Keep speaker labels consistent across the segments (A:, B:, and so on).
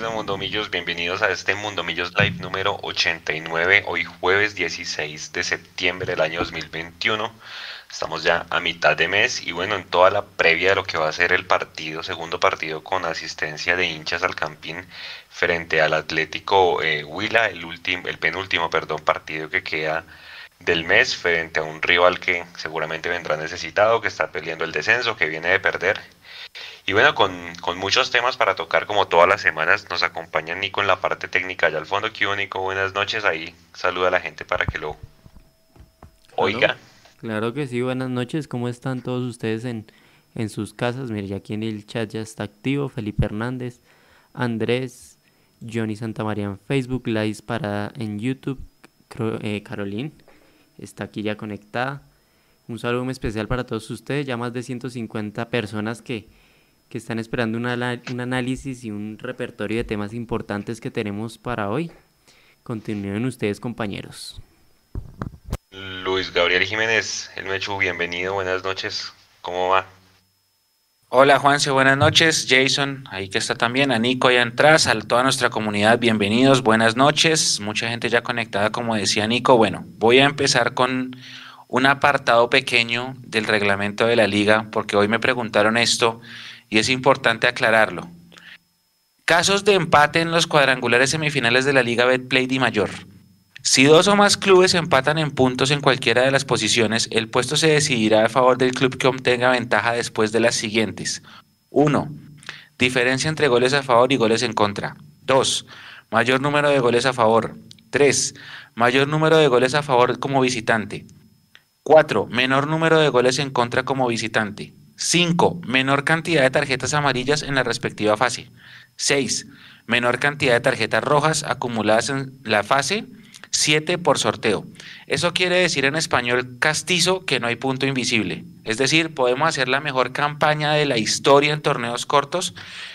A: de Mundo Millos, bienvenidos a este Mundo Millos Live número 89, hoy jueves 16 de septiembre del año 2021. Estamos ya a mitad de mes y bueno, en toda la previa de lo que va a ser el partido, segundo partido con asistencia de hinchas al Campín frente al Atlético eh, Huila, el, último, el penúltimo perdón, partido que queda del mes frente a un rival que seguramente vendrá necesitado, que está peleando el descenso, que viene de perder. Y bueno, con, con muchos temas para tocar como todas las semanas, nos acompaña Nico en la parte técnica allá al fondo. ¿Qué Nico? Buenas noches. Ahí saluda a la gente para que lo oiga.
B: Claro que sí, buenas noches. ¿Cómo están todos ustedes en, en sus casas? Mire, ya aquí en el chat ya está activo. Felipe Hernández, Andrés, Johnny Santamaría en Facebook, La Disparada en YouTube, eh, Caroline está aquí ya conectada. Un saludo muy especial para todos ustedes, ya más de 150 personas que, que están esperando un análisis y un repertorio de temas importantes que tenemos para hoy. Continúen ustedes, compañeros.
A: Luis Gabriel Jiménez, el Mechu, bienvenido, buenas noches. ¿Cómo va?
C: Hola Juanse, buenas noches. Jason, ahí que está también. A Nico allá atrás, a toda nuestra comunidad, bienvenidos, buenas noches. Mucha gente ya conectada, como decía Nico. Bueno, voy a empezar con un apartado pequeño del reglamento de la liga, porque hoy me preguntaron esto y es importante aclararlo. Casos de empate en los cuadrangulares semifinales de la Liga Betplay Di Mayor. Si dos o más clubes empatan en puntos en cualquiera de las posiciones, el puesto se decidirá a favor del club que obtenga ventaja después de las siguientes. 1. Diferencia entre goles a favor y goles en contra. 2. Mayor número de goles a favor. 3. Mayor número de goles a favor como visitante. 4. Menor número de goles en contra como visitante. 5. Menor cantidad de tarjetas amarillas en la respectiva fase. 6. Menor cantidad de tarjetas rojas acumuladas en la fase 7 por sorteo. Eso quiere decir en español castizo que no hay punto invisible. Es decir, podemos hacer la mejor campaña de la historia en torneos cortos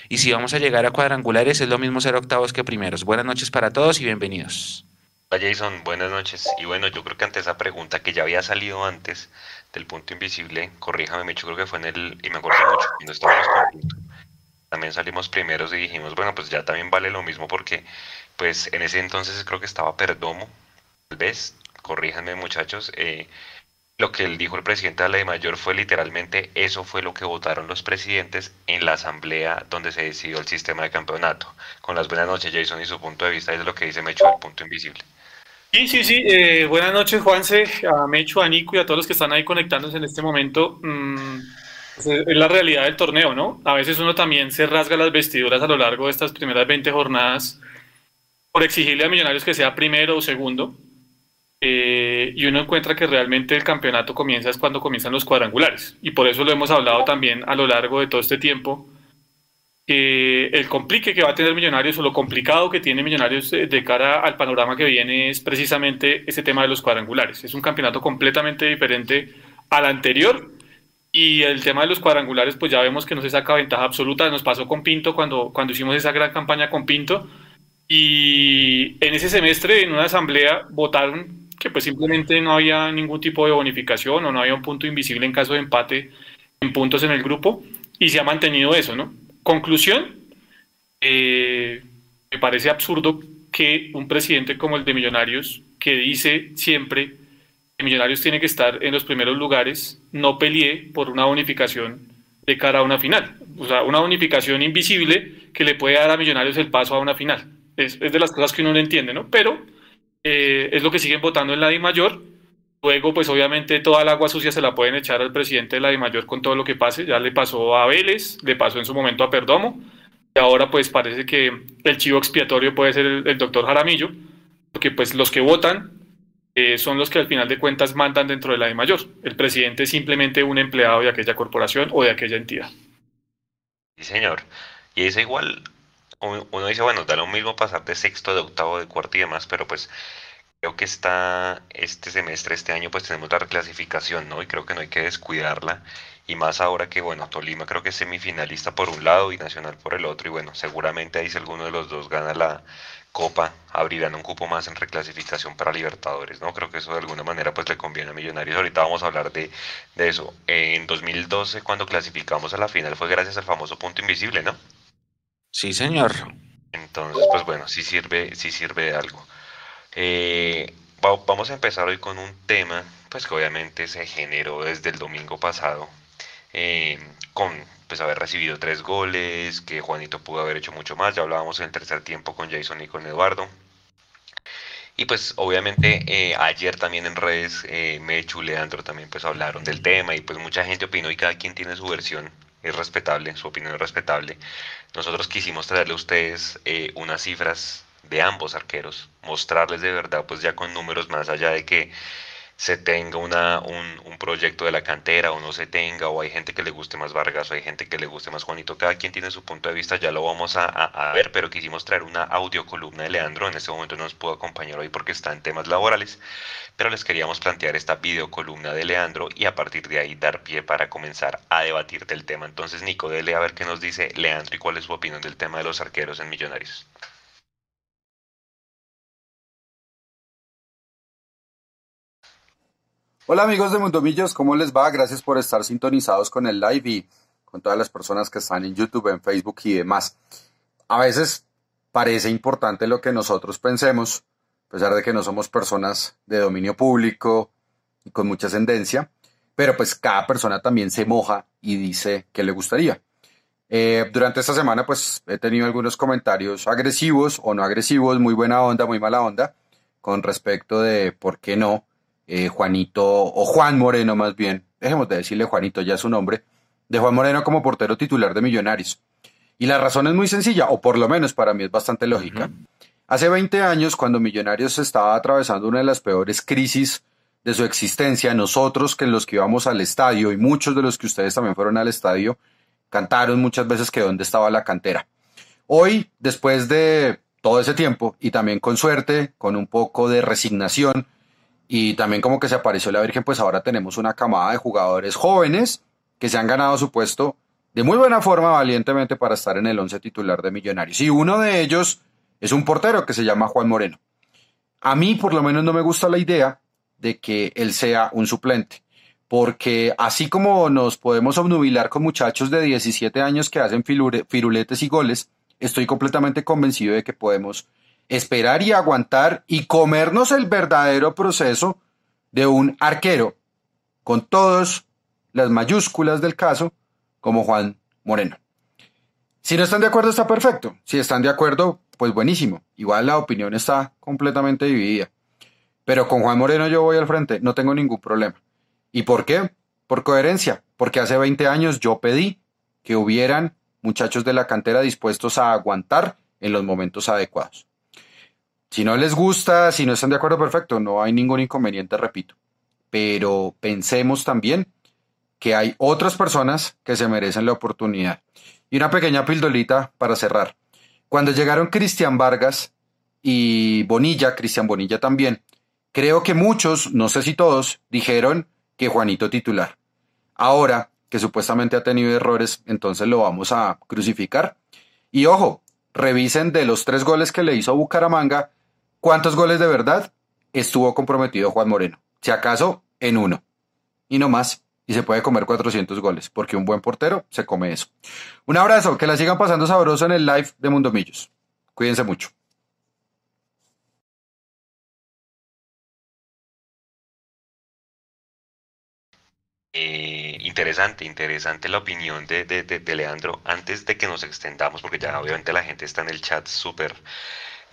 C: y si vamos a llegar a cuadrangulares es lo mismo ser octavos que primeros. Buenas noches para todos y bienvenidos.
A: Jason, buenas noches. Y bueno, yo creo que ante esa pregunta que ya había salido antes del punto invisible, corríjame, yo creo que fue en el, y me acuerdo mucho, cuando estábamos con también salimos primeros y dijimos, bueno, pues ya también vale lo mismo porque pues en ese entonces creo que estaba Perdomo, tal vez, corríjanme muchachos, eh, lo que él dijo el presidente de la de Mayor fue literalmente eso fue lo que votaron los presidentes en la asamblea donde se decidió el sistema de campeonato. Con las buenas noches Jason y su punto de vista es lo que dice Mecho del punto invisible.
D: Sí, sí, sí. Eh, buenas noches Juanse, a Mecho, a Nico y a todos los que están ahí conectándose en este momento. Mm, pues, es la realidad del torneo, ¿no? A veces uno también se rasga las vestiduras a lo largo de estas primeras 20 jornadas por exigirle a Millonarios que sea primero o segundo. Eh, y uno encuentra que realmente el campeonato comienza es cuando comienzan los cuadrangulares. Y por eso lo hemos hablado también a lo largo de todo este tiempo. Que el complique que va a tener Millonarios o lo complicado que tiene Millonarios de cara al panorama que viene es precisamente ese tema de los cuadrangulares. Es un campeonato completamente diferente al anterior y el tema de los cuadrangulares pues ya vemos que no se saca ventaja absoluta. Nos pasó con Pinto cuando, cuando hicimos esa gran campaña con Pinto y en ese semestre, en una asamblea, votaron que pues simplemente no había ningún tipo de bonificación o no había un punto invisible en caso de empate en puntos en el grupo y se ha mantenido eso, ¿no? Conclusión, eh, me parece absurdo que un presidente como el de Millonarios, que dice siempre que Millonarios tiene que estar en los primeros lugares, no pelee por una bonificación de cara a una final. O sea, una bonificación invisible que le puede dar a Millonarios el paso a una final es, de las cosas que uno no entiende, ¿no? Pero eh, es lo que siguen votando en la mayor. Luego, pues obviamente toda el agua sucia se la pueden echar al presidente de la mayor con todo lo que pase. Ya le pasó a Vélez, le pasó en su momento a Perdomo. Y ahora pues parece que el chivo expiatorio puede ser el, doctor Jaramillo, porque pues los que votan eh, son los que al final de cuentas mandan dentro de la mayor. El presidente es simplemente un empleado de aquella corporación o de aquella entidad.
A: Sí, señor. Y es igual uno dice, bueno, da lo mismo pasar de sexto, de octavo, de cuarto y demás, pero pues creo que está este semestre, este año, pues tenemos la reclasificación, ¿no? Y creo que no hay que descuidarla. Y más ahora que, bueno, Tolima creo que es semifinalista por un lado y Nacional por el otro. Y bueno, seguramente ahí si alguno de los dos gana la Copa, abrirán un cupo más en reclasificación para Libertadores, ¿no? Creo que eso de alguna manera pues le conviene a Millonarios. Ahorita vamos a hablar de, de eso. En 2012, cuando clasificamos a la final, fue gracias al famoso punto invisible, ¿no?
C: Sí, señor.
A: Entonces, pues bueno, sí sirve, sí sirve de algo. Eh, vamos a empezar hoy con un tema, pues que obviamente se generó desde el domingo pasado, eh, con pues haber recibido tres goles, que Juanito pudo haber hecho mucho más, ya hablábamos en el tercer tiempo con Jason y con Eduardo. Y pues obviamente eh, ayer también en redes eh, Mechu, Leandro también pues hablaron del tema y pues mucha gente opinó y cada quien tiene su versión, es respetable, su opinión es respetable. Nosotros quisimos traerle a ustedes eh, unas cifras de ambos arqueros, mostrarles de verdad pues ya con números más allá de que se tenga una, un, un, proyecto de la cantera o no se tenga, o hay gente que le guste más Vargas o hay gente que le guste más Juanito, cada quien tiene su punto de vista, ya lo vamos a, ver, pero quisimos traer una audio columna de Leandro, en este momento no nos pudo acompañar hoy porque está en temas laborales, pero les queríamos plantear esta video columna de Leandro y a partir de ahí dar pie para comenzar a debatir del tema. Entonces, Nico, dele a ver qué nos dice Leandro y cuál es su opinión del tema de los arqueros en Millonarios.
E: Hola amigos de Mundomillos, ¿cómo les va? Gracias por estar sintonizados con el live y con todas las personas que están en YouTube, en Facebook y demás. A veces parece importante lo que nosotros pensemos, a pesar de que no somos personas de dominio público y con mucha ascendencia, pero pues cada persona también se moja y dice que le gustaría. Eh, durante esta semana pues he tenido algunos comentarios agresivos o no agresivos, muy buena onda, muy mala onda, con respecto de por qué no eh, Juanito, o Juan Moreno más bien, dejemos de decirle Juanito, ya es su nombre, de Juan Moreno como portero titular de Millonarios. Y la razón es muy sencilla, o por lo menos para mí es bastante lógica. Hace 20 años, cuando Millonarios estaba atravesando una de las peores crisis de su existencia, nosotros que los que íbamos al estadio, y muchos de los que ustedes también fueron al estadio, cantaron muchas veces que dónde estaba la cantera. Hoy, después de todo ese tiempo, y también con suerte, con un poco de resignación, y también como que se apareció la Virgen, pues ahora tenemos una camada de jugadores jóvenes que se han ganado su puesto de muy buena forma, valientemente, para estar en el once titular de Millonarios. Y uno de ellos es un portero que se llama Juan Moreno. A mí, por lo menos, no me gusta la idea de que él sea un suplente, porque así como nos podemos obnubilar con muchachos de 17 años que hacen firuletes y goles, estoy completamente convencido de que podemos esperar y aguantar y comernos el verdadero proceso de un arquero, con todas las mayúsculas del caso, como Juan Moreno. Si no están de acuerdo, está perfecto. Si están de acuerdo, pues buenísimo. Igual la opinión está completamente dividida. Pero con Juan Moreno yo voy al frente, no tengo ningún problema. ¿Y por qué? Por coherencia. Porque hace 20 años yo pedí que hubieran muchachos de la cantera dispuestos a aguantar en los momentos adecuados. Si no les gusta, si no están de acuerdo, perfecto, no hay ningún inconveniente, repito. Pero pensemos también que hay otras personas que se merecen la oportunidad. Y una pequeña pildolita para cerrar. Cuando llegaron Cristian Vargas y Bonilla, Cristian Bonilla también, creo que muchos, no sé si todos, dijeron que Juanito titular. Ahora que supuestamente ha tenido errores, entonces lo vamos a crucificar. Y ojo, revisen de los tres goles que le hizo a Bucaramanga, ¿Cuántos goles de verdad estuvo comprometido Juan Moreno? Si acaso, en uno. Y no más. Y se puede comer 400 goles, porque un buen portero se come eso. Un abrazo, que la sigan pasando sabroso en el live de Mundomillos. Cuídense mucho.
A: Eh, interesante, interesante la opinión de, de, Leandro. Antes de que nos extendamos, porque ya obviamente la gente está en el chat súper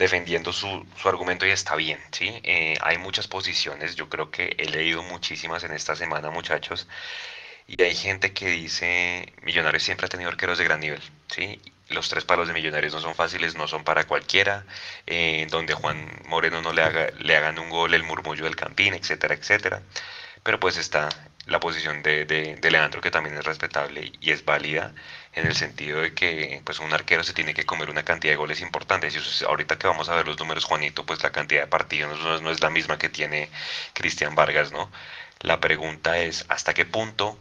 A: defendiendo su, su, argumento y está bien, ¿sí? Eh, hay muchas posiciones, yo creo que he leído muchísimas en esta semana, muchachos, y hay gente que dice, Millonarios siempre ha tenido arqueros de gran nivel, ¿sí? Los tres palos de Millonarios no son fáciles, no son para cualquiera, eh, donde Juan Moreno no le, haga, le hagan un gol, el murmullo del Campín, etcétera, etcétera. Pero pues está la posición de, de, de Leandro, que también es respetable y es válida en el sentido de que pues un arquero se tiene que comer una cantidad de goles importantes. Y ahorita que vamos a ver los números Juanito pues la cantidad de partidos no, es la misma que tiene Cristian Vargas no la pregunta es hasta qué punto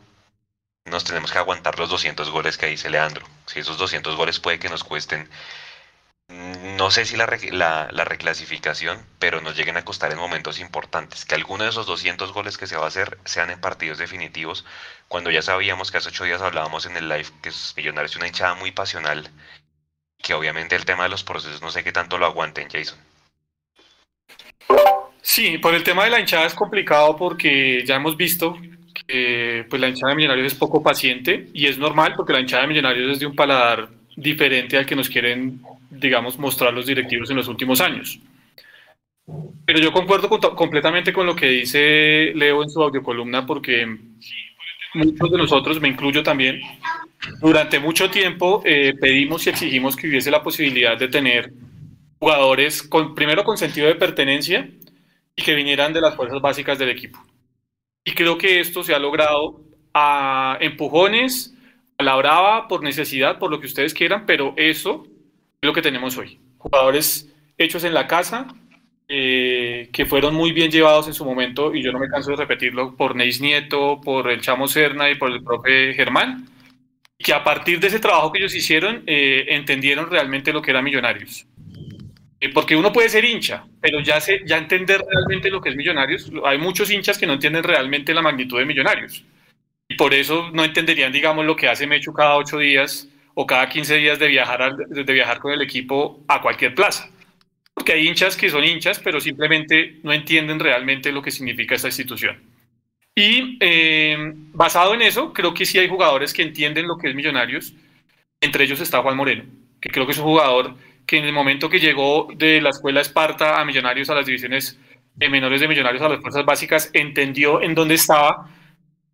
A: nos tenemos que aguantar los 200 goles que dice Leandro si esos 200 goles puede que nos cuesten no sé si la, la, reclasificación, pero nos lleguen a costar en momentos importantes. Que alguno de esos 200 goles que se va a hacer sean en partidos definitivos, cuando ya sabíamos que hace ocho días hablábamos en el live que Millonarios es una hinchada muy pasional que obviamente el tema de los procesos no sé qué tanto lo aguanten, Jason.
D: Sí, por el tema de la hinchada es complicado porque ya hemos visto que pues, la hinchada de Millonarios es poco paciente y es normal porque la hinchada de Millonarios es de un paladar diferente al que nos quieren, digamos, mostrar los directivos en los últimos años. Pero yo concuerdo completamente con lo que dice Leo en su audiocolumna porque muchos de nosotros, me incluyo también, durante mucho tiempo eh, pedimos y exigimos que hubiese la posibilidad de tener jugadores con, primero con sentido de pertenencia y que vinieran de las fuerzas básicas del equipo. Y creo que esto se ha logrado a empujones, a la brava, por necesidad, por lo que ustedes quieran, pero eso es lo que tenemos hoy. Jugadores hechos en la casa, eh, que fueron muy bien llevados en su momento, y yo no me canso de repetirlo, por Neis Nieto, por el Chamo Serna y por el profe Germán, que a partir de ese trabajo que ellos hicieron, eh, entendieron realmente lo que eran millonarios. Eh, porque uno puede ser hincha, pero ya, se, ya entender realmente lo que es millonarios, hay muchos hinchas que no entienden realmente la magnitud de millonarios. Y por eso no entenderían, digamos, lo que hace Mechu cada ocho días o cada 15 días de viajar, de viajar con el equipo a cualquier plaza. Porque hay hinchas que son hinchas, pero simplemente no entienden realmente lo que significa esta institución. Y eh, basado en eso, creo que sí hay jugadores que entienden lo que es Millonarios. Entre ellos está Juan Moreno, que creo que es un jugador que en el momento que llegó de la escuela Esparta a Millonarios, a las divisiones menores de Millonarios, a las fuerzas básicas, entendió en dónde estaba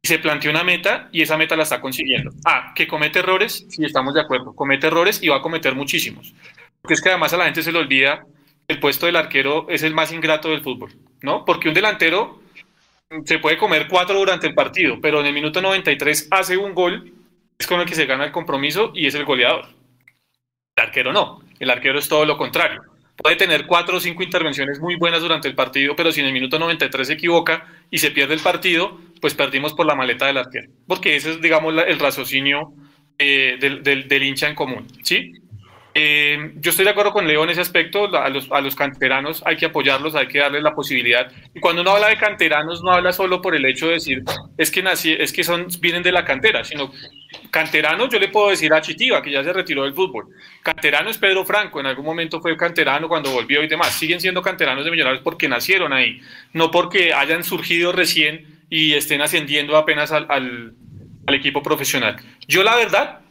D: y se planteó una meta y esa meta la está consiguiendo. Ah, que comete errores, sí estamos de acuerdo, comete errores y va a cometer muchísimos. Porque es que además a la gente se le olvida el puesto del arquero es el más ingrato del fútbol, ¿no? Porque un delantero se puede comer cuatro durante el partido, pero en el minuto 93 hace un gol, es con el que se gana el compromiso y es el goleador. El arquero no. El arquero es todo lo contrario. Puede tener cuatro o cinco intervenciones muy buenas durante el partido, pero si en el minuto 93 se equivoca y se pierde el partido, pues perdimos por la maleta del arquero. Porque ese es, digamos, el raciocinio eh, del, del, hincha en común. ¿sí? Eh, yo estoy de acuerdo con Leo en ese aspecto. A los, canteranos hay que apoyarlos, hay que darles la posibilidad. Y cuando uno habla de canteranos, no habla solo por el hecho de decir es que, nací, es que son, vienen de la cantera, sino canteranos. Yo le puedo decir a Chitiva, que ya se retiró del fútbol. Canterano es Pedro Franco, en algún momento fue canterano cuando volvió y demás. Siguen siendo canteranos de Millonarios porque nacieron ahí, no porque hayan surgido recién y estén ascendiendo apenas al, al, al equipo profesional. Yo, la verdad,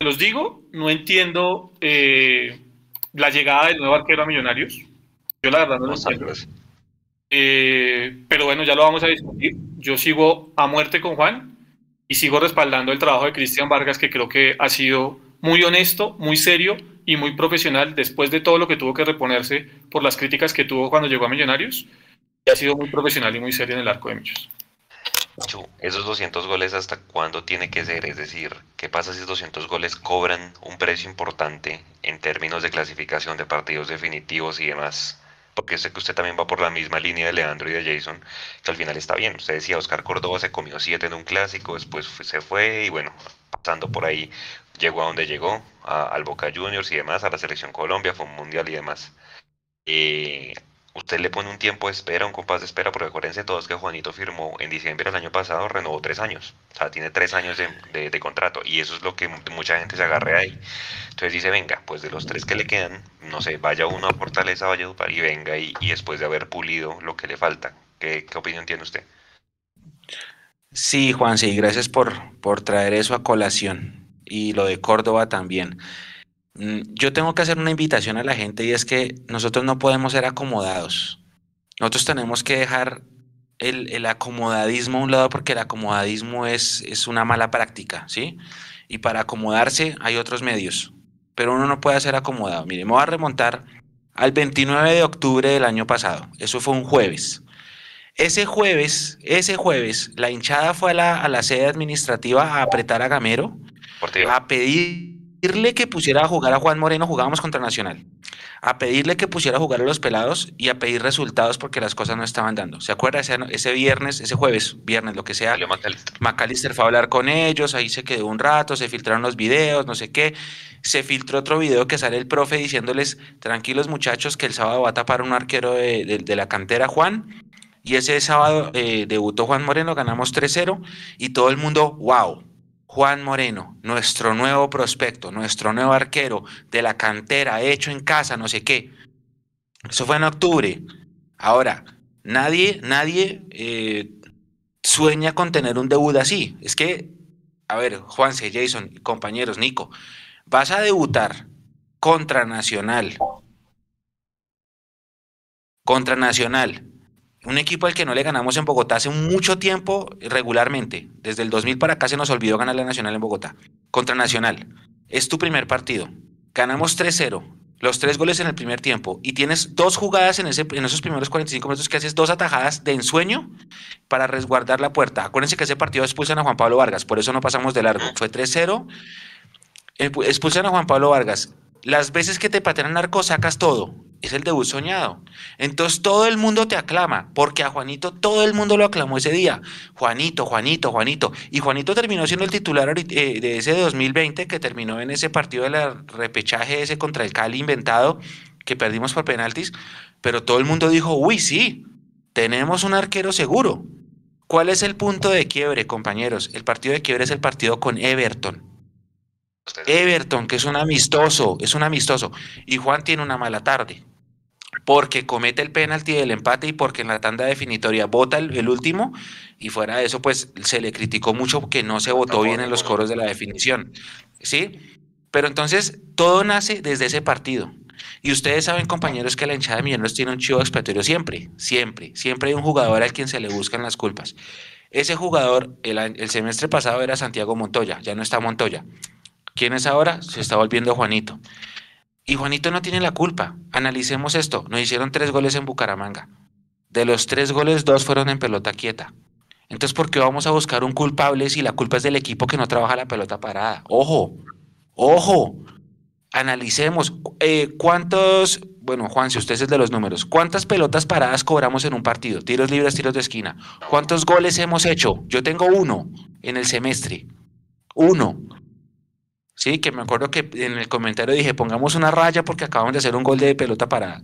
D: los digo, no entiendo eh, la llegada del nuevo arquero a Millonarios. Yo la verdad no lo entiendo. Eh, pero bueno, ya lo vamos a discutir. Yo sigo a muerte con Juan y sigo respaldando el trabajo de Cristian Vargas, que creo que ha sido muy honesto, muy serio y muy profesional después de todo lo que tuvo que reponerse por las críticas que tuvo cuando llegó a Millonarios. Y ha sido muy profesional y muy serio en el arco de Millos
A: esos 200 goles hasta cuándo tiene que ser, es decir, ¿qué pasa si esos 200 goles cobran un precio importante en términos de clasificación de partidos definitivos y demás? Porque sé que usted también va por la misma línea de Leandro y de Jason, que al final está bien. Usted decía, Oscar Córdoba se comió 7 en un clásico, después se fue y bueno, pasando por ahí, llegó a donde llegó, al Boca Juniors y demás, a la Selección Colombia, fue un mundial y demás. Eh, usted le pone un tiempo de espera, un compás de espera, porque acuérdense todos que Juanito firmó en diciembre del año pasado, renovó tres años, o sea, tiene tres años de, contrato, y eso es lo que mucha gente se agarre ahí. Entonces dice, venga, pues de los tres que le quedan, no sé, vaya uno a Fortaleza, vaya a y venga, y, y, después de haber pulido lo que le falta. ¿Qué, qué opinión tiene usted?
C: Sí, Juan, sí, gracias por, por traer eso a colación, y lo de Córdoba también. Mm, yo tengo que hacer una invitación a la gente y es que nosotros no podemos ser acomodados. Nosotros tenemos que dejar el, acomodadismo a un lado porque el acomodadismo es, es una mala práctica, ¿sí? Y para acomodarse hay otros medios, pero uno no puede ser acomodado. Mire, me voy a remontar al 29 de octubre del año pasado. Eso fue un jueves. Ese jueves, ese jueves, la hinchada fue a la, a la sede administrativa a apretar a Gamero, a pedir pedirle que pusiera a jugar a Juan Moreno, jugábamos contra Nacional, a pedirle que pusiera a jugar a los pelados y a pedir resultados porque las cosas no estaban dando. ¿Se acuerda ese, ese viernes, ese jueves, viernes, lo que sea? Macalister fue a hablar con ellos, ahí se quedó un rato, se filtraron los videos, no sé qué. Se filtró otro video que sale el profe diciéndoles, tranquilos muchachos, que el sábado va a tapar un arquero de, de, la cantera, Juan. Y ese sábado eh, debutó Juan Moreno, ganamos 3-0 y todo el mundo, wow, Juan Moreno, nuestro nuevo prospecto, nuestro nuevo arquero de la cantera, hecho en casa, no sé qué. Eso fue en octubre. Ahora, nadie, nadie eh, sueña con tener un debut así. Es que, a ver, Juanse, Jason, compañeros, Nico, vas a debutar contra Nacional. Contra Nacional. Un equipo al que no le ganamos en Bogotá hace mucho tiempo regularmente. Desde el 2000 para acá se nos olvidó ganar la Nacional en Bogotá. Contra Nacional. Es tu primer partido. Ganamos 3-0 los tres goles en el primer tiempo y tienes dos jugadas en, esos primeros 45 minutos que haces dos atajadas de ensueño para resguardar la puerta. Acuérdense que ese partido expulsan a Juan Pablo Vargas, por eso no pasamos de largo. Fue 3-0, expulsan a Juan Pablo Vargas. Las veces que te patean el narco sacas todo es el debut soñado. Entonces todo el mundo te aclama, porque a Juanito todo el mundo lo aclamó ese día. Juanito, Juanito, Juanito. Y Juanito terminó siendo el titular eh, de ese 2020 que terminó en ese partido del repechaje ese contra el Cali inventado que perdimos por penaltis. Pero todo el mundo dijo, uy, sí, tenemos un arquero seguro. ¿Cuál es el punto de quiebre, compañeros? El partido de quiebre es el partido con Everton. Everton, que es un amistoso, es un amistoso. Y Juan tiene una mala tarde porque comete el penalti del empate y porque en la tanda definitoria vota el, último y fuera de eso pues se le criticó mucho que no se votó bien en los coros de la definición, ¿sí? Pero entonces todo nace desde ese partido. Y ustedes saben, compañeros, que la hinchada de Millonarios tiene un chivo expiatorio siempre, siempre, siempre hay un jugador al quien se le buscan las culpas. Ese jugador, el, el semestre pasado era Santiago Montoya, ya no está Montoya. ¿Quién es ahora? Se está volviendo Juanito. Y Juanito no tiene la culpa. Analicemos esto. Nos hicieron tres goles en Bucaramanga. De los tres goles, dos fueron en pelota quieta. Entonces, ¿por qué vamos a buscar un culpable si la culpa es del equipo que no trabaja la pelota parada? Ojo, ojo. Analicemos eh, cuántos, bueno, Juan, si usted es de los números, ¿cuántas pelotas paradas cobramos en un partido? Tiros libres, tiros de esquina. ¿Cuántos goles hemos hecho? Yo tengo uno en el semestre. Uno. Sí, que me acuerdo que en el comentario dije, pongamos una raya porque acabamos de hacer un gol de pelota parada.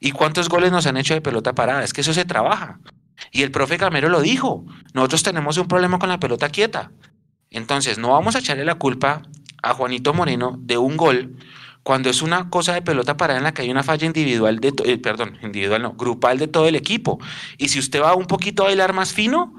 C: ¿Y cuántos goles nos han hecho de pelota parada? Es que eso se trabaja. Y el profe Gamero lo dijo, nosotros tenemos un problema con la pelota quieta. Entonces, no vamos a echarle la culpa a Juanito Moreno de un gol cuando es una cosa de pelota parada en la que hay una falla individual, de eh, perdón, individual no, grupal de todo el equipo. Y si usted va un poquito a bailar más fino,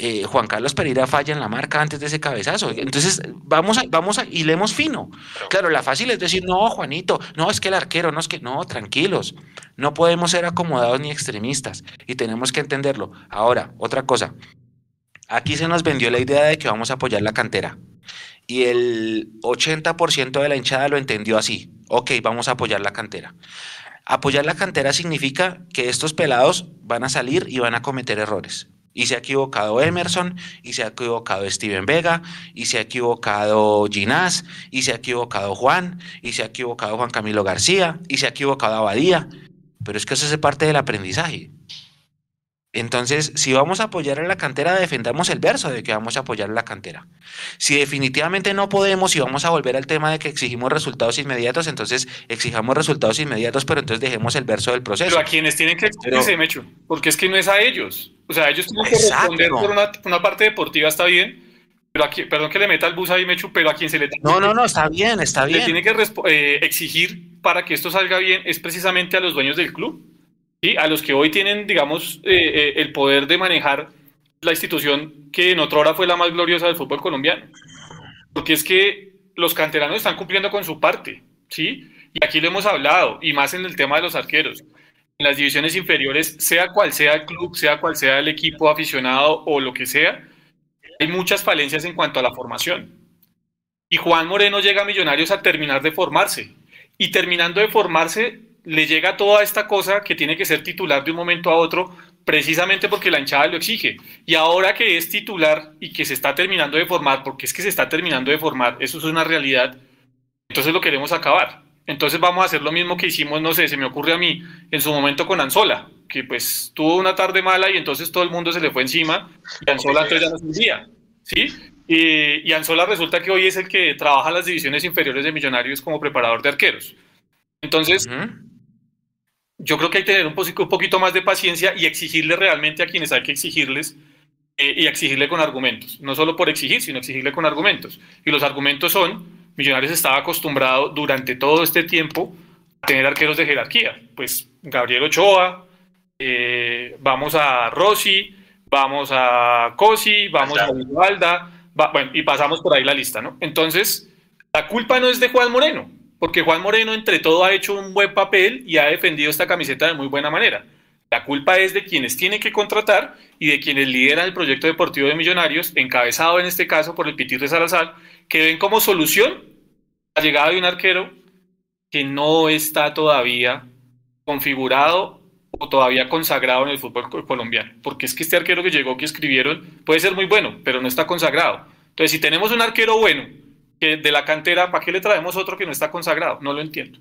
C: eh, Juan Carlos Pereira falla en la marca antes de ese cabezazo. Entonces, vamos a, vamos a, y leemos fino. Claro, la fácil es decir, no, Juanito, no, es que el arquero, no es que, no, tranquilos. No podemos ser acomodados ni extremistas y tenemos que entenderlo. Ahora, otra cosa. Aquí se nos vendió la idea de que vamos a apoyar la cantera. Y el 80% de la hinchada lo entendió así. Ok, vamos a apoyar la cantera. Apoyar la cantera significa que estos pelados van a salir y van a cometer errores y se ha equivocado Emerson, y se ha equivocado Steven Vega, y se ha equivocado Ginás, y se ha equivocado Juan, y se ha equivocado Juan Camilo García, y se ha equivocado Abadía. Pero es que eso es parte del aprendizaje. Entonces, si vamos a apoyar a la cantera, defendamos el verso de que vamos a apoyar a la cantera. Si definitivamente no podemos y vamos a volver al tema de que exigimos resultados inmediatos, entonces exijamos resultados inmediatos, pero entonces dejemos el verso del proceso.
D: Pero a quienes tienen que exigirse, Mecho, porque es que no es a ellos. O sea, ellos tienen que responder por una, parte deportiva, está bien, pero aquí, perdón que le meta el bus ahí, Mecho, pero a quien se le
C: tiene No, no, no, está bien, está bien.
D: Le tiene que eh, exigir para que esto salga bien es precisamente a los dueños del club y a los que hoy tienen, digamos, eh, eh, el poder de manejar la institución que en otra hora fue la más gloriosa del fútbol colombiano. Porque es que los canteranos están cumpliendo con su parte, ¿sí? Y aquí lo hemos hablado, y más en el tema de los arqueros. En las divisiones inferiores, sea cual sea el club, sea cual sea el equipo aficionado o lo que sea, hay muchas falencias en cuanto a la formación. Y Juan Moreno llega a Millonarios a terminar de formarse. Y terminando de formarse, le llega toda esta cosa que tiene que ser titular de un momento a otro, precisamente porque la hinchada lo exige. Y ahora que es titular y que se está terminando de formar, porque es que se está terminando de formar, eso es una realidad, entonces lo queremos acabar. Entonces vamos a hacer lo mismo que hicimos, no sé, se me ocurre a mí, en su momento con Anzola, que pues tuvo una tarde mala y entonces todo el mundo se le fue encima y Anzola entonces ya no se día, ¿sí? Y Anzola resulta que hoy es el que trabaja las divisiones inferiores de Millonarios como preparador de arqueros. Entonces, yo creo que hay que tener un, poquito más de paciencia y exigirle realmente a quienes hay que exigirles eh, y exigirle con argumentos. No solo por exigir, sino exigirle con argumentos. Y los argumentos son, Millonarios estaba acostumbrado durante todo este tiempo a tener arqueros de jerarquía. Pues Gabriel Ochoa, eh, vamos a Rossi, vamos a Cosi, vamos a Vivalda, bueno, y pasamos por ahí la lista, ¿no? Entonces, la culpa no es de Juan Moreno, porque Juan Moreno entre todo ha hecho un buen papel y ha defendido esta camiseta de muy buena manera. La culpa es de quienes tienen que contratar y de quienes lideran el proyecto deportivo de Millonarios, encabezado en este caso por el Pitir Salazar, que ven como solución la llegada de un arquero que no está todavía configurado o todavía consagrado en el fútbol colombiano. Porque es que este arquero que llegó, que escribieron, puede ser muy bueno, pero no está consagrado. Entonces, si tenemos un arquero bueno, de la cantera, ¿para qué le traemos otro que no está consagrado? No lo entiendo.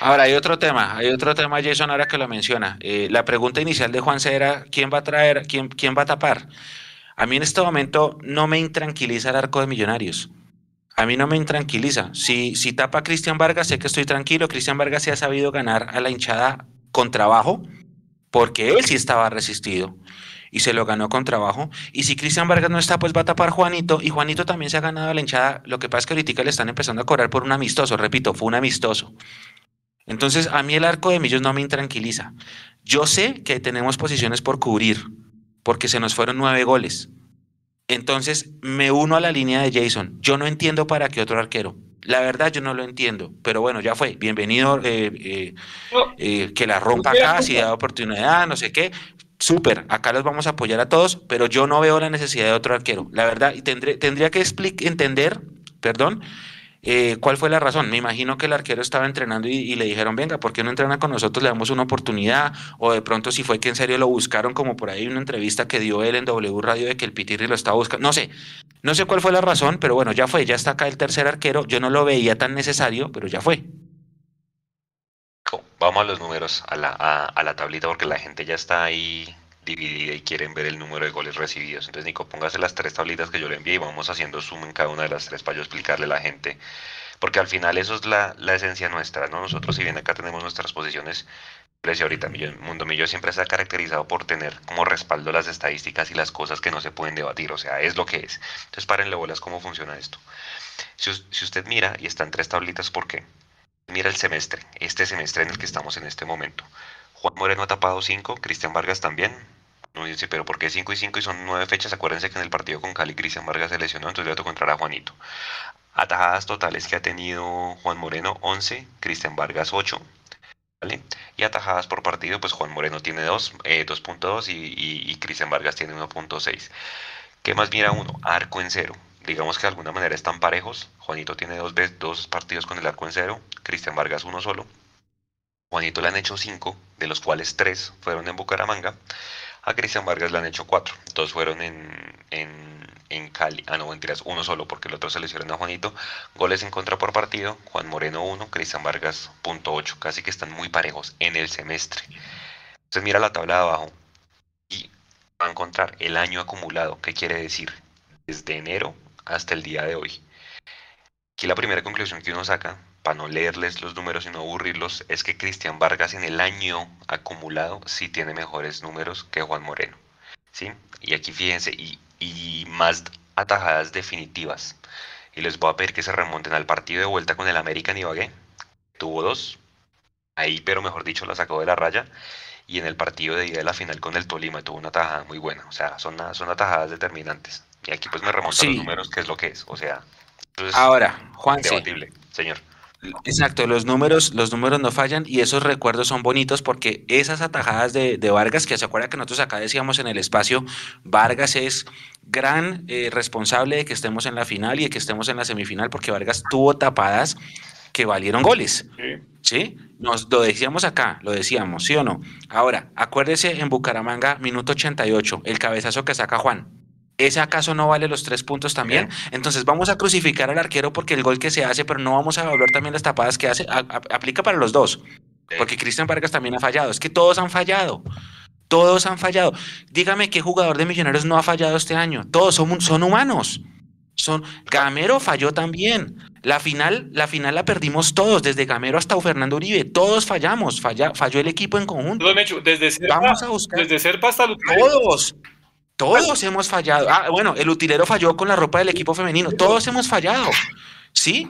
C: Ahora, hay otro tema, hay otro tema, Jason, ahora que lo menciona. Eh, la pregunta inicial de Juan era, ¿quién va a traer, quién, quién va a tapar? A mí en este momento no me intranquiliza el arco de Millonarios. A mí no me intranquiliza. Si, si tapa Cristian Vargas, sé que estoy tranquilo. Cristian Vargas se ha sabido ganar a la hinchada con trabajo, porque él sí estaba resistido y se lo ganó con trabajo. Y si Cristian Vargas no está, pues va a tapar Juanito. Y Juanito también se ha ganado la hinchada. Lo que pasa es que ahorita le están empezando a cobrar por un amistoso. Repito, fue un amistoso. Entonces, a mí el arco de Millos no me intranquiliza. Yo sé que tenemos posiciones por cubrir, porque se nos fueron nueve goles. Entonces, me uno a la línea de Jason. Yo no entiendo para qué otro arquero. La verdad, yo no lo entiendo. Pero bueno, ya fue. Bienvenido, eh, eh, eh, que la rompa acá, si da oportunidad, no sé qué. Súper, acá los vamos a apoyar a todos, pero yo no veo la necesidad de otro arquero. La verdad, y tendría que entender, perdón, eh, ¿Cuál fue la razón? Me imagino que el arquero estaba entrenando y, le dijeron, venga, ¿por qué no entrena con nosotros? Le damos una oportunidad. O de pronto si fue que en serio lo buscaron, como por ahí una entrevista que dio él en W Radio de que el Pitirri lo estaba buscando. No sé, no sé cuál fue la razón, pero bueno, ya fue, ya está acá el tercer arquero. Yo no lo veía tan necesario, pero ya fue.
A: Vamos a los números, a la, a la tablita, porque la gente ya está ahí dividida y quieren ver el número de goles recibidos. Entonces, Nico, póngase las tres tablitas que yo le envié y vamos haciendo zoom en cada una de las tres para yo explicarle a la gente. Porque al final eso es la, esencia nuestra, ¿no? Nosotros, si bien acá tenemos nuestras posiciones, precio ahorita, Mundo Millo siempre se ha caracterizado por tener como respaldo las estadísticas y las cosas que no se pueden debatir, o sea, es lo que es. Entonces, párenle bolas cómo funciona esto. Si, usted mira, y está en tres tablitas, ¿por qué? Mira el semestre, este semestre en el que estamos en este momento. Juan Moreno ha tapado 5, Cristian Vargas también, no dice, pero ¿por qué 5 y 5 y son 9 fechas? Acuérdense que en el partido con Cali Cristian Vargas se lesionó, entonces le tocó entrar a Juanito. Atajadas totales que ha tenido Juan Moreno 11, Cristian Vargas 8. ¿vale? Y atajadas por partido, pues Juan Moreno tiene 2, 2.2 eh, y, y, Cristian Vargas tiene 1.6. ¿Qué más mira uno? Arco en cero. Digamos que de alguna manera están parejos. Juanito tiene dos, dos partidos con el arco en cero, Cristian Vargas uno solo. Juanito le han hecho 5, de los cuales 3 fueron en Bucaramanga. A Cristian Vargas le han hecho cuatro. Dos fueron en, en, Cali. Ah, no, mentiras, uno solo porque el otro se le hicieron a Juanito. Goles en contra por partido. Juan Moreno 1, Cristian Vargas punto 8. Casi que están muy parejos en el semestre. Entonces mira la tabla de abajo y va a encontrar el año acumulado. ¿Qué quiere decir? Desde enero hasta el día de hoy. Aquí la primera conclusión que uno saca para no leerles los números y no aburrirlos, es que Cristian Vargas en el año acumulado sí tiene mejores números que Juan Moreno. ¿sí? Y aquí fíjense, y, y más atajadas definitivas. Y les voy a pedir que se remonten al partido de vuelta con el American Ibagué. Tuvo dos. Ahí, pero mejor dicho, la sacó de la raya. Y en el partido de día de la final con el Tolima tuvo una atajada muy buena. O sea, son, son atajadas determinantes. Y aquí pues me remonto a los números, que es lo que es. O sea,
C: ahora, Juan.
A: Debatible, señor.
C: Exacto, los números, los números no fallan y esos recuerdos son bonitos porque esas atajadas de, Vargas, que se acuerda que nosotros acá decíamos en el espacio, Vargas es gran eh, responsable de que estemos en la final y de que estemos en la semifinal porque Vargas tuvo tapadas que valieron goles. Sí. Nos lo decíamos acá, lo decíamos, ¿sí o no? Ahora, acuérdese en Bucaramanga, minuto 88, el cabezazo que saca Juan. ¿Ese acaso no vale los tres puntos también? Entonces vamos a crucificar al arquero porque el gol que se hace, pero no vamos a evaluar también las tapadas que hace. aplica para los dos. Porque Cristian Vargas también ha fallado. Es que todos han fallado. Todos han fallado. Dígame qué jugador de Millonarios no ha fallado este año. Todos son, son humanos. Son, Gamero falló también. La final, la final la perdimos todos, desde Gamero hasta Fernando Uribe. Todos fallamos. falló el equipo en conjunto.
D: Desde Serpa, Vamos a buscar. Desde Serpa hasta
C: Todos. Todos hemos fallado. Ah, bueno, el utilero falló con la ropa del equipo femenino. Todos hemos fallado. ¿Sí?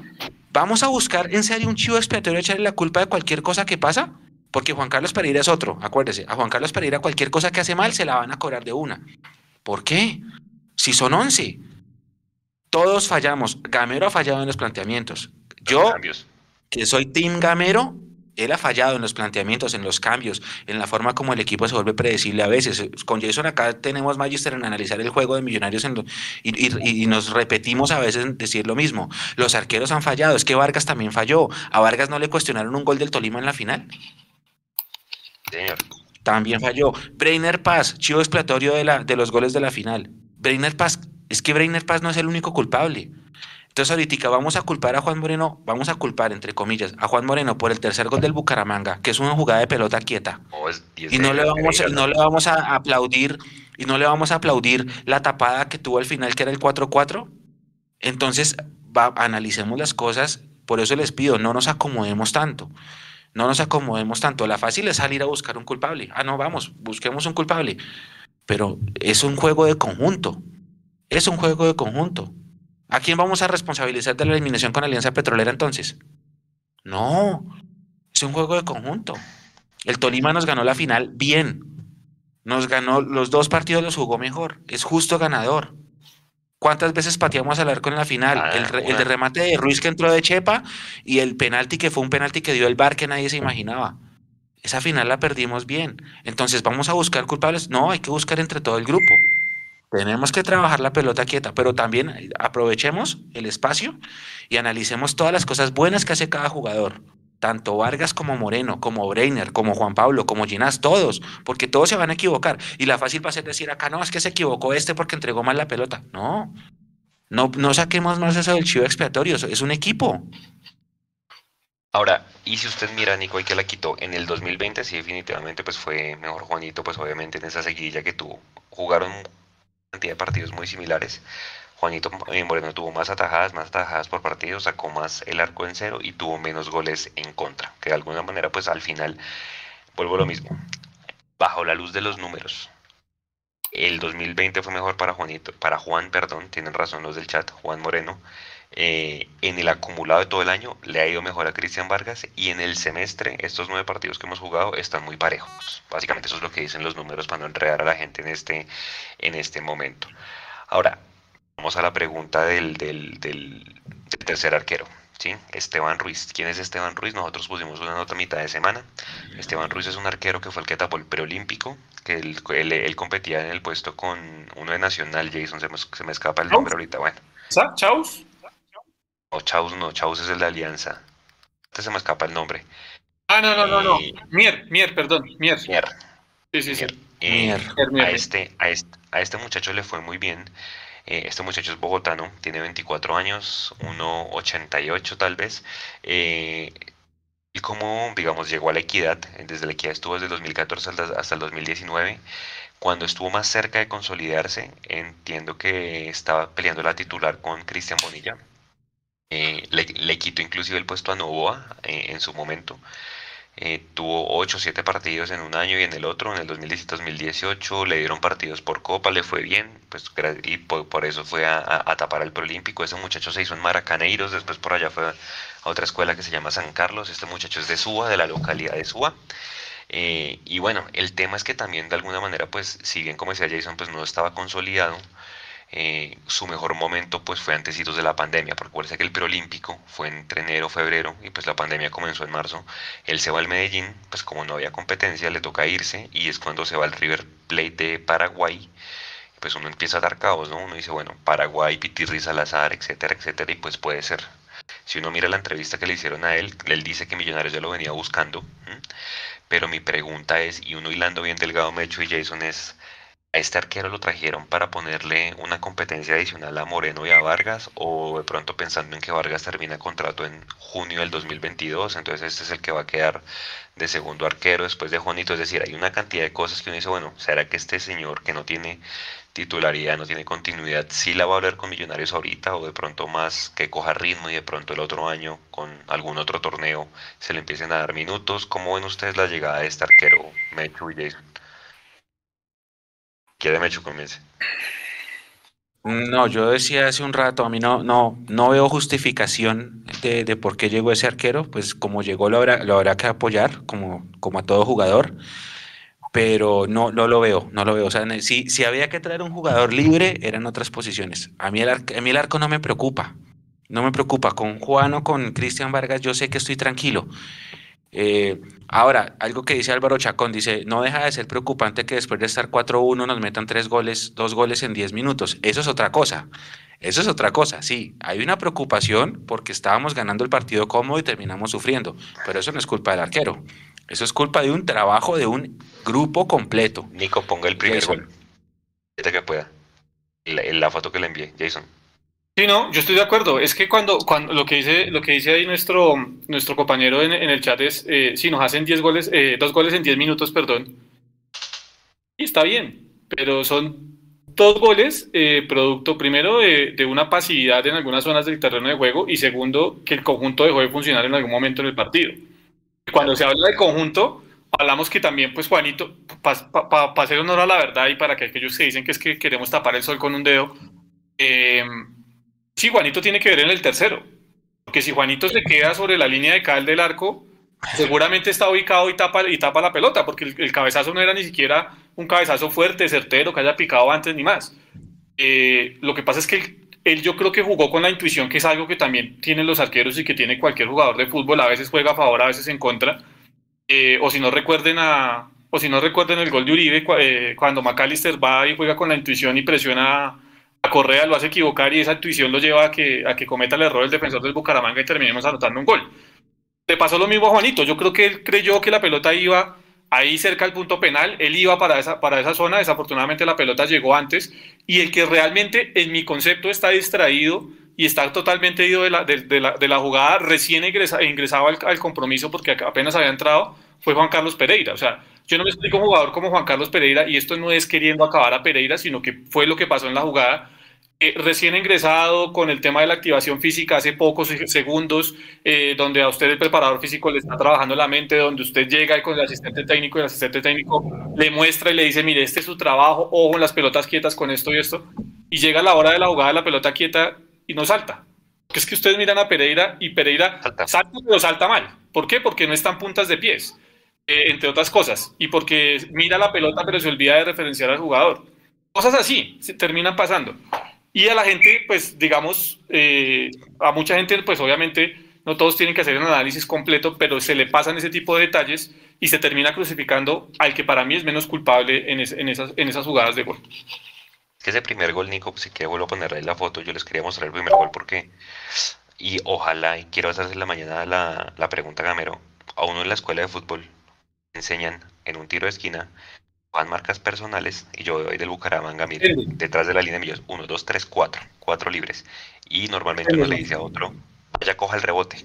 C: ¿Vamos a buscar en serio un chivo expiatorio echarle la culpa de cualquier cosa que pasa? Porque Juan Carlos Pereira es otro, acuérdese. A Juan Carlos Pereira cualquier cosa que hace mal se la van a cobrar de una. ¿Por qué? Si son 11. Todos fallamos. Gamero ha fallado en los planteamientos. Yo, que soy Team Gamero, él ha fallado en los planteamientos, en los cambios, en la forma como el equipo se vuelve predecible a veces. Con Jason acá tenemos Magister en analizar el juego de Millonarios y, nos repetimos a veces en decir lo mismo. Los arqueros han fallado, es que Vargas también falló. A Vargas no le cuestionaron un gol del Tolima en la final. También falló. Breiner Paz, chivo expiatorio de, la, de los goles de la final. Breiner Paz, es que Breiner Paz no es el único culpable. Entonces ahorita vamos a culpar a Juan Moreno, vamos a culpar, entre comillas, a Juan Moreno por el tercer gol del Bucaramanga, que es una jugada de pelota quieta. y no le vamos, no le vamos a aplaudir, y no le vamos a aplaudir la tapada que tuvo al final, que era el 4-4. Entonces, analicemos las cosas, por eso les pido, no nos acomodemos tanto. No nos acomodemos tanto. La fácil es salir a buscar un culpable. Ah, no, vamos, busquemos un culpable. Pero es un juego de conjunto. Es un juego de conjunto. ¿A quién vamos a responsabilizar de la eliminación con Alianza Petrolera entonces? No, es un juego de conjunto. El Tolima nos ganó la final bien. Nos ganó, los dos partidos los jugó mejor. Es justo ganador. ¿Cuántas veces pateamos al arco en la final? Ah, el, el, de remate de Ruiz que entró de Chepa y el penalti que fue un penalti que dio el bar que nadie se imaginaba. Esa final la perdimos bien. Entonces, ¿vamos a buscar culpables? No, hay que buscar entre todo el grupo. Tenemos que trabajar la pelota quieta, pero también aprovechemos el espacio y analicemos todas las cosas buenas que hace cada jugador. Tanto Vargas como Moreno, como Breiner, como Juan Pablo, como Ginás, todos, porque todos se van a equivocar. Y la fácil va a ser decir acá, no, es que se equivocó este porque entregó mal la pelota. No, no, no saquemos más eso del chivo expiatorio, es un equipo.
A: Ahora, y si usted mira, Nico, y que la quitó, en el 2020 sí definitivamente pues fue mejor Juanito, pues obviamente en esa seguidilla que tuvo. Jugaron cantidad de partidos muy similares. Juanito eh, Moreno tuvo más atajadas, más atajadas por partido, sacó más el arco en cero y tuvo menos goles en contra. Que de alguna manera, pues al final, vuelvo a lo mismo. Bajo la luz de los números, el 2020 fue mejor para Juanito, para Juan, perdón, tienen razón los del chat, Juan Moreno. Eh, en el acumulado de todo el año le ha ido mejor a Cristian Vargas y en el semestre estos nueve partidos que hemos jugado están muy parejos. Básicamente eso es lo que dicen los números para no enredar a la gente en este, en este momento. Ahora, vamos a la pregunta del, del, del, tercer arquero. ¿sí? Esteban Ruiz. ¿Quién es Esteban Ruiz? Nosotros pusimos una nota a mitad de semana. Esteban Ruiz es un arquero que fue el que tapó el preolímpico, que él, él, competía en el puesto con uno de Nacional, Jason, se me, se me escapa el nombre ahorita, bueno.
D: ¿Chaus?
A: No, Chaus no, Chaus es el de Alianza. Este se me escapa el nombre.
D: Ah, no, no, no, no. Mier, Mier, perdón, Mier.
A: Mier.
D: Sí, sí,
A: sí. Eh, a, este, a, este, a este muchacho le fue muy bien. Eh, este muchacho es bogotano, tiene 24 años, 1,88 tal vez. Eh, y como, digamos, llegó a la equidad, desde la equidad estuvo desde el 2014 hasta el 2019. Cuando estuvo más cerca de consolidarse, entiendo que estaba peleando la titular con Cristian Bonilla. Eh, le, quitó inclusive el puesto a Novoa eh, en su momento. Eh, tuvo 8 o 7 partidos en un año y en el otro, en el 2017-2018, le dieron partidos por Copa, le fue bien, pues y por, eso fue a, tapar al Prolímpico. Ese muchacho se hizo en Maracaneiros, después por allá fue a otra escuela que se llama San Carlos. Este muchacho es de Suba, de la localidad de Suba. y bueno, el tema es que también de alguna manera, pues, si bien como decía Jason, pues no estaba consolidado, eh, su mejor momento pues fue antes de la pandemia, porque parece que el preolímpico fue entre enero, febrero, y pues la pandemia comenzó en marzo. Él se va al Medellín, pues como no había competencia, le toca irse, y es cuando se va al River Plate de Paraguay, pues uno empieza a dar caos, ¿no? Uno dice, bueno, Paraguay, Pitirri, Salazar, etcétera, etcétera, y pues puede ser. Si uno mira la entrevista que le hicieron a él, él dice que Millonarios ya lo venía buscando, pero mi pregunta es, y uno hilando bien Delgado Mecho y Jason es, a este arquero lo trajeron para ponerle una competencia adicional a Moreno y a Vargas o de pronto pensando en que Vargas termina contrato en junio del 2022, entonces este es el que va a quedar de segundo arquero después de Juanito, es decir, hay una cantidad de cosas que uno dice, bueno, ¿será que este señor que no tiene titularidad, no tiene continuidad, sí la va a hablar con Millonarios ahorita o de pronto más que coja ritmo y de pronto el otro año con algún otro torneo se le empiecen a dar minutos? ¿Cómo ven ustedes la llegada de este arquero, Metro y Jason? Quiere Mecho, comience.
C: No, yo decía hace un rato, a mí no, no, no veo justificación de, de por qué llegó ese arquero, pues como llegó lo habrá, lo habrá que apoyar, como, como a todo jugador, pero no, no lo veo, no lo veo. O sea, si, si había que traer un jugador libre, eran otras posiciones. A mí, el arco, a mí el arco no me preocupa, no me preocupa. Con Juan o con Cristian Vargas yo sé que estoy tranquilo. Eh, ahora, algo que dice Álvaro Chacón, dice, no deja de ser preocupante que después de estar 4-1 nos metan tres goles, dos goles en 10 minutos. Eso es otra cosa. Eso es otra cosa, sí. Hay una preocupación porque estábamos ganando el partido cómodo y terminamos sufriendo, pero eso no es culpa del arquero. Eso es culpa de un trabajo de un grupo completo.
A: Nico, ponga el primer gol. que pueda. La, la foto que le envié, Jason.
D: Sí, no, yo estoy de acuerdo. Es que cuando, cuando lo que dice, lo que dice ahí nuestro, nuestro compañero en, el chat es, eh, si nos hacen 10 goles, eh, dos goles en 10 minutos, perdón, y está bien, pero son dos goles eh, producto primero de, una pasividad en algunas zonas del terreno de juego y segundo que el conjunto dejó de funcionar en algún momento en el partido. Cuando se habla del conjunto, hablamos que también, pues Juanito, para hacer honor a la verdad y para que aquellos que dicen que es que queremos tapar el sol con un dedo, eh, Sí, Juanito tiene que ver en el tercero. Porque si Juanito se queda sobre la línea de cal del arco, seguramente está ubicado y tapa, y tapa la pelota, porque el, cabezazo no era ni siquiera un cabezazo fuerte, certero, que haya picado antes ni más. Eh, lo que pasa es que él, yo creo que jugó con la intuición, que es algo que también tienen los arqueros y que tiene cualquier jugador de fútbol, a veces juega a favor, a veces en contra. Eh, o si no recuerden a, o si no recuerden el gol de Uribe, eh, cuando McAllister va y juega con la intuición y presiona Correa lo hace equivocar y esa intuición lo lleva a que, a que cometa el error el defensor del Bucaramanga y terminemos anotando un gol. Le pasó lo mismo a Juanito, yo creo que él creyó que la pelota iba ahí cerca del punto penal, él iba para esa, para esa zona, desafortunadamente la pelota llegó antes y el que realmente en mi concepto está distraído y está totalmente ido de la, de, la, de la jugada, recién ingresaba al, al, compromiso porque apenas había entrado, fue Juan Carlos Pereira. O sea, yo no me explico un jugador como Juan Carlos Pereira y esto no es queriendo acabar a Pereira, sino que fue lo que pasó en la jugada eh, recién ingresado con el tema de la activación física hace pocos segundos, eh, donde a usted el preparador físico le está trabajando la mente, donde usted llega con el asistente técnico y el asistente técnico le muestra y le dice, mire, este es su trabajo, ojo en las pelotas quietas con esto y esto, y llega la hora de la jugada de la pelota quieta y no salta. Porque es que ustedes miran a Pereira y Pereira salta, salta pero salta mal. ¿Por qué? Porque no están puntas de pies, entre otras cosas, y porque mira la pelota pero se olvida de referenciar al jugador. Cosas así se terminan pasando. Y a la gente, pues digamos, eh, a mucha gente, pues obviamente no todos tienen que hacer un análisis completo, pero se le pasan ese tipo de detalles y se termina crucificando al que para mí es menos culpable en, en, esas, en esas jugadas de gol.
A: Es que ese primer gol, Nico, si que vuelvo a poner ahí la foto, yo les quería mostrar el primer gol porque, y ojalá, y quiero hacerle la mañana la, la pregunta, Gamero, a uno en la escuela de fútbol enseñan en un tiro de esquina van marcas personales y yo voy del Bucaramanga, mire, detrás de la línea de millos, 1, 2, 3, 4, 4 libres. Y normalmente uno le dice a otro, vaya, coja el rebote.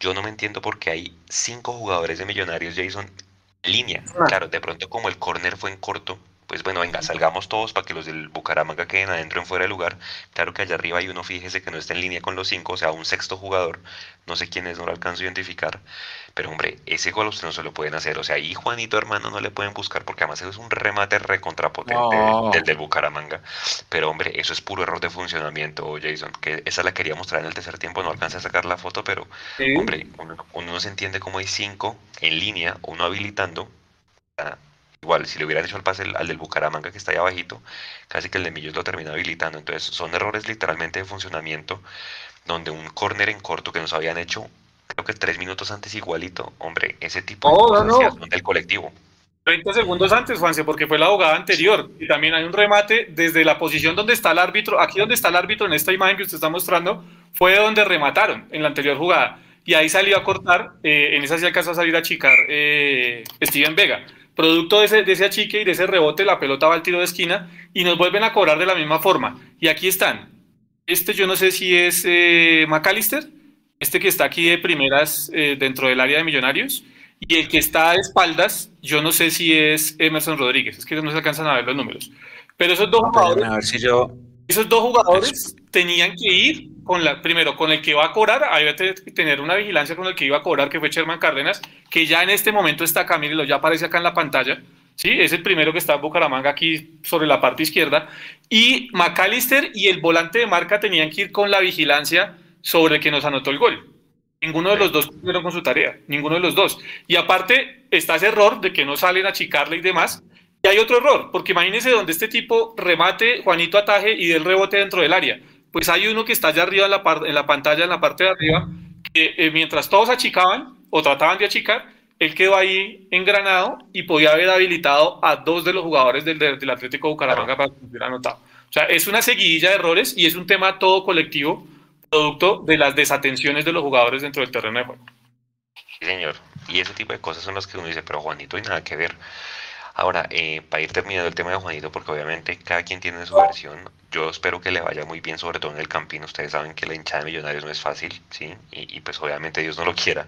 A: Yo no me entiendo por qué hay cinco jugadores de Millonarios, Jason, en línea. Ah. Claro, de pronto como el corner fue en corto, pues bueno, venga, salgamos todos para que los del Bucaramanga queden adentro en fuera de lugar. Claro que allá arriba hay uno, fíjese que no está en línea con los cinco, o sea, un sexto jugador, no sé quién es, no lo alcanzo a identificar. Pero hombre, ese gol usted no se lo pueden hacer. O sea, ahí Juanito hermano no le pueden buscar porque además es un remate recontrapotente del, del Bucaramanga. Pero hombre, eso es puro error de funcionamiento, Jason. Que esa la quería mostrar en el tercer tiempo, no alcancé a sacar la foto, pero hombre, uno, no se entiende cómo hay cinco en línea, uno habilitando. Igual, si le hubieran hecho el pase al, del Bucaramanga que está ahí abajito, casi que el de Millos lo termina habilitando. Entonces, son errores literalmente de funcionamiento, donde un córner en corto que nos habían hecho, creo que tres minutos antes igualito, hombre, ese tipo de cosas del colectivo.
D: 30 segundos antes, Juanse, porque fue la jugada anterior. Y también hay un remate desde la posición donde está el árbitro. Aquí donde está el árbitro en esta imagen que usted está mostrando, fue donde remataron en la anterior jugada. Y ahí salió a cortar, eh, en esa sí alcanzó a salir a chicar eh, Steven Vega. Producto de ese, de ese achique y de ese rebote, la pelota va al tiro de esquina y nos vuelven a cobrar de la misma forma. Y aquí están. Este yo no sé si es eh, McAllister, este que está aquí de primeras eh, dentro del área de Millonarios, y el que está a espaldas, yo no sé si es Emerson Rodríguez, es que no se alcanzan a ver los números. Pero esos dos jugadores, esos dos jugadores tenían que ir con la, primero, con el que iba a cobrar, había que tener una vigilancia con el que iba a cobrar, que fue Sherman Cárdenas, que ya en este momento está acá, lo ya aparece acá en la pantalla, ¿sí? Es el primero que está en Bucaramanga aquí sobre la parte izquierda. Y McAllister y el volante de marca tenían que ir con la vigilancia sobre el que nos anotó el gol. Ninguno de los dos cumplieron con su tarea, ninguno de los dos. Y aparte está ese error de que no salen a chicarle y demás. Y hay otro error, porque imagínense donde este tipo remate, Juanito ataje y del rebote dentro del área. Pues hay uno que está allá arriba en la, en la pantalla, en la parte de arriba, que eh, mientras todos achicaban o trataban de achicar, él quedó ahí engranado y podía haber habilitado a dos de los jugadores del, del Atlético Bucaramanga para que hubiera anotado. O sea, es una seguidilla de errores y es un tema todo colectivo, producto de las desatenciones de los jugadores dentro del terreno de juego.
A: Sí, señor. Y ese tipo de cosas son las que uno dice, pero Juanito, hay nada que ver. Ahora, eh, para ir terminando el tema de Juanito, porque obviamente cada quien tiene su versión, yo espero que le vaya muy bien, sobre todo en el Campín. Ustedes saben que la hinchada de Millonarios no es fácil, ¿sí? Y, y pues obviamente Dios no lo quiera.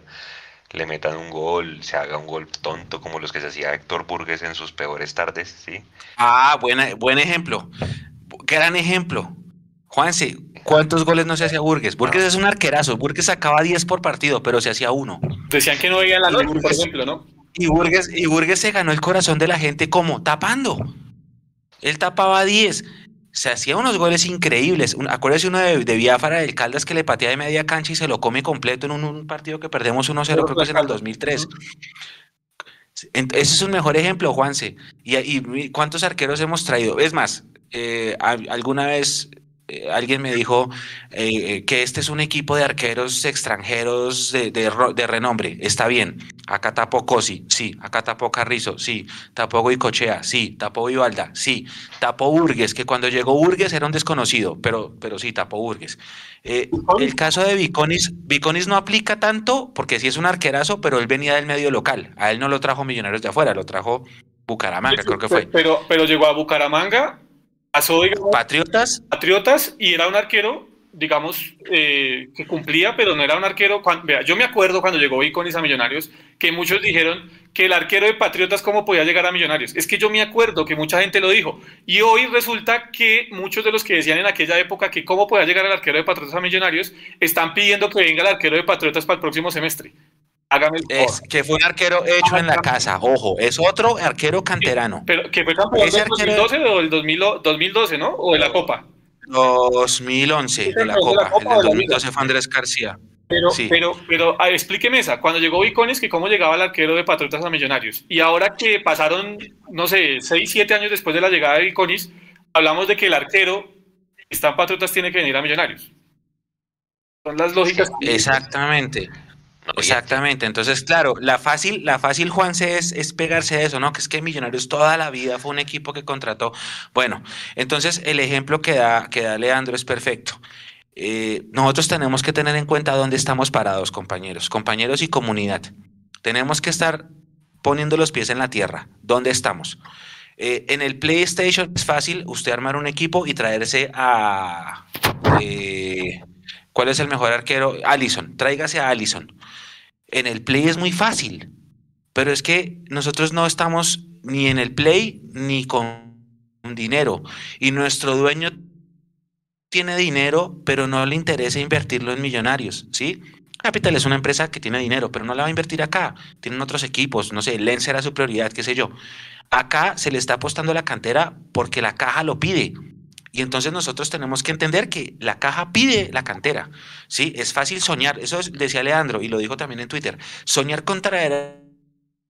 A: Le metan un gol, se haga un gol tonto como los que se hacía Héctor Burgues en sus peores tardes, ¿sí?
C: Ah, buena, buen ejemplo. Gran ejemplo. Juanse, ¿cuántos goles no se hacía Burgues? Burgues es un arquerazo. Burgues sacaba 10 por partido, pero se hacía uno.
D: Decían que no veía la noche, por ejemplo, ¿no?
C: Y Burgues, y Burgues se ganó el corazón de la gente como tapando. Él tapaba 10. Se hacía unos goles increíbles. Un, acuérdese uno de, de Biafara del Caldas que le patea de media cancha y se lo come completo en un, un partido que perdemos 1-0, creo que es en el 2003. Ese es un mejor ejemplo, Juanse. Y, y cuántos arqueros hemos traído. Es más, eh, alguna vez eh, alguien me dijo eh, que este es un equipo de arqueros extranjeros de, de, de, renombre. Está bien. Acá tapó Cosi, sí. Acá tapó Carrizo, sí. Tapó Goicochea, sí. Tapó Vivalda, sí. Tapó Burgues, que cuando llegó Burgues era un desconocido, pero, pero sí, tapó Burgues. Eh, el caso de Viconis, Viconis no aplica tanto porque sí es un arquerazo, pero él venía del medio local. A él no lo trajo Millonarios de afuera, lo trajo Bucaramanga, creo que fue.
D: Pero, pero llegó a Bucaramanga pasó, digamos,
C: Patriotas.
D: Patriotas y era un arquero, digamos, eh, que cumplía, pero no era un arquero. Cuando, vea, yo me acuerdo cuando llegó Iconis a Millonarios que muchos dijeron que el arquero de Patriotas, ¿cómo podía llegar a Millonarios? Es que yo me acuerdo que mucha gente lo dijo. Y hoy resulta que muchos de los que decían en aquella época que cómo podía llegar el arquero de Patriotas a Millonarios están pidiendo que venga el arquero de Patriotas para el próximo semestre.
C: Hágame el es que fue un arquero hecho en la casa, ojo, es otro arquero canterano.
D: Pero que fue campeón del 2012 arquero... o del 2000, 2012, ¿no? O de la Copa.
C: 2011 de la Copa, la Copa el 2012 fue Andrés García.
D: Pero, sí. pero, pero a, explíqueme esa, cuando llegó Vicones, que cómo llegaba el arquero de Patriotas a Millonarios. Y ahora que pasaron, no sé, 6, 7 años después de la llegada de Viconis, hablamos de que el arquero que está en Patriotas tiene que venir a Millonarios. Son las lógicas.
C: Exactamente. Exactamente, entonces claro, la fácil, la fácil Juanse es, es pegarse a eso, ¿no? Que es que Millonarios toda la vida fue un equipo que contrató. Bueno, entonces el ejemplo que da, que da Leandro es perfecto. Eh, nosotros tenemos que tener en cuenta dónde estamos parados, compañeros, compañeros y comunidad. Tenemos que estar poniendo los pies en la tierra. ¿Dónde estamos? Eh, en el PlayStation es fácil usted armar un equipo y traerse a... Eh, ¿Cuál es el mejor arquero? Allison, tráigase a Allison. En el Play es muy fácil, pero es que nosotros no estamos ni en el Play ni con dinero. Y nuestro dueño tiene dinero, pero no le interesa invertirlo en millonarios, ¿sí? Capital es una empresa que tiene dinero, pero no la va a invertir acá. Tienen otros equipos, no sé, Lens era su prioridad, qué sé yo. Acá se le está apostando la cantera porque la caja lo pide. Y entonces nosotros tenemos que entender que la caja pide la cantera. ¿sí? Es fácil soñar, eso decía Leandro y lo dijo también en Twitter. Soñar con traer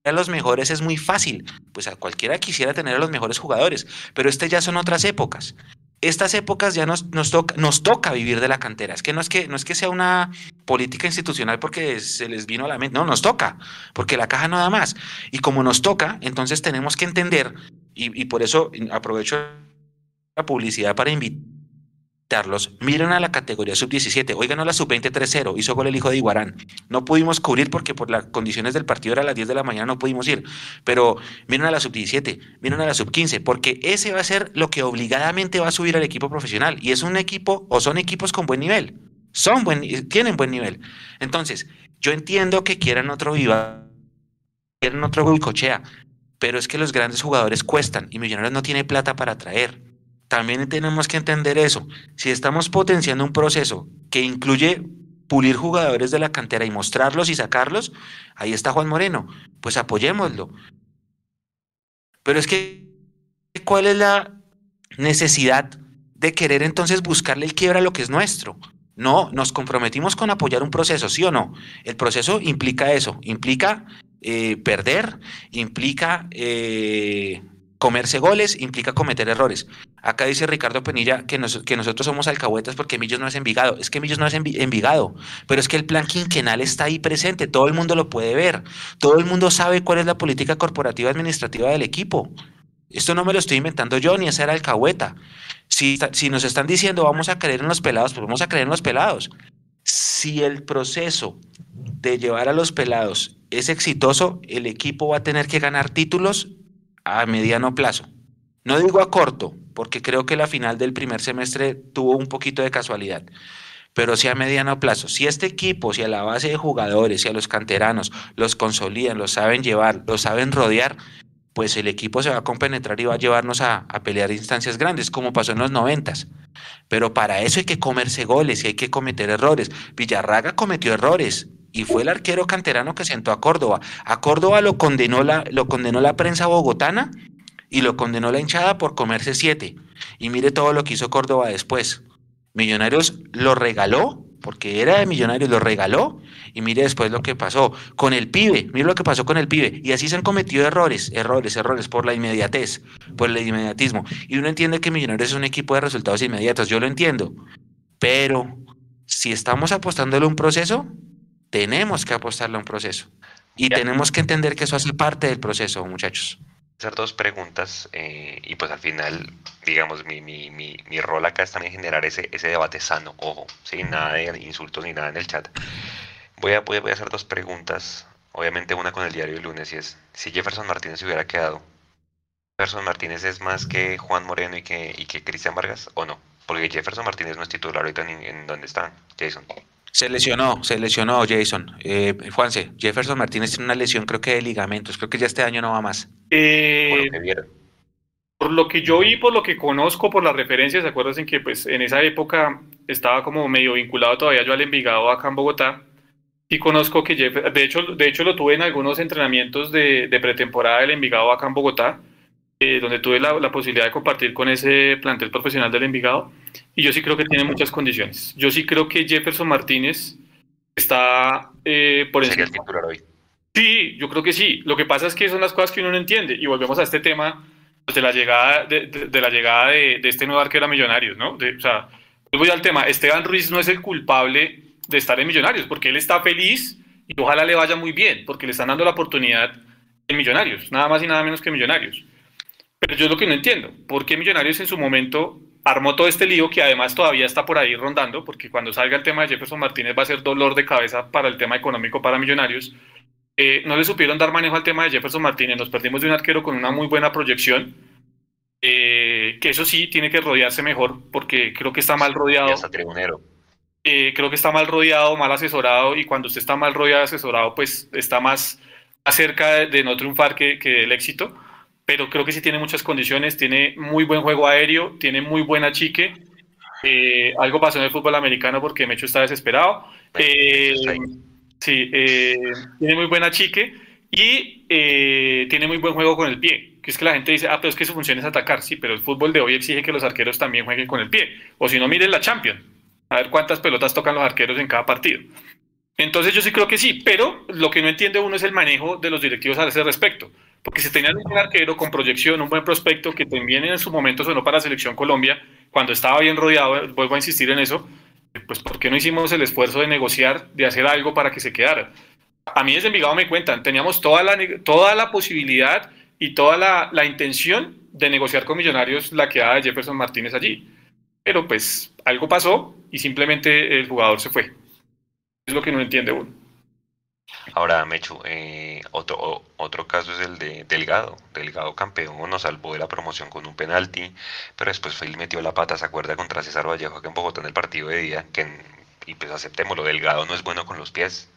C: a los mejores es muy fácil. Pues a cualquiera quisiera tener a los mejores jugadores, pero estas ya son otras épocas. Estas épocas ya nos, nos, toca, nos toca vivir de la cantera. Es que no es que, no es que sea una política institucional porque se les vino a la mente. No, nos toca, porque la caja no da más. Y como nos toca, entonces tenemos que entender, y por eso aprovecho publicidad para invitarlos. Miren a la categoría sub-17. Hoy ganó la sub-20 3-0. Hizo gol el hijo de Iguarán. No pudimos cubrir porque por las condiciones del partido era a las 10 de la mañana, no pudimos ir. Pero miren a la sub-17, miren a la sub-15, porque ese va a ser lo que obligadamente va a subir al equipo profesional. Y es un equipo, o son equipos con buen nivel. Son buen, tienen buen nivel. Entonces, yo entiendo que quieran otro Viva, quieran otro Goicochea, pero es que los grandes jugadores cuestan y Millonarios no tiene plata para traer. También tenemos que entender eso. Si estamos potenciando un proceso que incluye pulir jugadores de la cantera y mostrarlos y sacarlos, ahí está Juan Moreno. Pues apoyémoslo. Pero es que, ¿cuál es la necesidad de querer entonces buscarle el quiebra a lo que es nuestro? No, nos comprometimos con apoyar un proceso, ¿sí o no? El proceso implica eso, implica eh, perder, implica eh, comerse goles, implica cometer errores. Acá dice Ricardo Penilla que, nosotros somos alcahuetas porque Millos no es Envigado. Es que Millos no es Envigado, pero es que el plan quinquenal está ahí presente, todo el mundo lo puede ver, todo el mundo sabe cuál es la política corporativa administrativa del equipo. Esto no me lo estoy inventando yo ni hacer alcahueta. Si, si nos están diciendo vamos a creer en los pelados, pues vamos a creer en los pelados. Si el proceso de llevar a los pelados es exitoso, el equipo va a tener que ganar títulos a mediano plazo. No digo a corto, porque creo que la final del primer semestre tuvo un poquito de casualidad, pero sí a mediano plazo. Si este equipo, si a la base de jugadores, si a los canteranos los consolidan, los saben llevar, los saben rodear, pues el equipo se va a compenetrar y va a llevarnos a, a pelear instancias grandes, como pasó en los noventas. Pero para eso hay que comerse goles y hay que cometer errores. Villarraga cometió errores, y fue el arquero canterano que sentó a Córdoba. A Córdoba lo condenó la, lo condenó la prensa bogotana y lo condenó la hinchada por comerse siete. Y mire todo lo que hizo Córdoba después. Millonarios lo regaló, porque era de Millonarios, lo regaló, y mire después lo que pasó con el pibe, mire lo que pasó con el pibe, y así se han cometido errores, errores, errores, por la inmediatez, por el inmediatismo. Y uno entiende que Millonarios es un equipo de resultados inmediatos, yo lo entiendo, pero si estamos apostándole un proceso, tenemos que apostarle a un proceso. Y tenemos que entender que eso hace parte del proceso, muchachos.
A: Hacer dos preguntas eh, y pues al final, digamos, mi, mi, mi, mi, rol acá es también generar ese, ese debate sano, ojo, sin nada de insultos ni nada en el chat. Voy a, voy a hacer dos preguntas, obviamente una con el diario del lunes y es, si Jefferson Martínez se hubiera quedado, ¿Jefferson Martínez es más que Juan Moreno y que, y que Cristian Vargas o no? Porque Jefferson Martínez no es titular ahorita en, en donde está Jason.
C: Se lesionó, se lesionó Jason. Eh, Juanse, Jefferson Martínez tiene una lesión, creo que de ligamentos. Creo que ya este año no va más.
D: Eh, por, lo que yo vi, por lo que conozco, por las referencias, ¿se acuerdan que pues en esa época estaba como medio vinculado todavía yo al Envigado acá en Bogotá? Y conozco que Jefferson, de hecho, de hecho lo tuve en algunos entrenamientos de, de pretemporada del Envigado acá en Bogotá eh, donde tuve la, la, posibilidad de compartir con ese plantel profesional del Envigado, y yo sí creo que tiene muchas condiciones. Yo sí creo que Jefferson Martínez está eh, por encima. hoy? Sí, yo creo que sí. Lo que pasa es que son las cosas que uno no entiende, y volvemos a este tema pues, de la llegada de, de, la llegada de, de, este nuevo arquero a Millonarios, ¿no? o sea, voy al tema, Esteban Ruiz no es el culpable de estar en Millonarios, porque él está feliz y ojalá le vaya muy bien, porque le están dando la oportunidad en Millonarios, nada más y nada menos que Millonarios. Pero yo es lo que no entiendo. ¿Por qué Millonarios en su momento armó todo este lío que además todavía está por ahí rondando? Porque cuando salga el tema de Jefferson Martínez va a ser dolor de cabeza para el tema económico para Millonarios. Eh, no le supieron dar manejo al tema de Jefferson Martínez. Nos perdimos de un arquero con una muy buena proyección. Eh, que eso sí tiene que rodearse mejor porque creo que está mal rodeado. Eh, creo que está mal rodeado, mal asesorado y cuando usted está mal rodeado, asesorado, pues está más, cerca de, de no triunfar que, que del éxito pero creo que sí tiene muchas condiciones, tiene muy buen juego aéreo, tiene muy buena chique. Eh, algo pasó en el fútbol americano porque Mecho está desesperado. Eh, sí, eh, tiene muy buena chique y tiene muy buen juego con el pie. Que es que la gente dice, ah, pero es que su función es atacar. Sí, pero el fútbol de hoy exige que los arqueros también jueguen con el pie. O si no, miren la Champions. A ver cuántas pelotas tocan los arqueros en cada partido. Entonces yo sí creo que sí, pero lo que no entiende uno es el manejo de los directivos a ese respecto. Porque si tenían un arquero con proyección, un buen prospecto que también en su momento sonó para la selección Colombia, cuando estaba bien rodeado, vuelvo a insistir en eso, pues ¿por qué no hicimos el esfuerzo de negociar, de hacer algo para que se quedara? A mí desde Envigado me cuentan, teníamos toda la, toda la posibilidad y toda la, la intención de negociar con Millonarios la quedada de Jefferson Martínez allí. Pero pues algo pasó y simplemente el jugador se fue. Es lo que no entiende uno.
A: Ahora, Mechu, eh, otro, otro caso es el de Delgado. Delgado campeón nos salvó de la promoción con un penalti, pero después y metió la pata, ¿se acuerda? Contra César Vallejo acá en Bogotá en el partido de día, que y pues aceptémoslo, Delgado no es bueno con los pies.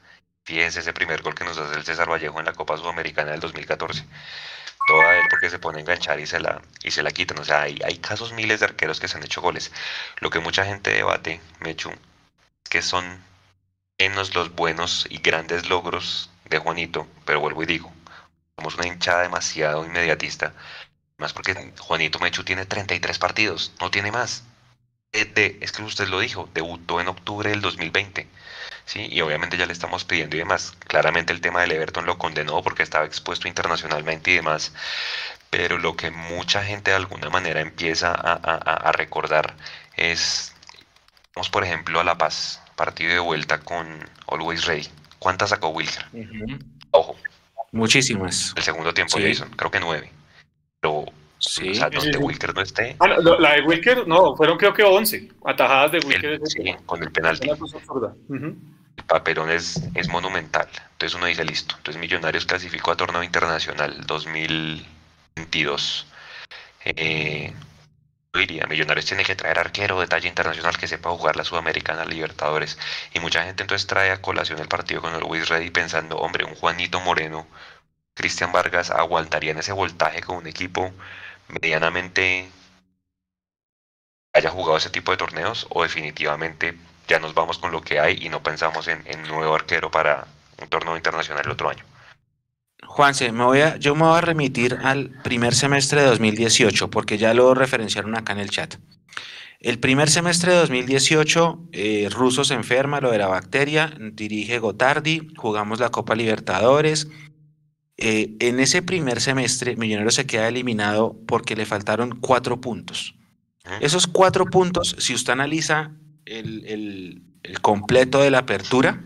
A: Fíjense ese primer gol que nos hace el César Vallejo en la Copa Sudamericana del 2014. Toda él porque se pone a enganchar y se la, y se la quitan. O sea, hay, hay casos miles de arqueros que se han hecho goles. Lo que mucha gente debate, Mechu, es que son menos los buenos y grandes logros de Juanito, pero vuelvo y digo, somos una hinchada demasiado inmediatista. Más porque Juanito Mechu tiene 33 partidos, no tiene más. es que usted lo dijo, debutó en octubre del 2020. ¿sí? Y obviamente ya le estamos pidiendo y demás. Claramente el tema del Everton lo condenó porque estaba expuesto internacionalmente y demás. Pero lo que mucha gente de alguna manera empieza a, recordar es, vamos por ejemplo a La Paz, partido de vuelta con Always Ready. ¿Cuántas sacó Wilker? Ojo.
C: Muchísimas.
A: El segundo tiempo Jason, creo que nueve. Pero Sí. O sea, donde Wilker no esté.
D: Ah, la de Wilker, no, fueron creo que 11 atajadas de Wilker.
A: sí, con el penalti. El papelón es, es monumental. Entonces uno dice, listo. Entonces Millonarios clasificó a torneo internacional 2022. Eh, Millonarios tiene que traer arquero de talla internacional que sepa jugar la Sudamericana Libertadores. Y mucha gente entonces trae a colación el partido con el Wiz Ready pensando, hombre, un Juanito Moreno, Cristian Vargas aguantaría en ese voltaje con un equipo medianamente haya jugado ese tipo de torneos o definitivamente ya nos vamos con lo que hay y no pensamos en, en nuevo arquero para un torneo internacional el otro año.
C: Juanse, me voy a, yo me voy a remitir al primer semestre de 2018 porque ya lo referenciaron acá en el chat. El primer semestre de 2018, eh, Russo se enferma, lo de la bacteria, dirige Gotardi, jugamos la Copa Libertadores, eh, en ese primer semestre, Millonarios se queda eliminado porque le faltaron cuatro puntos. Esos cuatro puntos, si usted analiza el, completo de la apertura,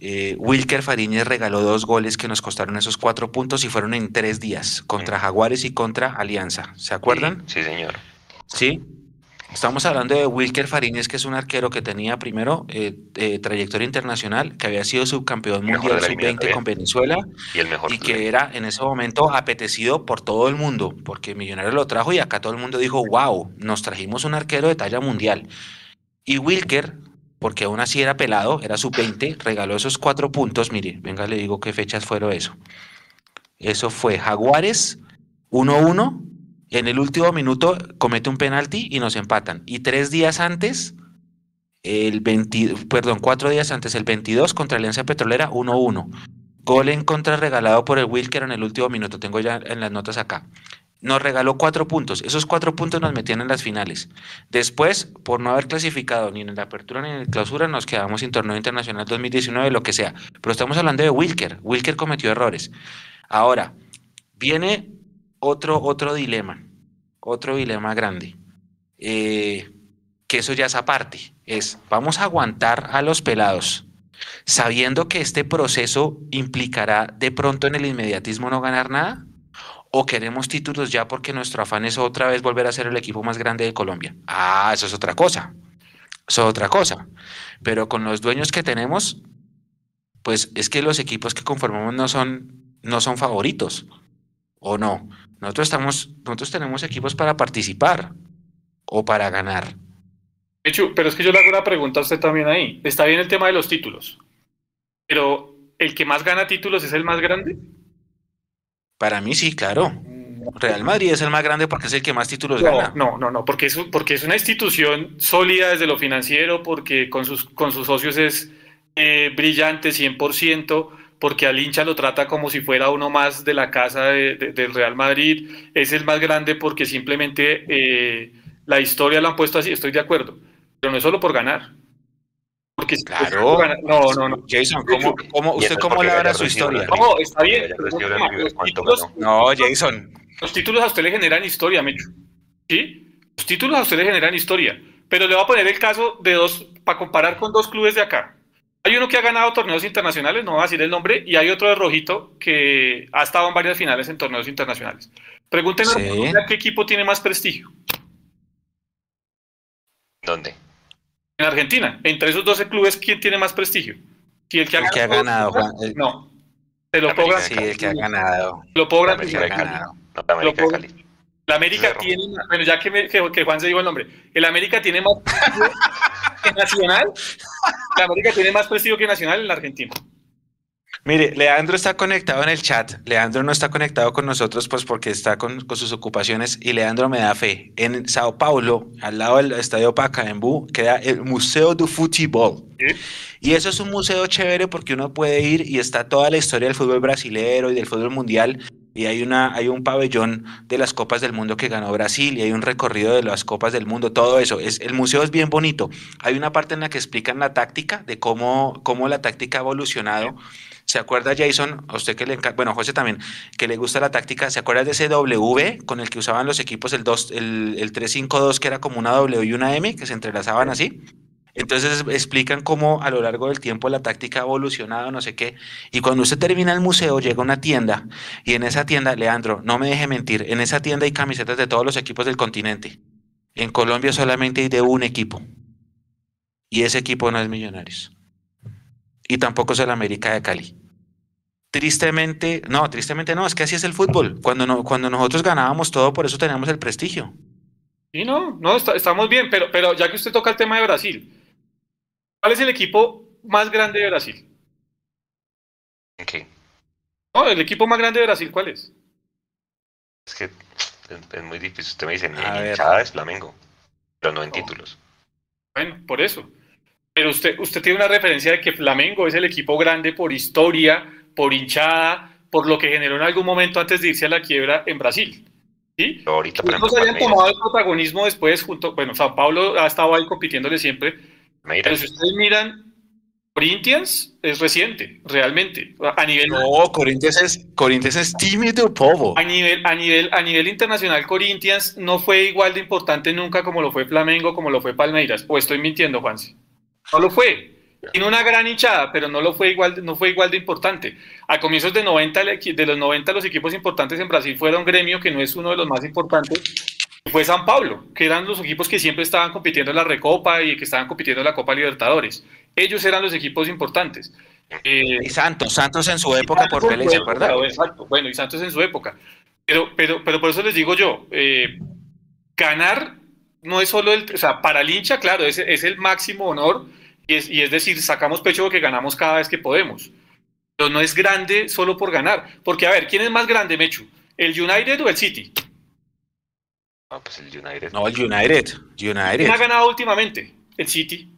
C: eh, Wilker Fariñez regaló dos goles que nos costaron esos cuatro puntos y fueron en tres días, contra Jaguares y contra Alianza. ¿Se acuerdan?
A: sí señor.
C: Sí, Estamos hablando de Wilker Fariñez, que es un arquero que tenía primero eh, eh, trayectoria internacional, que había sido subcampeón mundial sub-20 con Venezuela
A: y, el mejor
C: y que era en ese momento apetecido por todo el mundo, porque Millonarios lo trajo y acá todo el mundo dijo, wow, nos trajimos un arquero de talla mundial. Y Wilker, porque aún así era pelado, era sub-20, regaló esos cuatro puntos. Mire, venga, le digo qué fechas fueron eso. Eso fue Jaguares 1-1 en el último minuto comete un penalti y nos empatan. Y tres días antes, el 20, perdón, cuatro días antes, el 22 contra Alianza Petrolera, 1-1. Gol en contra regalado por el Wilker en el último minuto. Tengo ya en las notas acá. Nos regaló cuatro puntos. Esos cuatro puntos nos metían en las finales. Después, por no haber clasificado ni en la apertura ni en la clausura, nos quedamos sin torneo internacional 2019, lo que sea. Pero estamos hablando de Wilker. Wilker cometió errores. Ahora, viene otro, otro dilema, otro dilema grande, eh, que eso ya es aparte, es vamos a aguantar a los pelados, sabiendo que este proceso implicará de pronto en el inmediatismo no ganar nada, o queremos títulos ya porque nuestro afán es otra vez volver a ser el equipo más grande de Colombia. Ah, eso es otra cosa, eso es otra cosa, pero con los dueños que tenemos, pues es que los equipos que conformamos no son, no son favoritos, ¿o no? Nosotros, estamos, nosotros tenemos equipos para participar o para ganar.
D: pero es que yo le hago una pregunta a usted también ahí. Está bien el tema de los títulos, pero ¿el que más gana títulos es el más grande?
C: Para mí sí, claro. Real Madrid es el más grande porque es el que más títulos gana.
D: No, no, no, porque es, porque es una institución sólida desde lo financiero, porque con sus, con sus socios es eh, brillante 100%, porque al hincha lo trata como si fuera uno más de la casa del Real Madrid, es el más grande porque simplemente eh, la historia lo han puesto así, estoy de acuerdo, pero no es solo por ganar.
C: Porque claro. no, no, no. Jason, ¿cómo, cómo, ¿usted cómo le habla su historia?
D: No, está bien.
C: no, Jason.
D: Los títulos a usted le generan historia, Mecho. ¿Sí? Los títulos a usted le generan historia. Pero le voy a poner el caso de dos, para comparar con dos clubes de acá. Hay uno que ha ganado torneos internacionales, no voy a decir el nombre, y hay otro de Rojito que ha estado en varias finales en torneos internacionales. Pregúntenme qué equipo tiene más prestigio.
A: ¿Dónde?
D: En Argentina. Entre esos 12 clubes, ¿quién tiene más prestigio?
C: Si el que ha, ganado, Juan.
D: No. Se lo puedo
C: Sí, el que ha ganado.
D: Lo puedo garantizar. La América tiene, bueno, ya que, que, Juan se dijo el nombre, el América tiene más que Nacional. La América tiene más prestigio que Nacional en la Argentina.
C: Mire, Leandro está conectado en el chat. Leandro no está conectado con nosotros, pues porque está con, sus ocupaciones. Y Leandro me da fe. En Sao Paulo, al lado del Estadio Pacaembu, queda el Museo do Futebol. Y eso es un museo chévere porque uno puede ir y está toda la historia del fútbol brasilero y del fútbol mundial. Y hay, una, hay un pabellón de las Copas del Mundo que ganó Brasil y hay un recorrido de las Copas del Mundo, todo eso. Es, el museo es bien bonito. Hay una parte en la que explican la táctica, de cómo, cómo la táctica ha evolucionado. ¿Se acuerda Jason, usted que le bueno, José también, que le gusta la táctica, ¿se acuerda de ese W con el que usaban los equipos el, 2, el, el 3-5-2 que era como una W y una M que se entrelazaban así? Entonces explican cómo a lo largo del tiempo la táctica ha evolucionado, no sé qué. Y cuando usted termina el museo, llega a una tienda y en esa tienda, Leandro, no me deje mentir, en esa tienda hay camisetas de todos los equipos del continente. En Colombia solamente hay de un equipo. Y ese equipo no es Millonarios. Y tampoco es el América de Cali. Tristemente, no, tristemente no, es que así es el fútbol. Cuando, no, cuando nosotros ganábamos todo, por eso teníamos el prestigio.
D: Y no, no, estamos bien, pero, pero ya que usted toca el tema de Brasil, ¿cuál es el equipo más grande de Brasil?
A: ¿En qué?
D: No, el equipo más grande de Brasil, ¿cuál es?
A: Es que es, muy difícil. Usted me dice, en hinchada es Flamengo, pero no en títulos.
D: Bueno, por eso. Pero usted, usted tiene una referencia de que Flamengo es el equipo grande por historia, por hinchada, por lo que generó en algún momento antes de irse a la quiebra en Brasil. ¿sí?
A: Ahorita,
D: habían tomado el protagonismo después, junto, bueno, Sao Paulo ha estado ahí compitiéndole siempre. Pero si ustedes miran, Corinthians es reciente, realmente. A nivel.
C: No, Corinthians es, Corinthians es tímido, povo.
D: A nivel, a, nivel, a nivel internacional, Corinthians no fue igual de importante nunca como lo fue Flamengo, como lo fue Palmeiras. O estoy mintiendo, Juanse. No lo fue. Tiene una gran hinchada, pero no lo fue igual, no fue igual de importante. A comienzos de, 90, de los 90 los equipos importantes en Brasil fueron Gremio, que no es uno de los más importantes, fue San Pablo, que eran los equipos que siempre estaban compitiendo en la Recopa y que estaban compitiendo en la Copa Libertadores. Ellos eran los equipos importantes.
C: Eh, y Santos, Santos en su época por Pelé, ¿verdad?
D: Exacto, bueno, y Santos en su época. Pero, pero, pero por eso les digo yo, eh, ganar no es solo el, o sea, para el hincha, claro, es, es el máximo honor y es, decir, sacamos pecho que ganamos cada vez que podemos. Pero no es grande solo por ganar. Porque, a ver, ¿quién es más grande, Mechu? ¿El United o el City?
A: No, pues el United.
C: No, el United. United.
D: ¿Quién ha ganado últimamente? El City.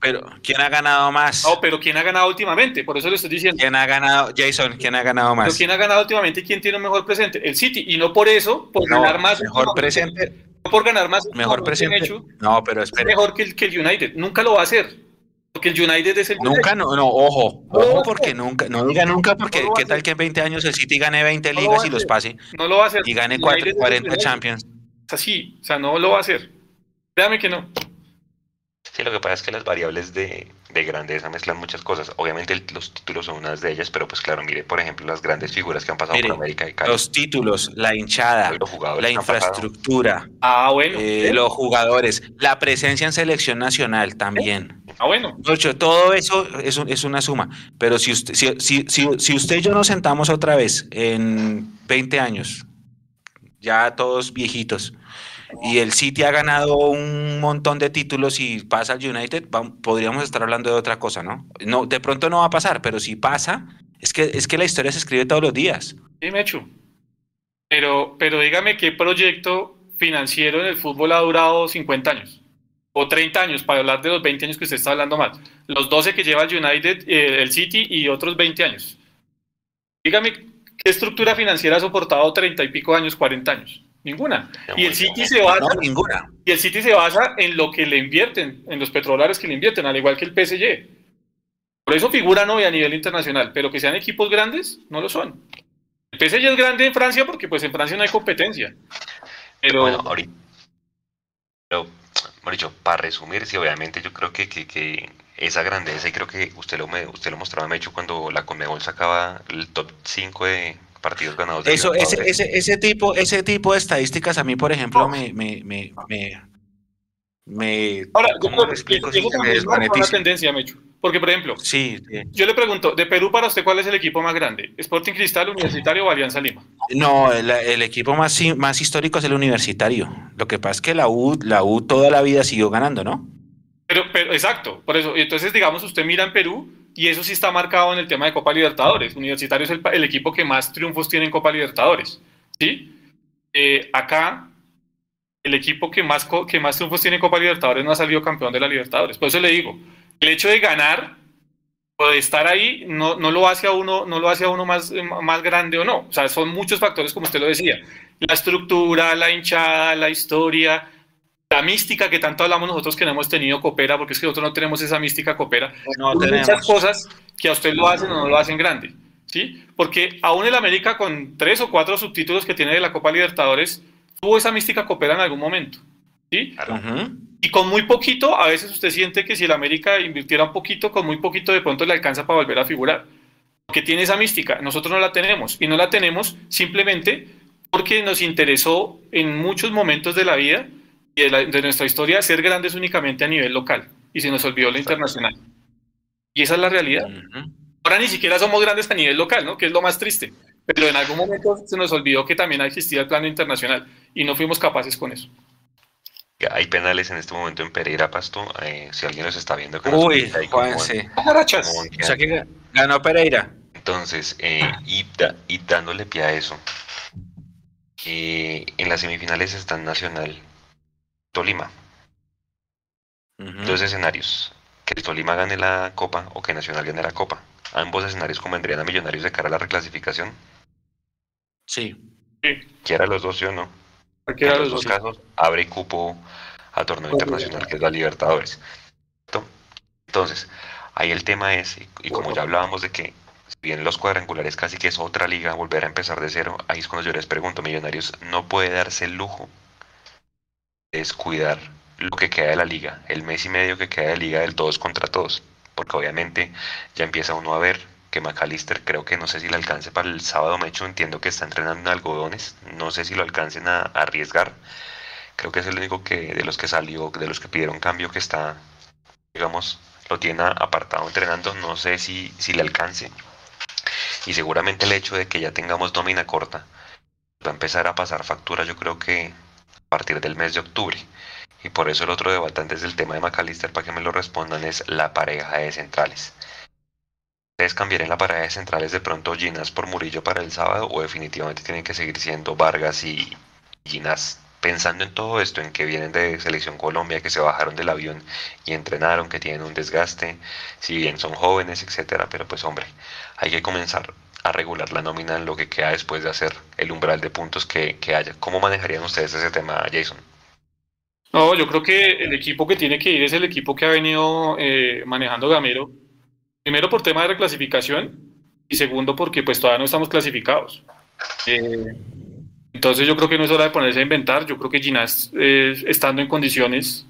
C: Pero, ¿quién ha ganado más?
D: No, pero ¿quién ha ganado últimamente? Por eso le estoy diciendo.
C: ¿Quién ha ganado, Jason? ¿Quién ha ganado más?
D: ¿quién ha ganado últimamente y quién tiene un mejor presente? El City. Y no por eso, por ganar más.
C: Mejor presente.
D: No por ganar más.
C: Mejor presente. no, pero espera.
D: mejor que el, que el United. Nunca lo va a hacer. Porque el United es el.
C: Nunca, no, no, ojo, ojo, porque nunca, no diga nunca, porque qué tal que en 20 años el City gane 20 ligas y los pase.
D: No lo va a hacer.
C: Y gane 40 Champions.
D: Es así, o sea, no lo va a hacer. Créame que no.
A: Sí, lo que pasa es que las variables de, de grandeza mezclan muchas cosas. Obviamente los títulos son unas de ellas, pero pues claro, mire, por ejemplo, las grandes figuras que han pasado por América y
C: Cali. Los títulos, la hinchada, la infraestructura,
D: ah, bueno,
C: eh, los jugadores, la presencia en selección nacional también.
D: Ah, bueno.
C: todo eso es, es una suma. Pero si usted, si, si, si, usted y yo nos sentamos otra vez en 20 años, ya todos viejitos, y el City ha ganado un montón de títulos y pasa al United, podríamos estar hablando de otra cosa, ¿no? No, de pronto no va a pasar, pero si pasa, es que, es que la historia se escribe todos los días.
D: Sí, Mechu. Pero, pero dígame qué proyecto financiero en el fútbol ha durado 50 años o 30 años, para hablar de los 20 años que usted está hablando más. Los 12 que lleva el United, eh, el City y otros 20 años. Dígame, ¿qué estructura financiera ha soportado 30 y pico años, 40 años? Ninguna. Y el City se basa.
C: ninguna.
D: Y el City se basa en lo que le invierten, en los petrolares que le invierten, al igual que el PSG. Por eso figuran hoy a nivel internacional, pero que sean equipos grandes, no lo son. El PSG es grande en Francia porque pues en Francia no hay competencia. Pero,
A: bueno, ahorita, pero, dicho, para resumir, sí, obviamente yo creo que, que, esa grandeza, y creo que usted lo, usted lo mostraba, Mecho, cuando la Conmebol sacaba el top 5 de, partidos ganados.
C: Eso, ese, ese, ese, tipo, ese tipo de estadísticas a mí, por ejemplo, me, me, me, me,
D: Ahora, ¿cómo yo, explico yo, una tendencia, Mecho. Porque, por ejemplo,
C: sí,
D: yo le pregunto, de Perú para usted, ¿cuál es el equipo más grande? ¿Sporting Cristal, Universitario o Alianza Lima?
C: No, el, el, equipo más, más histórico es el Universitario. Lo que pasa es que la U, la U toda la vida siguió ganando, ¿no?
D: Pero, pero exacto, por eso. Entonces, digamos, usted mira en Perú y eso sí está marcado en el tema de Copa Libertadores. Universitario es el, equipo que más triunfos tiene en Copa Libertadores. ¿sí? Eh, acá, el equipo que más, que más triunfos tiene en Copa Libertadores no ha salido campeón de la Libertadores. Por eso le digo, el hecho de ganar o de estar ahí no, no lo hace a uno, no lo hace a uno más, más grande o no. O sea, son muchos factores, como usted lo decía. La estructura, la hinchada, la historia, la mística que tanto hablamos nosotros que no hemos tenido coopera, porque es que nosotros no tenemos esa mística coopera. No muchas cosas que a usted lo hacen o no lo hacen grande. ¿sí? Porque aún el América con tres o cuatro subtítulos que tiene de la Copa Libertadores, tuvo esa mística coopera en algún momento. ¿sí? Y con muy poquito, a veces usted siente que si el América invirtiera un poquito, con muy poquito de pronto le alcanza para volver a figurar. Porque tiene esa mística, nosotros no la tenemos. Y no la tenemos simplemente porque nos interesó en muchos momentos de la vida y de, nuestra historia ser grandes únicamente a nivel local y se nos olvidó lo internacional. Y esa es la realidad. Ahora ni siquiera somos grandes a nivel local, ¿no? Que es lo más triste. Pero en algún momento se nos olvidó que también existía el plano internacional y no fuimos capaces con eso.
A: Hay penales en este momento en Pereira Pasto. Eh, si alguien nos está viendo.
C: Uy, Juanse. O sea que ganó Pereira.
A: Entonces, eh, y, y, dándole pie a eso. Eh, en las semifinales está Nacional Tolima. Dos escenarios. Que el Tolima gane la Copa o que Nacional gane la Copa. Ambos escenarios convendrían a Millonarios de cara a la reclasificación.
C: Sí.
A: Quiera los dos, sí o no. en los dos casos, abre cupo a torneo internacional, que es la Libertadores. Entonces, ahí el tema es, y, como ya hablábamos de que si bien los cuadrangulares casi que es otra liga, volver a empezar de cero, ahí es cuando yo les pregunto, Millonarios no puede darse el lujo es cuidar lo que queda de la liga, el mes y medio que queda de liga del todos contra todos, porque obviamente ya empieza uno a ver que McAllister creo que no sé si le alcance para el sábado, me hecho entiendo que está entrenando en algodones, no sé si lo alcancen a, arriesgar, creo que es el único que de los que salió, de los que pidieron cambio que está, digamos, lo tiene apartado entrenando, no sé si, si le alcance, y seguramente el hecho de que ya tengamos nómina corta va a empezar a pasar factura, yo creo que a partir del mes de octubre. Y por eso el otro debate antes del tema de McAllister, para que me lo respondan, es la pareja de centrales. ¿Ustedes cambiarían la pareja de centrales de pronto Ginas por Murillo para el sábado o definitivamente tienen que seguir siendo Vargas y Ginas? Pensando en todo esto, en que vienen de Selección Colombia, que se bajaron del avión y entrenaron, que tienen un desgaste, si bien son jóvenes, etcétera, pero pues hombre, hay que comenzar a regular la nómina en lo que queda después de hacer el umbral de puntos que, haya. ¿Cómo manejarían ustedes ese tema, Jason?
D: No, yo creo que el equipo que tiene que ir es el equipo que ha venido eh, manejando Gamero. Primero por tema de reclasificación y segundo porque pues todavía no estamos clasificados. Eh, entonces yo creo que no es hora de ponerse a inventar. Yo creo que Ginás eh, estando en condiciones,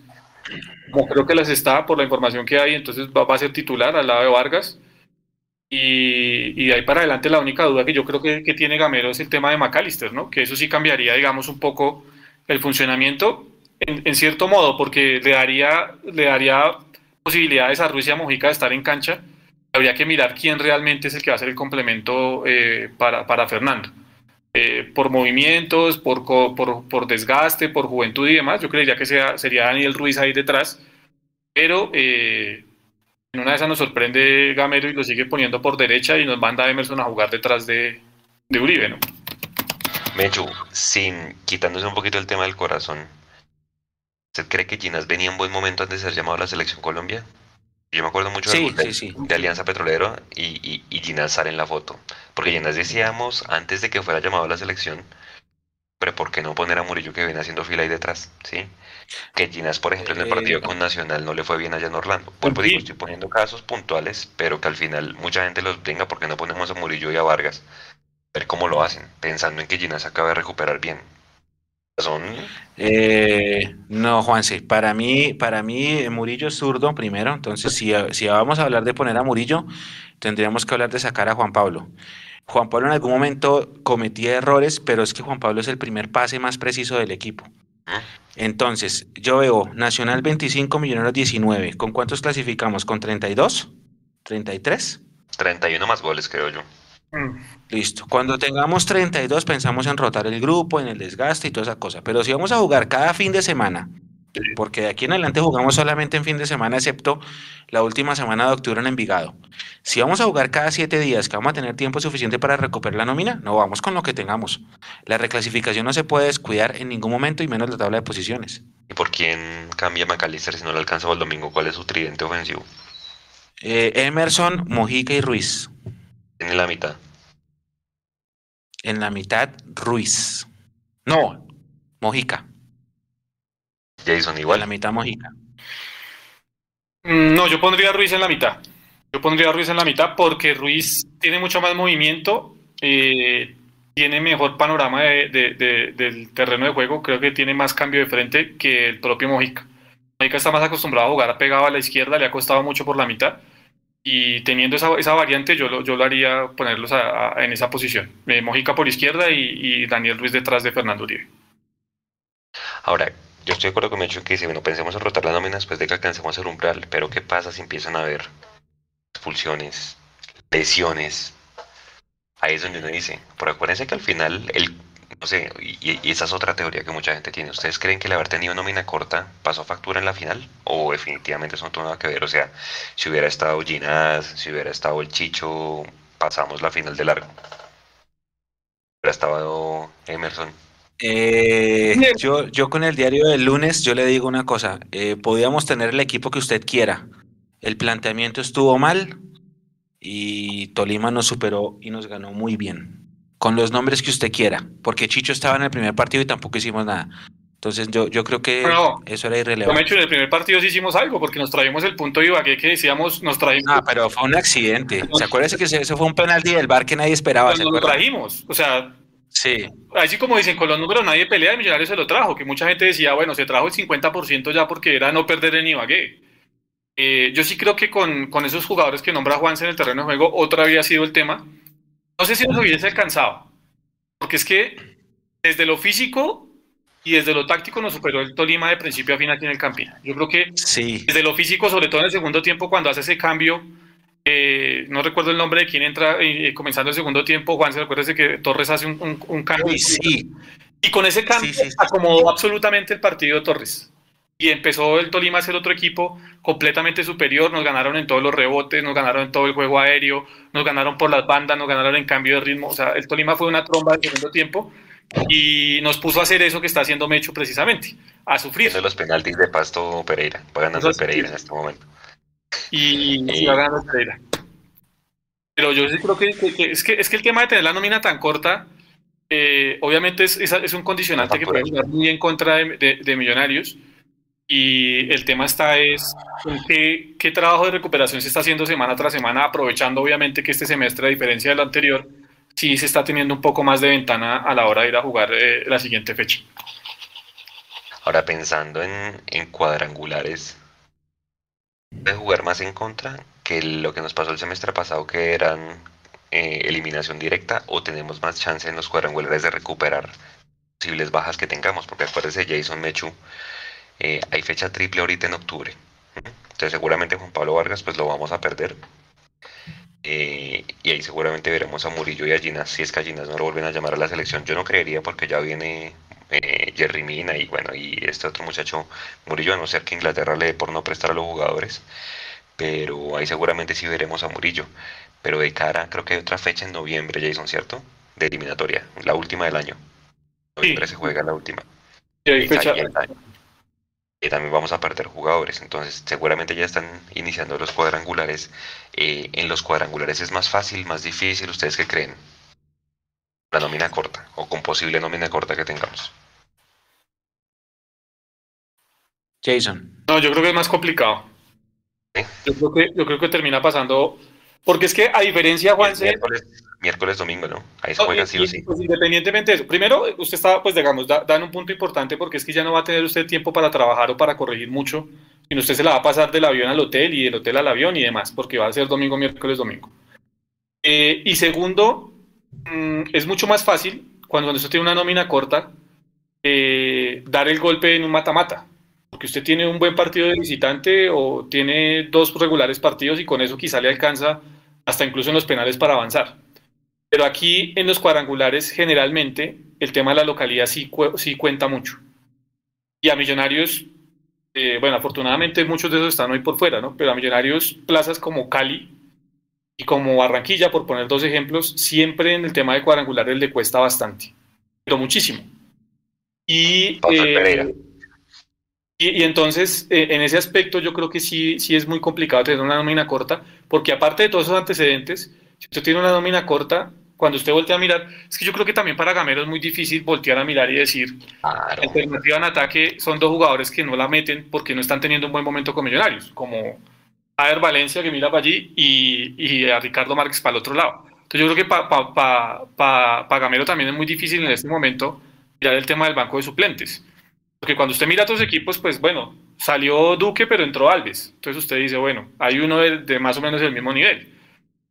D: como creo que las está por la información que hay, entonces va, va a ser titular al lado de Vargas. Y, de ahí para adelante la única duda que yo creo que, tiene Gamero es el tema de McAllister, ¿no? Que eso sí cambiaría, digamos, un poco el funcionamiento en, cierto modo, porque le daría, le daría posibilidades a Ruiz y a Mojica de estar en cancha. Habría que mirar quién realmente es el que va a ser el complemento eh, para, para, Fernando. Eh, por movimientos, por, por, por, desgaste, por juventud y demás, yo creería que sea, sería Daniel Ruiz ahí detrás. Pero eh, en una de esas nos sorprende Gamero y lo sigue poniendo por derecha y nos manda a Emerson a jugar detrás de, Uribe, ¿no?
A: Mechu, sin quitándose un poquito el tema del corazón, ¿usted cree que Ginas venía en buen momento antes de ser llamado a la selección Colombia? Yo me acuerdo mucho de, Alianza Petrolero y, y, Ginás sale en la foto. Porque Ginás decíamos antes de que fuera llamado a la selección, pero ¿por qué no poner a Murillo que viene haciendo fila ahí detrás? ¿Sí? Que Ginas, por ejemplo, en el partido con Nacional no le fue bien allá en Orlando. Vuelvo digo, estoy poniendo casos puntuales, pero que al final mucha gente los tenga porque no ponemos a Murillo y a Vargas. A ver cómo lo hacen, pensando en que Ginas acaba de recuperar bien.
C: Eh, no, Juanse, para mí, para mí Murillo es zurdo primero, entonces si, si vamos a hablar de poner a Murillo, tendríamos que hablar de sacar a Juan Pablo. Juan Pablo en algún momento cometía errores, pero es que Juan Pablo es el primer pase más preciso del equipo. Entonces, yo veo Nacional 25, Millonarios 19. ¿Con cuántos clasificamos? ¿Con 32? ¿33?
A: 31 más goles, creo yo.
C: Mm. Listo. Cuando tengamos 32 pensamos en rotar el grupo, en el desgaste y toda esa cosa. Pero si vamos a jugar cada fin de semana porque de aquí en adelante jugamos solamente en fin de semana, excepto la última semana de octubre en Envigado. Si vamos a jugar cada siete días, que vamos a tener tiempo suficiente para recuperar la nómina, no vamos con lo que tengamos. La reclasificación no se puede descuidar en ningún momento y menos la tabla de posiciones.
A: ¿Y por quién cambia McAllister si no le alcanza el domingo? ¿Cuál es su tridente ofensivo?
C: Eh, Emerson, Mojica y Ruiz.
A: En la mitad.
C: En la mitad, Ruiz. No, Mojica.
A: Jason igual.
C: En la mitad, Mojica.
D: Mm, No, yo pondría a Ruiz en la mitad. Yo pondría a Ruiz en la mitad porque Ruiz tiene mucho más movimiento, eh, tiene mejor panorama de- de- de- del terreno de juego, creo que tiene más cambio de frente que el propio Mojica. Mojica está más acostumbrado a jugar pegado a la izquierda, le ha costado mucho por la mitad. Y teniendo esa, esa variante, yo lo, yo lo haría ponerlos a- en esa posición. Eh, Mojica por izquierda y, Daniel Ruiz detrás de Fernando Uribe.
A: Ahora, yo estoy de acuerdo con Mecho que si bueno, pensemos en rotar la nómina después de que alcancemos el umbral, pero ¿qué pasa si empiezan a haber expulsiones, lesiones? Ahí es donde uno dice, pero acuérdense que al final, el, no sé, y, y esa es otra teoría que mucha gente tiene. ¿Ustedes creen que el haber tenido nómina corta pasó factura en la final? ¿O definitivamente eso no tuvo nada que ver? O sea, si hubiera estado Ginás, si hubiera estado el Chicho, pasamos la final de largo. Hubiera estado Emerson.
C: Eh, yo, yo con el diario del lunes, yo le digo una cosa, eh, podíamos tener el equipo que usted quiera. El planteamiento estuvo mal y Tolima nos superó y nos ganó muy bien. Con los nombres que usted quiera, porque Chicho estaba en el primer partido y tampoco hicimos nada. Entonces yo, yo creo que
D: No.
C: eso era irrelevante.
D: hecho en el primer partido sí hicimos algo, porque nos traímos el punto de Ibagué que decíamos, nos trajimos,
C: Ah, pero fue un accidente. ¿Se acuerda que ese fue un penalti del bar que nadie esperaba?
D: nos
C: ¿se
D: lo
C: acuerda?
D: trajimos. O sea,
C: Sí.
D: así como dicen, con los números nadie pelea, el Millonarios se lo trajo, que mucha gente decía, bueno, se trajo el 50% ya porque era no perder en Ibagué. Eh, yo sí creo que con, con esos jugadores que nombra Juanse en el terreno de juego, otra había sido el tema. No sé si nos hubiese alcanzado, porque es que desde lo físico y desde lo táctico nos superó el Tolima de principio a fin aquí en el Campina. Yo creo que
C: Sí.
D: desde lo físico, sobre todo en el segundo tiempo, cuando hace ese cambio, eh, no recuerdo el nombre de quién entra eh, comenzando el segundo tiempo, Juan, se acuérdese que Torres hace un, un- un cambio.
C: Uy, sí.
D: Y con ese cambio
C: Sí, sí, sí.
D: acomodó absolutamente el partido Torres. Y empezó el Tolima a ser otro equipo completamente superior. Nos ganaron en todos los rebotes, nos ganaron en todo el juego aéreo, nos ganaron por las bandas, nos ganaron en cambio de ritmo. O sea, el Tolima fue una tromba del segundo tiempo y nos puso a hacer eso que está haciendo Mecho precisamente, a sufrir.
A: de los penaltis de Pasto Pereira. Va ganando
D: Entonces,
A: Pereira en este momento.
D: y,
A: Eh.
D: y va ganando el Pereira. Pero yo sí creo que, que- que- es, que es que el tema de tener la nómina tan corta, eh, obviamente es, es- es un condicionante que puede jugar muy en contra de, de- de Millonarios. Y el tema está es qué, qué trabajo de recuperación se está haciendo semana tras semana, aprovechando obviamente que este semestre, a diferencia del anterior, sí se está teniendo un poco más de ventana a la hora de ir a jugar eh, la siguiente fecha.
A: Ahora pensando en, en cuadrangulares, puede jugar más en contra que lo que nos pasó el semestre pasado, que eran eh, eliminación directa, o tenemos más chance en los cuadrangulares de recuperar posibles bajas que tengamos, porque acuérdese, Jason Mechu, eh, hay fecha triple ahorita en octubre. Entonces seguramente Juan Pablo Vargas pues lo vamos a perder. Eh, y ahí seguramente veremos a Murillo y a Ginas, si es que a Ginas no lo vuelven a llamar a la selección. Yo no creería porque ya viene eh, Jerry Mina y bueno, y este otro muchacho Murillo, a no ser que Inglaterra le dé por no prestar a los jugadores. Pero ahí seguramente sí veremos a Murillo. Pero de cara, creo que hay otra fecha en noviembre, Jason, ¿cierto? De eliminatoria, la última del año. Noviembre
D: Sí.
A: se juega la última.
D: Y hay fecha-
A: ahí- ahí- y también vamos a perder jugadores, entonces seguramente ya están iniciando los cuadrangulares. Eh, en los cuadrangulares es más fácil, más difícil, ¿ustedes qué creen? La nómina corta o con posible nómina corta que tengamos.
C: Jason.
D: No, yo creo que es más complicado. Yo creo que, yo creo que termina pasando. Porque es que a diferencia, Juanse.
A: Miércoles, miércoles, domingo, ¿no? Ahí se juega sí o sí.
D: pues, independientemente de eso. Primero, usted está, pues digamos, da- dan un punto importante porque es que ya no va a tener usted tiempo para trabajar o para corregir mucho, sino usted se la va a pasar del avión al hotel y del hotel al avión y demás, porque va a ser domingo, miércoles, domingo. Eh, y segundo, mm, es mucho más fácil cuando usted tiene una nómina corta eh, dar el golpe en un mata-mata. Porque usted tiene un buen partido de visitante o tiene dos regulares partidos y con eso quizá le alcanza hasta incluso en los penales para avanzar. Pero aquí en los cuadrangulares generalmente el tema de la localidad sí, sí cuenta mucho. Y a Millonarios eh, bueno, afortunadamente muchos de esos están hoy por fuera, ¿no? Pero a Millonarios, plazas como Cali y como Barranquilla, por poner dos ejemplos, siempre en el tema de cuadrangulares le cuesta bastante, pero muchísimo. Y, eh, y, entonces, eh, en ese aspecto, yo creo que sí, sí es muy complicado tener una nómina corta, porque aparte de todos esos antecedentes, si usted tiene una nómina corta, cuando usted voltea a mirar, es que yo creo que también para Gamero es muy difícil voltear a mirar y decir, la alternativa en ataque son dos jugadores que no la meten porque no están teniendo un buen momento con Millonarios, como Ader Valencia que mira para allí y, y, a Ricardo Márquez para el otro lado. Entonces yo creo que para pa, pa, pa, Gamero también es muy difícil en este momento mirar el tema del banco de suplentes. Porque cuando usted mira a otros equipos, pues bueno, salió Duque pero entró Alves. Entonces usted dice, bueno, hay uno de, de más o menos el mismo nivel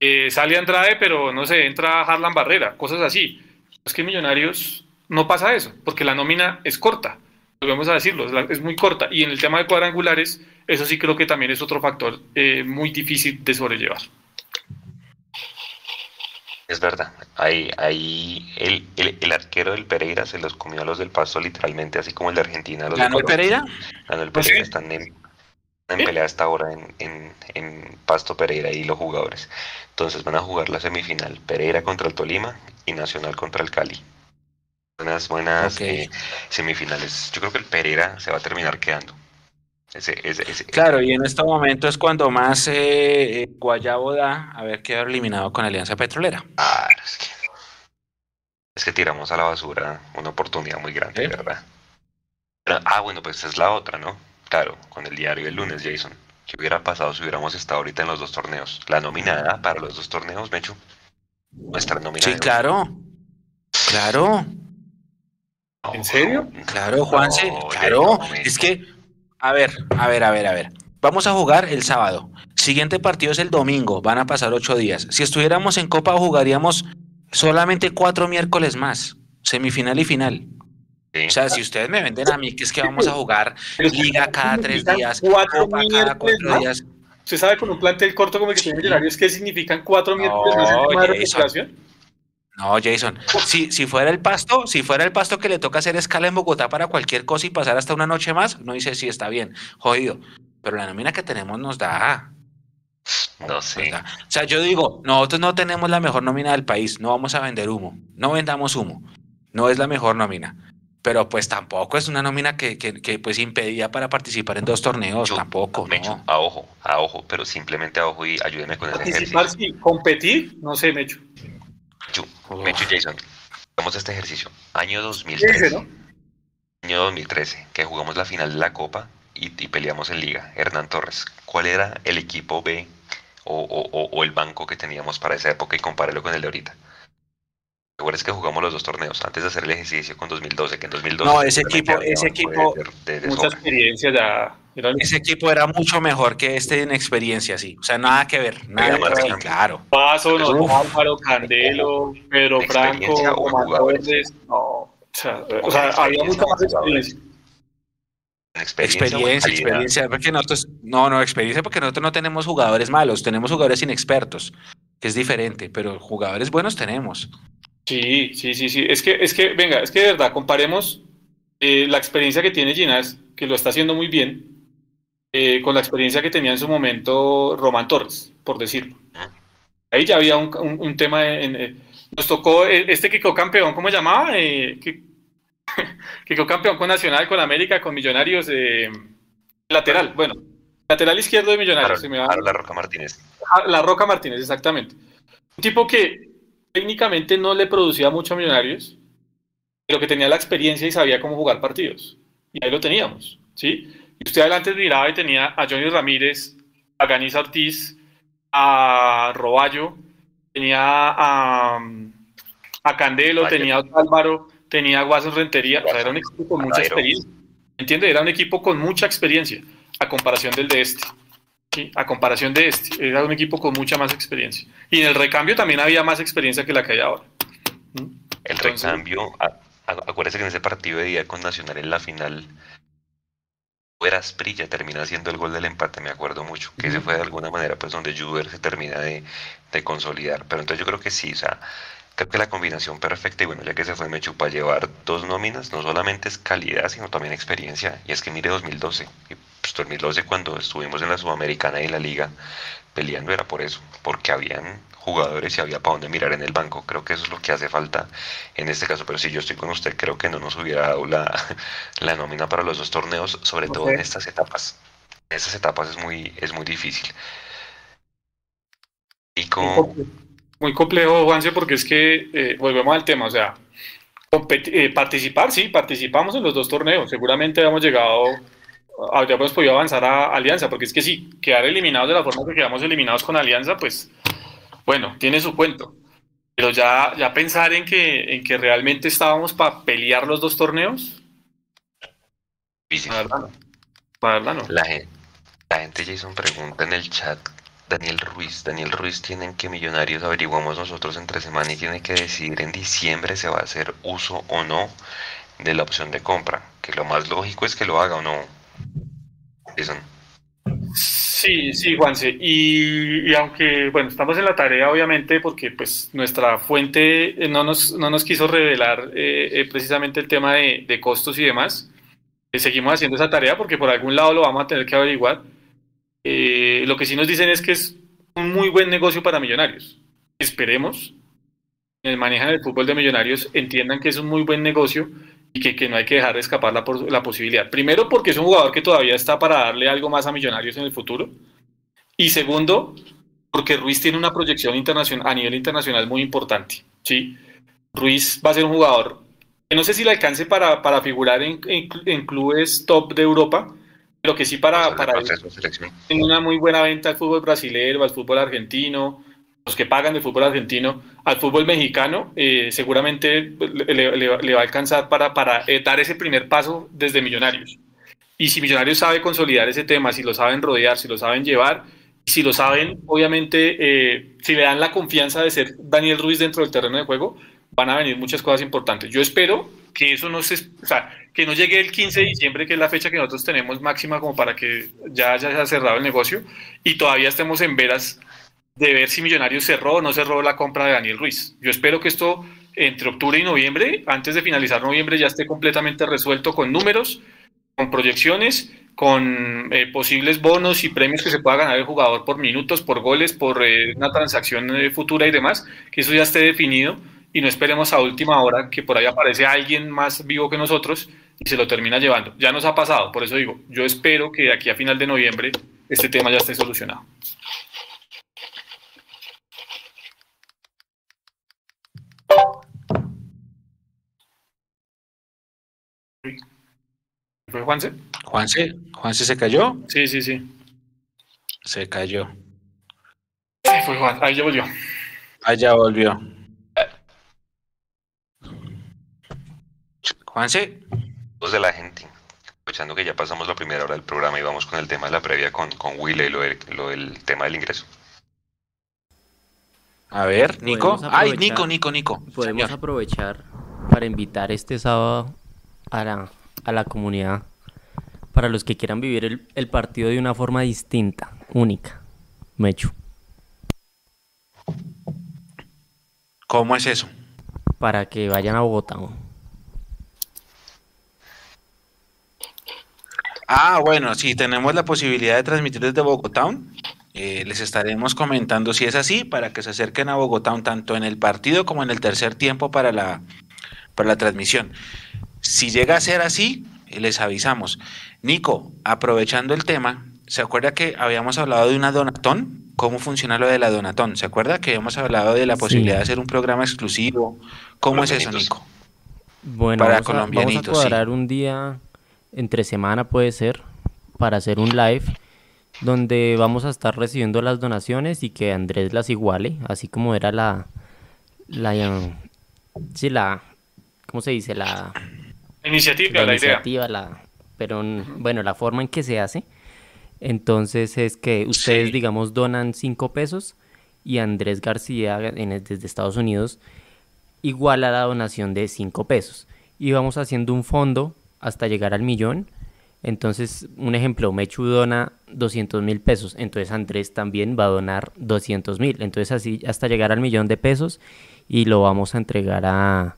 D: eh, sale Andrade, pero no sé, entra Harlan Barrera, cosas así. Es que Millonarios no pasa eso, porque la nómina es corta, volvemos a decirlo, es muy corta. Y en el tema de cuadrangulares, eso sí creo que también es otro factor eh, muy difícil de sobrellevar.
A: Es verdad, ahí, ahí el, el, arquero del Pereira se los comió a los del Paso literalmente, así como el de Argentina. Los
C: ¿Ganó el Pereira?
A: Ganó el Pereira, están en, en pelea hasta ahora en, en, Pasto Pereira y los jugadores. Entonces van a jugar la semifinal Pereira contra el Tolima y Nacional contra el Cali. Buenas, buenas eh, semifinales. Yo creo que el Pereira se va a terminar quedando. Ese,
C: claro, y en este momento es cuando más eh, eh, Guayabo da haber quedado eliminado con Alianza Petrolera.
A: es, que, es que tiramos a la basura una oportunidad muy grande, ¿verdad? ah, bueno, pues es la otra, ¿no? Claro, con el diario el lunes, Jason. ¿Qué hubiera pasado si hubiéramos estado ahorita en los dos torneos? La nominada para los dos torneos, Mecho. Nuestra nominada.
C: Sí, claro. Claro.
D: ¿En serio?
C: Claro, Juanse. claro. Es que, a ver, a ver, a ver, a ver. Vamos a jugar el sábado. Siguiente partido es el domingo. Van a pasar ocho días. Si estuviéramos en Copa, jugaríamos solamente cuatro miércoles más. Semifinal y final. O sea, si ustedes me venden a mí que es que vamos a jugar liga cada tres días,
D: cuatro cada cuatro días. ¿Usted sabe con un plantel corto como el que tiene Millonarios qué significan cuatro miércoles
C: más de No, Jason. Si, si fuera el pasto, si fuera el pasto que le toca hacer escala en Bogotá para cualquier cosa y pasar hasta una noche más, no dice si está bien, jodido. Pero la nómina que tenemos nos da.
A: No sé.
C: O sea, yo digo, nosotros no tenemos la mejor nómina del país, no vamos a vender humo, no vendamos humo, no es la mejor nómina pero pues tampoco es una nómina que, que, pues impedía para participar en dos torneos, tampoco.
A: Mecho, a ojo, a ojo, pero simplemente a ojo y ayúdeme con el
D: ejercicio. Sí, competir, no sé, Mecho.
A: Mecho, Mecho Jason, hagamos este ejercicio. Año 2013. Año 2013, que jugamos la final de la Copa y, peleamos en Liga. Hernán Torres, ¿cuál era el equipo B o, o, o el banco que teníamos para esa época y compárelo con el de ahorita? Es que jugamos los dos torneos antes de hacer el ejercicio con 2012, que en 2012...
C: No, ese equipo, ese equipo,
D: mucha experiencia ya.
C: Ese equipo era mucho mejor que este en experiencia, sí. O sea, nada que ver, nada que ver, claro.
D: Paso, no, Álvaro, Candelo, Pedro Franco, Omar Verdes, no. O sea, o sea había mucha más experiencia.
C: Experiencia, experiencia, porque nosotros, no, no, experiencia porque nosotros no tenemos jugadores malos, tenemos jugadores inexpertos, que es diferente, pero jugadores buenos tenemos.
D: Sí, sí, sí, sí. Es que, es que, venga, es que de verdad, comparemos eh, la experiencia que tiene Ginás, que lo está haciendo muy bien, eh, con la experiencia que tenía en su momento Román Torres, por decirlo. Ahí ya había un, tema, en, eh, nos tocó este que quedó campeón, ¿cómo se llamaba? que, que quedó campeón con Nacional, con América, con Millonarios, lateral, bueno, lateral izquierdo de Millonarios.
A: La Roca Martínez.
D: Ah, la Roca Martínez, exactamente. Un tipo que técnicamente no le producía mucho a Millonarios, pero que tenía la experiencia y sabía cómo jugar partidos. Y ahí lo teníamos, ¿sí? Y usted adelante miraba y tenía a Johnny Ramírez, a Ganis Ortiz, a Roballo, tenía a, a Candelo, tenía a Álvaro, tenía a Guaso Rentería, o sea, era un equipo con mucha experiencia. ¿Entiende? Era un equipo con mucha experiencia, a comparación del de este a comparación de este. Era un equipo con mucha más experiencia. Y en el recambio también había más experiencia que la que hay ahora.
A: ¿Mm? El recambio, acuérdese que en ese partido de día con Nacional en la final, era Sprilla termina haciendo el gol del empate, me acuerdo mucho, que ese fue de alguna manera pues donde Juber se termina de, de, consolidar. Pero entonces yo creo que sí, o sea, creo que la combinación perfecta, y bueno, ya que se fue Mechu para llevar dos nóminas, no solamente es calidad, sino también experiencia. Y es que mire 2012, pues 2012 cuando estuvimos en la Sudamericana y en la Liga peleando era por eso, porque habían jugadores y había para dónde mirar en el banco. Creo que eso es lo que hace falta en este caso. Pero si yo estoy con usted, creo que no nos hubiera dado la, la nómina para los dos torneos, sobre todo en estas etapas. En estas etapas es muy, es muy difícil.
D: Y con... Muy complejo, Juanse, porque es que eh, volvemos al tema, o sea, eh, participar, sí, participamos en los dos torneos. Seguramente habíamos llegado, ya hemos podido avanzar a Alianza, porque es que sí, quedar eliminados de la forma que quedamos eliminados con Alianza, pues bueno, tiene su cuento. Pero ya, ya pensar en que, en que realmente estábamos para pelear los dos torneos.
A: Para verdad no. La, gente, la gente Jason pregunta en el chat Daniel Ruiz. Daniel Ruiz tienen que Millonarios averiguamos nosotros entre semana y tiene que decidir en diciembre se va a hacer uso o no de la opción de compra. Que lo más lógico es que lo haga o no.
D: Sí, sí, Juanse. Y, aunque, bueno, estamos en la tarea, obviamente, porque pues nuestra fuente no nos, no nos quiso revelar eh, eh, precisamente el tema de, costos y demás. Eh, seguimos haciendo esa tarea porque por algún lado lo vamos a tener que averiguar. Eh, lo que sí nos dicen es que es un muy buen negocio para millonarios. Esperemos, en el manejo del fútbol de millonarios, entiendan que es un muy buen negocio y que, que no hay que dejar de escapar la, la posibilidad. Primero, porque es un jugador que todavía está para darle algo más a millonarios en el futuro. Y segundo, porque Ruiz tiene una proyección internacional, a nivel internacional muy importante. ¿sí? Ruiz va a ser un jugador que no sé si le alcance para, para figurar en, en clubes top de Europa, pero que sí para, para en una muy buena venta al fútbol brasileño, al fútbol argentino, los que pagan del fútbol argentino, al fútbol mexicano, eh, seguramente le, va a alcanzar para, para eh, dar ese primer paso desde Millonarios. Y si Millonarios sabe consolidar ese tema, si lo saben rodear, si lo saben llevar, si lo saben, obviamente, eh, si le dan la confianza de ser Daniel Ruiz dentro del terreno de juego, van a venir muchas cosas importantes. Yo espero que eso no se, o sea, que no llegue el 15 de diciembre, que es la fecha que nosotros tenemos máxima como para que ya haya cerrado el negocio y todavía estemos en veras de ver si Millonarios cerró o no cerró la compra de Daniel Ruiz. Yo espero que esto entre octubre y noviembre, antes de finalizar noviembre, ya esté completamente resuelto con números, con proyecciones, con eh, posibles bonos y premios que se pueda ganar el jugador por minutos, por goles, por eh, una transacción eh, futura y demás, que eso ya esté definido y no esperemos a última hora que por ahí aparece alguien más vivo que nosotros y se lo termina llevando. Ya nos ha pasado, por eso digo, yo espero que aquí a final de noviembre este tema ya esté solucionado. ¿Fue Juanse?
C: Juanse, Juanse se cayó.
D: Sí, sí, sí.
C: Se cayó.
D: fue Juan, ahí ya volvió.
C: Ahí ya volvió. Juanse.
A: Dos de la gente. Escuchando que ya pasamos la primera hora del programa y vamos con el tema de la previa con, con Will y lo, del tema del ingreso.
C: A ver, Nico. Ay, Nico, Nico, Nico.
B: Podemos aprovechar para invitar este sábado a la, a la comunidad para los que quieran vivir el, el partido de una forma distinta, única. Mechu.
C: ¿Cómo es eso?
B: Para que vayan a Bogotá.
C: Ah, bueno, si tenemos la posibilidad de transmitir desde Bogotá. Eh, les estaremos comentando si es así para que se acerquen a Bogotá tanto en el partido como en el tercer tiempo para la, para la transmisión. Si llega a ser así, les avisamos. Nico, aprovechando el tema, ¿se acuerda que habíamos hablado de una donatón? ¿Cómo funciona lo de la donatón? ¿Se acuerda que habíamos hablado de la posibilidad de hacer un programa exclusivo? ¿Cómo es eso, Nico?
B: Bueno, para vamos, a, cuadrar un día entre semana puede ser, para hacer un live donde vamos a estar recibiendo las donaciones y que Andrés las iguale, así como era la, la, sí, la, ¿cómo se dice? La
D: iniciativa, la, iniciativa,
B: La, pero bueno, la forma en que se hace. Entonces es que ustedes, digamos, donan 5 pesos y Andrés García desde Estados Unidos iguala la donación de 5 pesos. Y vamos haciendo un fondo hasta llegar al millón. Entonces, un ejemplo, Mechu dona 200 mil pesos, entonces Andrés también va a donar 200 mil. Entonces, así hasta llegar al millón de pesos y lo vamos a entregar a,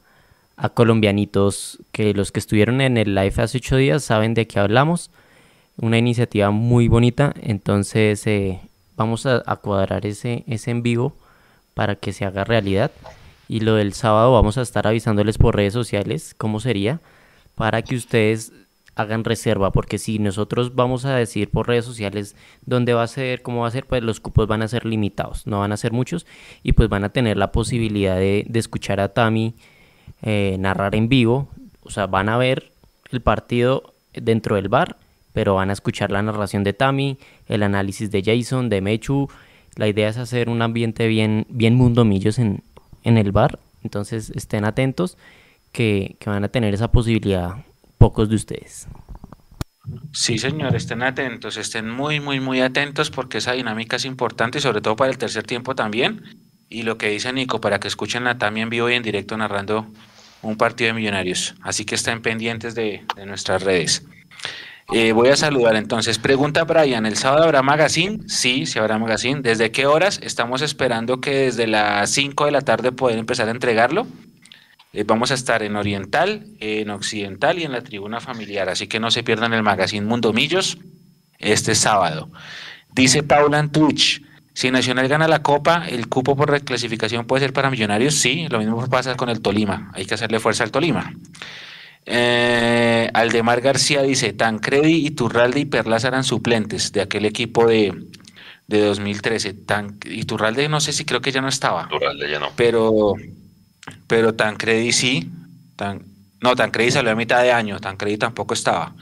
B: a colombianitos que los que estuvieron en el live hace ocho días saben de qué hablamos. una iniciativa muy bonita, entonces eh, vamos a, cuadrar ese, ese en vivo para que se haga realidad. Y lo del sábado vamos a estar avisándoles por redes sociales cómo sería para que ustedes hagan reserva, porque si nosotros vamos a decir por redes sociales dónde va a ser, cómo va a ser, pues los cupos van a ser limitados, no van a ser muchos y pues van a tener la posibilidad de, escuchar a Tami eh, narrar en vivo, o sea, van a ver el partido dentro del bar, pero van a escuchar la narración de Tami, el análisis de Jason, de Mechu, la idea es hacer un ambiente bien, bien mundomillos en, en el bar, entonces estén atentos que, que van a tener esa posibilidad pocos de ustedes.
C: Sí, señor, estén atentos, estén muy, muy, muy atentos porque esa dinámica es importante y sobre todo para el tercer tiempo también. Y lo que dice Nico, para que escuchen a Tami en vivo y en directo narrando un partido de millonarios. Así que estén pendientes de, nuestras redes. Eh, voy a saludar entonces. Pregunta Brian, ¿el sábado habrá magazine? Sí, sí habrá magazine. ¿Desde qué horas? Estamos esperando que desde las 5 de la tarde puedan empezar a entregarlo. Eh, vamos a estar en Oriental, en Occidental y en la tribuna familiar, así que no se pierdan el magazine Mundo Millos este sábado. Dice Paula en Twitch, si Nacional gana la Copa, ¿el cupo por reclasificación puede ser para Millonarios? Sí, lo mismo pasa con el Tolima, hay que hacerle fuerza al Tolima. Eh, Aldemar García dice, Tancredi, Iturralde y Perlaza eran suplentes de aquel equipo de, de 2013. Tan, Iturralde no sé si creo que ya no estaba.
A: Iturralde ya no.
C: Pero pero Tancredi sí, tan, no, Tancredi salió a mitad de año, Tancredi tampoco estaba.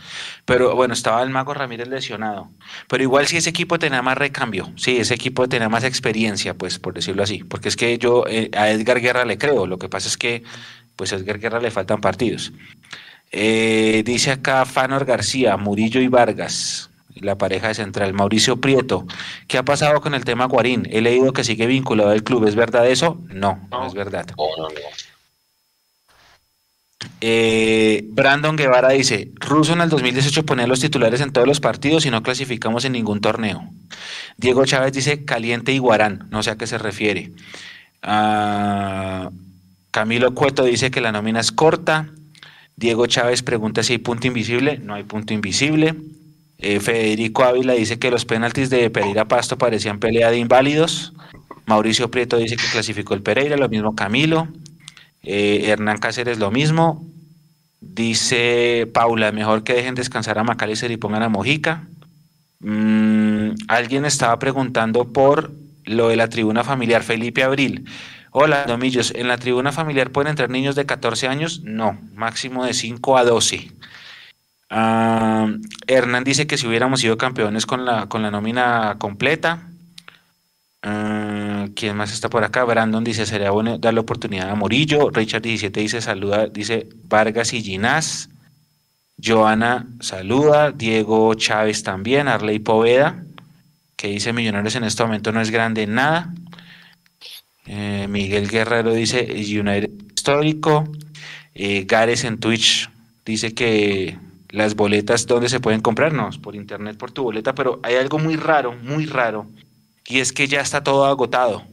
C: Pero bueno, estaba el Mago Ramírez lesionado. Pero igual si ese equipo tenía más recambio, sí, ese equipo tenía más experiencia, pues por decirlo así. Porque es que yo eh, a Edgar Guerra le creo, lo que pasa es que pues a Edgar Guerra le faltan partidos. Eh, dice acá Fanor García, Murillo y Vargas la pareja de central, Mauricio Prieto. ¿Qué ha pasado con el tema Guarín? He leído que sigue vinculado al club. ¿Es verdad eso? No, no, es verdad. Eh, Brandon Guevara dice, Russo en el 2018 ponía los titulares en todos los partidos y no clasificamos en ningún torneo. Diego Chávez dice, caliente y guarán, no sé a qué se refiere. Ah, Camilo Cueto dice que la nómina es corta. Diego Chávez pregunta si hay punto invisible. No hay punto invisible. Eh, Federico Ávila dice que los penaltis de Pereira Pasto parecían pelea de inválidos. Mauricio Prieto dice que clasificó el Pereira, lo mismo Camilo. Eh, Hernán Cáceres lo mismo. Dice Paula, mejor que dejen descansar a Macalister y pongan a Mojica. Mm, alguien estaba preguntando por lo de la tribuna familiar, Felipe Abril. Hola, Domillos, ¿en la tribuna familiar pueden entrar niños de 14 años? No, máximo de 5 a 12. Ah, Hernán dice que si hubiéramos sido campeones con la, con la nómina completa. Ah, ¿Quién más está por acá? Brandon dice, sería bueno darle oportunidad a Morillo. Richard 17 dice, saluda, dice Vargas y Ginás. Joana saluda. Diego Chávez también. Arley Poveda, que dice Millonarios en este momento no es grande en nada. Eh, Miguel Guerrero dice United histórico. Eh, Gares en Twitch dice que las boletas, ¿dónde se pueden comprar? No, por internet, por tu boleta, pero hay algo muy raro, muy raro, y es que ya está todo agotado.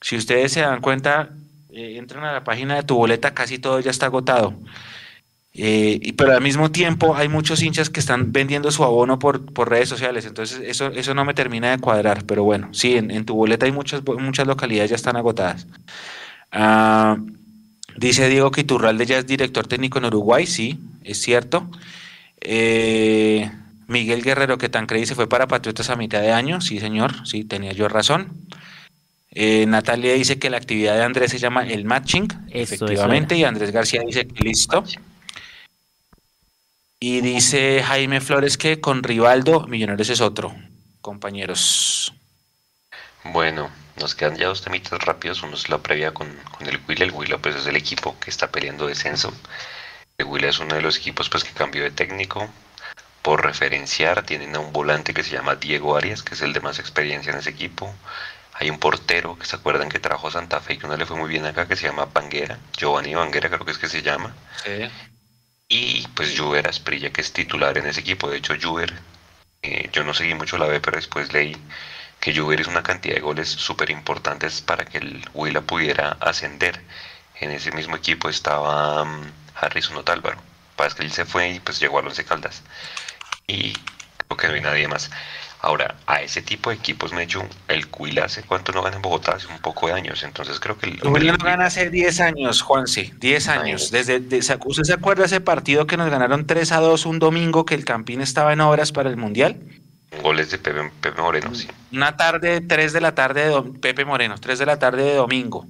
C: Si ustedes se dan cuenta, eh, entran a la página de tu boleta, casi todo ya está agotado. Eh, pero al mismo tiempo hay muchos hinchas que están vendiendo su abono por, redes sociales, entonces eso, eso no me termina de cuadrar, pero bueno, sí, en, tu boleta hay muchas, muchas localidades ya están agotadas. Ah, dice Diego que Iturralde ya es director técnico en Uruguay, sí, es cierto. Eh, Miguel Guerrero, que tan creí se fue para Patriotas a mitad de año. Sí, señor, sí, tenía yo razón. Eh, Natalia dice que la actividad de Andrés se llama el matching, efectivamente, y Andrés García dice que listo. Y dice Jaime Flores que con Rivaldo, Millonarios es otro, compañeros.
A: Bueno, nos quedan ya dos temitas rápidos. Uno es la previa con, con el Will. El Will pues, es el equipo que está peleando descenso. Huila es uno de los equipos pues, que cambió de técnico. Por referenciar, tienen a un volante que se llama Diego Arias, que es el de más experiencia en ese equipo. Hay un portero que se acuerdan que trajo Santa Fe y que no le fue muy bien acá, que se llama Banguera. Giovanni Banguera creo que es que se llama. Y pues Juber Asprilla, que es titular en ese equipo. De hecho, Juber, eh, yo no seguí mucho la B, pero después leí que Juber hizo una cantidad de goles súper importantes para que el Huila pudiera ascender. En ese mismo equipo estaba... Mm, Harrison Otálvaro. Para que él se fue y pues llegó a Once Caldas. Y porque no hay nadie más. Ahora, a ese tipo de equipos, Mechu, el Cuila hace cuánto no gana en Bogotá, hace un poco de años, entonces creo que... El,
C: Cuila no gana hace 10 años, Juanse, 10 años. Desde, ¿Usted se acuerda ese partido que nos ganaron 3 a 2 un domingo que el Campín estaba en obras para el Mundial?
A: Goles de Pepe, Moreno, sí.
C: Una tarde, 3 de la tarde de Pepe Moreno, 3 de la tarde de domingo.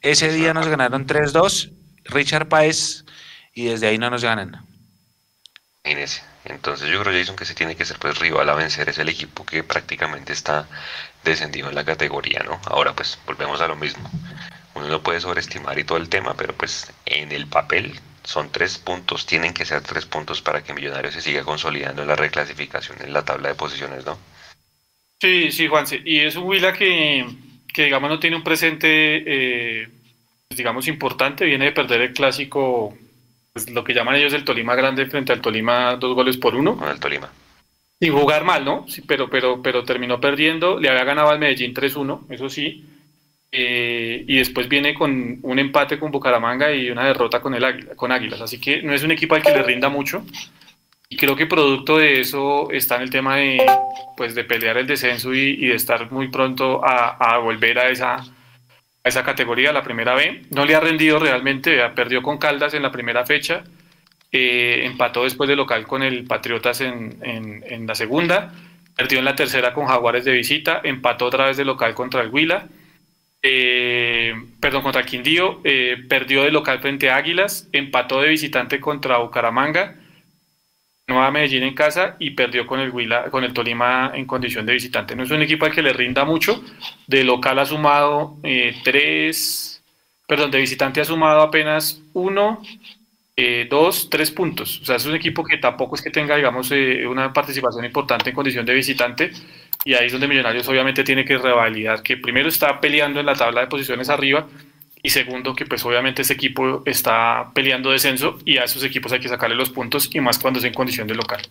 C: Ese día nos ganaron 3-2, Richard Páez, y desde ahí no nos ganan.
A: En ese. Entonces yo creo, Jason, que se tiene que ser pues rival a vencer. Es el equipo que prácticamente está descendido en la categoría, ¿no? Ahora pues volvemos a lo mismo. Uno no puede sobreestimar y todo el tema, pero pues en el papel son tres puntos, tienen que ser tres puntos para que Millonarios se siga consolidando en la reclasificación en la tabla de posiciones, ¿no?
D: Sí, sí, Juanse. Y es un Huila que, que digamos, no tiene un presente, eh, pues, digamos, importante. Viene de perder el clásico pues, lo que llaman ellos el Tolima grande frente al Tolima dos goles por uno.
A: Con el Tolima.
D: Sin jugar mal, ¿no? Sí, pero, pero, pero terminó perdiendo. Le había ganado al Medellín 3-1, eso sí. Eh, y después viene con un empate con Bucaramanga y una derrota con, el con Águilas. Así que no es un equipo al que le rinda mucho. Y creo que producto de eso está en el tema de, pues, de pelear el descenso y, de estar muy pronto a, a volver a esa, a esa categoría, la primera B. No le ha rendido realmente, perdió con Caldas en la primera fecha, eh, empató después de local con el Patriotas en, en, la segunda, perdió en la tercera con Jaguares de visita, empató otra vez de local contra el Huila, eh, perdón, contra el Quindío, eh, perdió de local frente a Águilas, empató de visitante contra Bucaramanga, Nueva Medellín en casa y perdió con el Huila, con el Tolima en condición de visitante. No es un equipo al que le rinda mucho. De local ha sumado eh, tres, perdón, de visitante ha sumado apenas uno, eh, dos, tres puntos. O sea, es un equipo que tampoco es que tenga, digamos, eh, una participación importante en condición de visitante. Y ahí es donde Millonarios obviamente tiene que revalidar que primero está peleando en la tabla de posiciones arriba y segundo que pues obviamente ese equipo está peleando descenso y a esos equipos hay que sacarle los puntos y más cuando es en condición de local.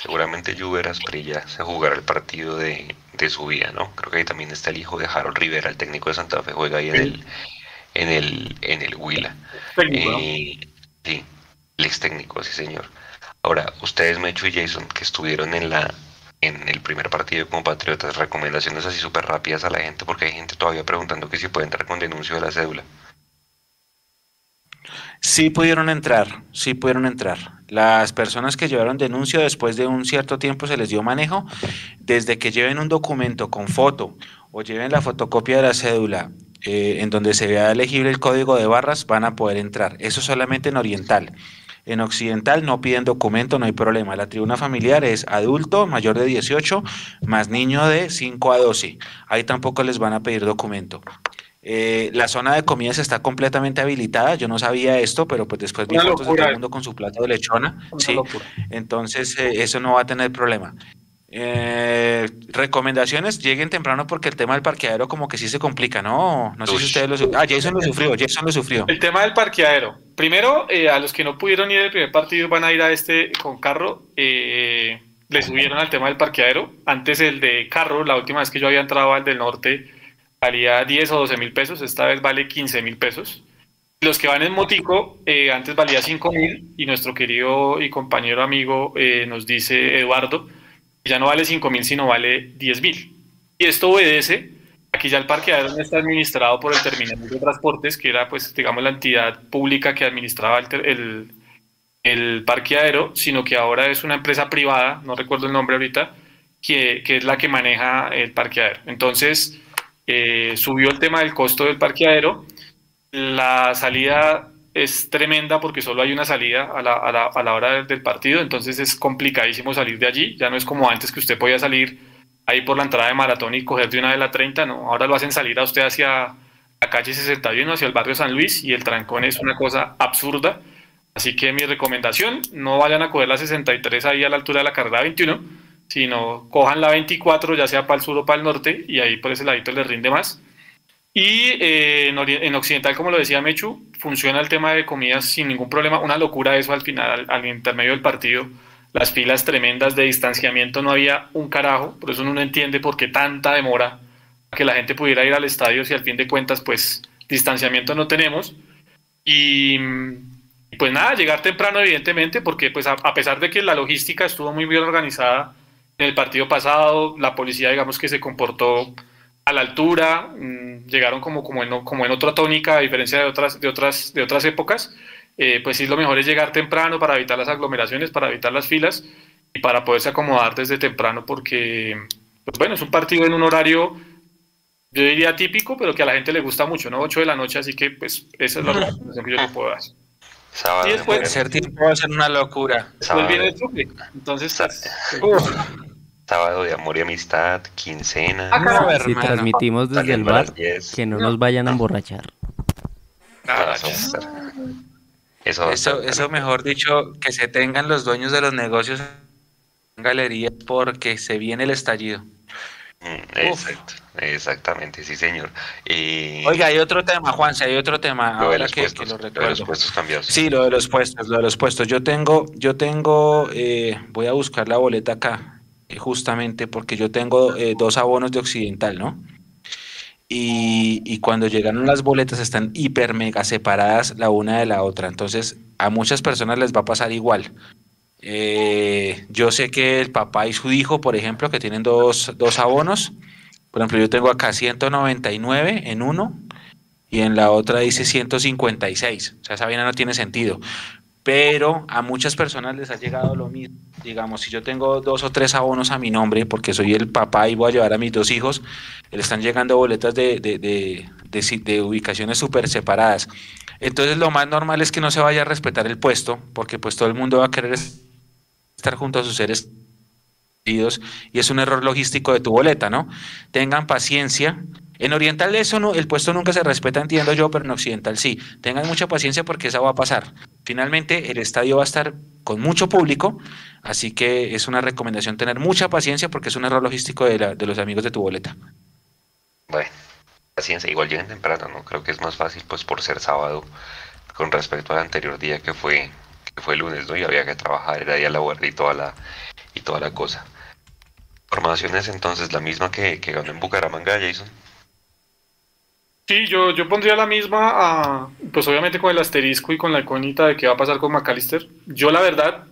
A: Seguramente Juber Asprilla se jugará el partido de, su vida, ¿no? Creo que ahí también está el hijo de Harold Rivera, el técnico de Santa Fe, juega ahí en el en el en el Huila. Eh, sí, el ex técnico, sí señor. Ahora, ustedes, Mecho y Jason, que estuvieron en la en el primer partido como Patriotas, recomendaciones así súper rápidas a la gente, porque hay gente todavía preguntando que si puede entrar con denuncio de la cédula.
C: Sí pudieron entrar, sí pudieron entrar. Las personas que llevaron denuncio después de un cierto tiempo se les dio manejo. Desde que lleven un documento con foto o lleven la fotocopia de la cédula eh, en donde se vea elegible el código de barras, van a poder entrar. Eso solamente en oriental. En Occidental no piden documento, no hay problema. La tribuna familiar es adulto mayor de 18 más niño de 5 a 12. Ahí tampoco les van a pedir documento. Eh, la zona de comidas está completamente habilitada. Yo no sabía esto, pero pues después vi fotos de todo el mundo con su plato de lechona. sí. Entonces, eh, eso no va a tener problema. Eh, recomendaciones, lleguen temprano porque el tema del parqueadero como que sí se complica, ¿no? No sé si ustedes lo Ah, Jason lo sufrió, Jason lo sufrió.
D: El tema del parqueadero. Primero, eh, a los que no pudieron ir al primer partido van a ir a este con carro. Eh, le subieron al tema del parqueadero. Antes el de carro, la última vez que yo había entrado al del norte, valía 10 o 12 mil pesos. Esta vez vale 15 mil pesos. Los que van en motico, eh, antes valía 5 mil y nuestro querido y compañero amigo nos dice Eduardo ya no vale 5 mil, sino vale 10 mil. Y esto obedece a que ya el parqueadero no está administrado por el Terminal de Transportes, que era, pues, digamos, la entidad pública que administraba el, el, parqueadero, sino que ahora es una empresa privada, no recuerdo el nombre ahorita, que, que es la que maneja el parqueadero. Entonces, eh, subió el tema del costo del parqueadero. La salida es tremenda porque solo hay una salida a la, a la, a la hora del partido, entonces es complicadísimo salir de allí, ya no es como antes que usted podía salir ahí por la entrada de maratón y coger de una de la 30, no, ahora lo hacen salir a usted hacia la calle 61, hacia el barrio San Luis y el trancón es una cosa absurda, así que mi recomendación, no vayan a coger la 63 ahí a la altura de la carrera 21, sino cojan la 24 ya sea para el sur o para el norte y ahí por ese ladito les rinde más y eh, en, Occidental, como lo decía Mechu, funciona el tema de comidas sin ningún problema. Una locura eso al final, al, intermedio del partido. Las filas tremendas de distanciamiento, no había un carajo. Por eso uno no entiende por qué tanta demora que la gente pudiera ir al estadio si al fin de cuentas, pues, distanciamiento no tenemos. Y, pues nada, llegar temprano evidentemente, porque pues a, pesar de que la logística estuvo muy bien organizada en el partido pasado, la policía digamos que se comportó a la altura, mm, llegaron como, como, en, como en otra tónica a diferencia de otras, de otras, de otras épocas, eh, pues sí, lo mejor es llegar temprano para evitar las aglomeraciones, para evitar las filas y para poderse acomodar desde temprano porque, pues bueno, es un partido en un horario yo diría típico, pero que a la gente le gusta mucho, ¿no? 8 de la noche, así que pues esa es la recomendación que yo le puedo dar.
C: Sábado. Y después, ser tiempo va a ser una locura.
D: Después viene el truque. Entonces,
A: pues, sábado de amor y amistad, quincena.
B: Ah, si transmitimos desde el bar, que no, nos vayan a emborrachar.
C: Ah, eso, eso, eso, mejor dicho, que se tengan los dueños de los negocios en galería porque se viene el estallido.
A: Mm, exacto, exactamente, sí, señor.
C: Oiga, hay otro tema, Juan, si hay otro tema. ahora que, lo recuerdo. los puestos cambiados. Sí, lo de los puestos, lo de los puestos. Yo tengo, yo tengo, eh, voy a buscar la boleta acá, eh, justamente porque yo tengo eh, dos abonos de Occidental, ¿no? Y, y, cuando llegaron las boletas están hiper mega separadas la una de la otra. Entonces, a muchas personas les va a pasar igual. Eh, yo sé que el papá y su hijo, por ejemplo, que tienen dos, dos abonos. Por ejemplo, yo tengo acá 199 en uno y en la otra dice 156. O sea, esa vaina no tiene sentido. Pero a muchas personas les ha llegado lo mismo. Digamos, si yo tengo dos o tres abonos a mi nombre, porque soy el papá y voy a llevar a mis dos hijos, le están llegando boletas de, de, de, de ubicaciones súper separadas. Entonces lo más normal es que no se vaya a respetar el puesto, porque pues todo el mundo va a querer estar junto a sus seres queridos y es un error logístico de tu boleta, ¿no? Tengan paciencia. En Oriental eso no, el puesto nunca se respeta, entiendo yo, pero en Occidental sí. Tengan mucha paciencia porque eso va a pasar. Finalmente el estadio va a estar con mucho público, así que es una recomendación tener mucha paciencia porque es un error logístico de, de los amigos de tu boleta.
A: Bueno, paciencia, igual lleguen temprano, ¿no? Creo que es más fácil pues por ser sábado con respecto al anterior día que fue que fue lunes, ¿no? Y había que trabajar, era día laboral y toda la, y toda la cosa. Formaciones entonces la misma que ganó en Bucaramanga, Jason.
D: Sí, yo, yo pondría la misma, pues obviamente con el asterisco y con la iconita de qué va a pasar con McAllister. Yo la verdad,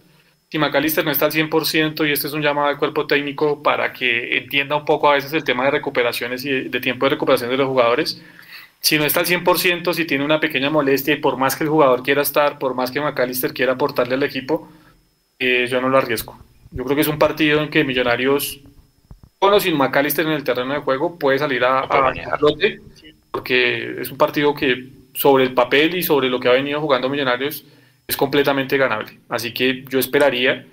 D: si McAllister no está al 100% y este es un llamado al cuerpo técnico para que entienda un poco a veces el tema de recuperaciones y de tiempo de recuperación de los jugadores, si no está al 100%, si tiene una pequeña molestia y por más que el jugador quiera estar, por más que McAllister quiera aportarle al equipo, eh, yo no lo arriesgo. Yo creo que es un partido en que Millonarios, con o sin McAllister en el terreno de juego, puede salir a, a, flote, porque es un partido que sobre el papel y sobre lo que ha venido jugando Millonarios es completamente ganable. Así que yo esperaría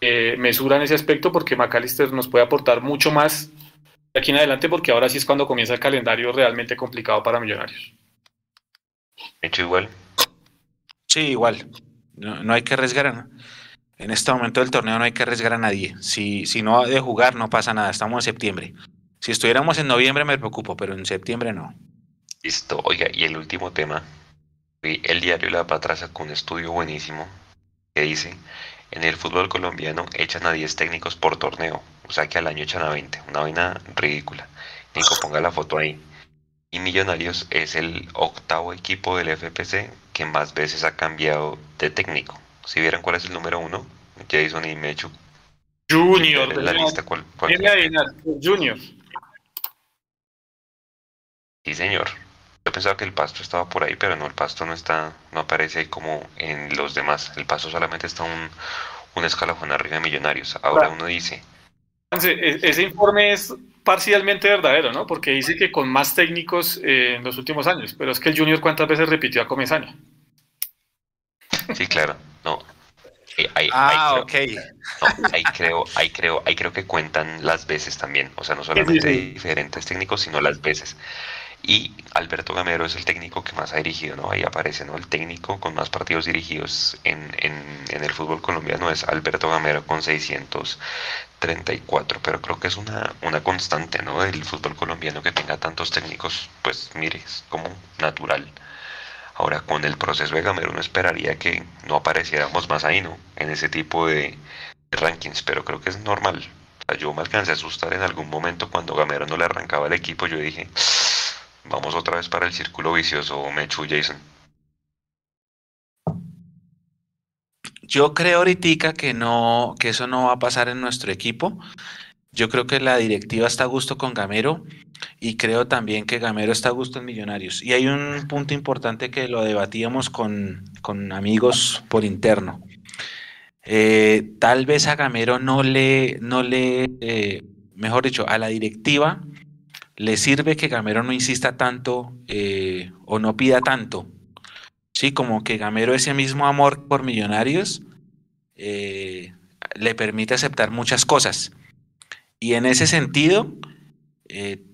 D: eh, mesura en ese aspecto porque McAllister nos puede aportar mucho más aquí en adelante porque ahora sí es cuando comienza el calendario realmente complicado para Millonarios.
A: ¿Hecho igual?
C: Sí, igual. No, hay que arriesgar. En este momento del torneo no hay que arriesgar a nadie. Si, si no ha de jugar, no pasa nada. Estamos en septiembre. Si estuviéramos en noviembre me preocupo, pero en septiembre no.
A: Listo. Oiga, y el último tema. El diario La Patra sacó un estudio buenísimo que dice, en el fútbol colombiano echan a 10 técnicos por torneo. O sea que al año echan a 20. Una vaina ridícula. Nico, ponga la foto ahí. Y Millonarios es el octavo equipo del FPC que más veces ha cambiado de técnico. Si vieran cuál es el número uno, Jason y Mechu.
D: Junior. la lista, ¿cuál, Junior.
A: Sí, señor. Yo pensaba que el pasto estaba por ahí, pero no, el pasto no está, no aparece ahí como en los demás. El pasto solamente está un, un escalafón arriba de Millonarios. Ahora uno dice,
D: e, ese informe es parcialmente verdadero, ¿no? Porque dice que con más técnicos eh, en los últimos años, pero es que el Junior cuántas veces repitió a Comesaña.
A: Sí, claro, no.
C: ah, ok.
A: ahí creo, ahí creo, ahí creo que cuentan las veces también, o sea, no solamente diferentes técnicos, sino las veces. Y Alberto Gamero es el técnico que más ha dirigido, ¿no? Ahí aparece, ¿no? El técnico con más partidos dirigidos en, en, el fútbol colombiano es Alberto Gamero con 634, pero creo que es una, una constante, ¿no? Del fútbol colombiano que tenga tantos técnicos, pues mire, es como natural. Ahora, con el proceso de Gamero uno esperaría que no apareciéramos más ahí, ¿no? En ese tipo de, rankings, pero creo que es normal. O sea, yo me alcancé a asustar en algún momento cuando Gamero no le arrancaba el equipo, yo dije Vamos otra vez para el círculo vicioso, Mechu Jason.
C: yo creo ahorita que no, que eso no va a pasar en nuestro equipo. Yo creo que la directiva está a gusto con Gamero y creo también que Gamero está a gusto en Millonarios. Y hay un punto importante que lo debatíamos con, con amigos por interno. Eh, tal vez a Gamero no le, no le eh, mejor dicho, a la directiva le sirve que Gamero no insista tanto eh, o no pida tanto. Sí, como que Gamero ese mismo amor por millonarios le permite aceptar muchas cosas. Y en ese sentido,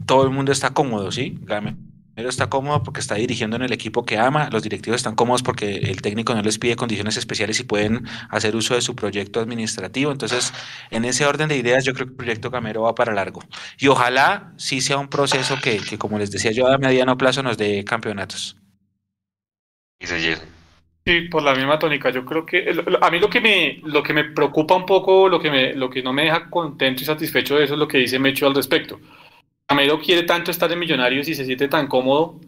C: todo el mundo está cómodo, ¿sí? Gamero está cómodo porque está dirigiendo en el equipo que ama, los directivos están cómodos porque el técnico no les pide condiciones especiales y pueden hacer uso de su proyecto administrativo. Entonces, en ese orden de ideas, yo creo que el proyecto Camero va para largo. Y ojalá sí sea un proceso que, como les decía yo, a mediano plazo nos dé campeonatos.
D: Sí, por la misma tónica. Yo creo que a mí lo que me lo que me preocupa un poco, lo que me lo que no me deja contento y satisfecho de eso es lo que dice Mecho al respecto. Gamero quiere tanto estar en Millonarios y se siente tan cómodo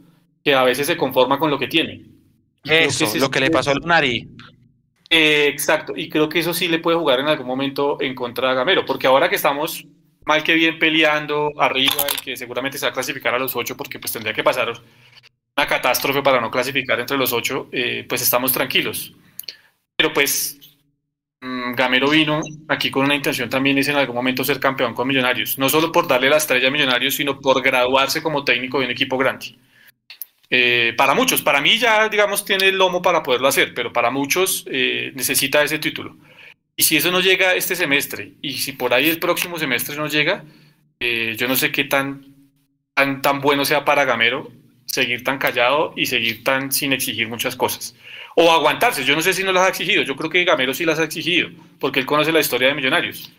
D: que a veces se conforma con lo que tiene.
C: Eso, es lo que le pasó a Lunari.
D: Eh, exacto, y creo que eso sí le puede jugar en algún momento en contra de Gamero, porque ahora que estamos mal que bien peleando arriba y que seguramente se va a clasificar a los ocho, porque pues tendría que pasar una catástrofe para no clasificar entre los ocho, eh, pues estamos tranquilos. Pero pues Gamero vino aquí con una intención también es en algún momento ser campeón con Millonarios, no solo por darle la estrella a Millonarios, sino por graduarse como técnico de un equipo grande. Eh, para muchos, para mí ya, digamos, tiene el lomo para poderlo hacer, pero para muchos eh, necesita ese título. Y si eso no llega este semestre, y si por ahí el próximo semestre no llega, eh, yo no sé qué tan, tan, tan bueno sea para Gamero seguir tan callado y seguir tan sin exigir muchas cosas o aguantarse. Yo no sé si no las ha exigido, yo creo que Gamero sí las ha exigido, porque él conoce la historia de Millonarios.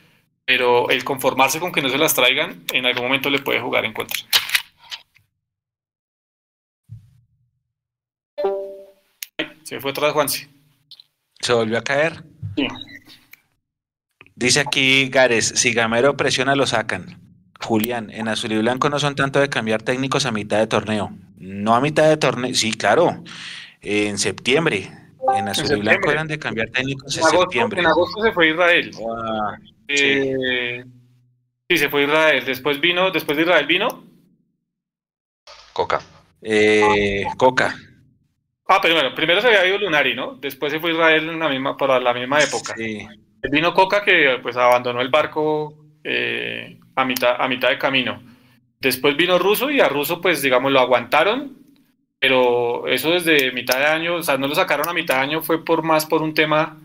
D: Pero el conformarse con que no se las traigan, en algún momento le puede jugar en contra. Se fue otra vez
C: ¿Se volvió a caer? Sí. Dice aquí Gares, si Gamero presiona lo sacan. Julián, en Azul y Blanco no son tanto de cambiar técnicos a mitad de torneo. No a mitad de torneo, sí, claro en septiembre. En Azul y Blanco eran de cambiar técnicos en, septiembre.
D: En agosto se fue Israel. Ah, eh, sí. se fue Israel. Después vino, después de Israel vino.
A: Coca.
C: Eh, Coca.
D: Ah, pero bueno, primero se había ido Lunari, ¿no? Después se fue Israel en la misma, para la misma época. Sí. Vino Coca que pues abandonó el barco eh, a, mitad, a mitad de camino. Después vino Russo y a Russo pues digamos lo aguantaron pero eso desde mitad de año, o sea, no lo sacaron a mitad de año, fue por más por un tema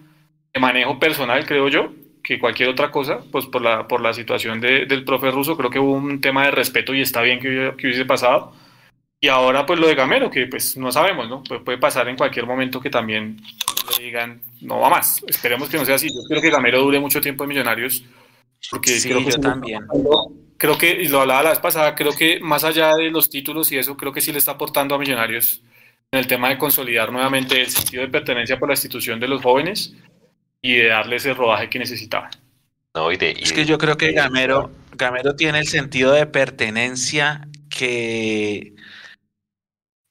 D: de manejo personal, creo yo, que cualquier otra cosa, pues por la, por la situación de, del profe ruso, creo que hubo un tema de respeto y está bien que, que, hubiese pasado. Y ahora pues lo de Gamero, que pues no sabemos, ¿no? Pues puede pasar en cualquier momento que también le digan, no va más. Esperemos que no sea así. Yo creo que Gamero dure mucho tiempo en Millonarios, porque
C: sí,
D: creo que
C: yo también
D: creo que, y lo hablaba la vez pasada, creo que más allá de los títulos y eso, creo que sí le está aportando a Millonarios en el tema de consolidar nuevamente el sentido de pertenencia por la institución de los jóvenes y de darles el rodaje que necesitaban.
C: No, es que yo creo que Gamero, Gamero tiene el sentido de pertenencia que,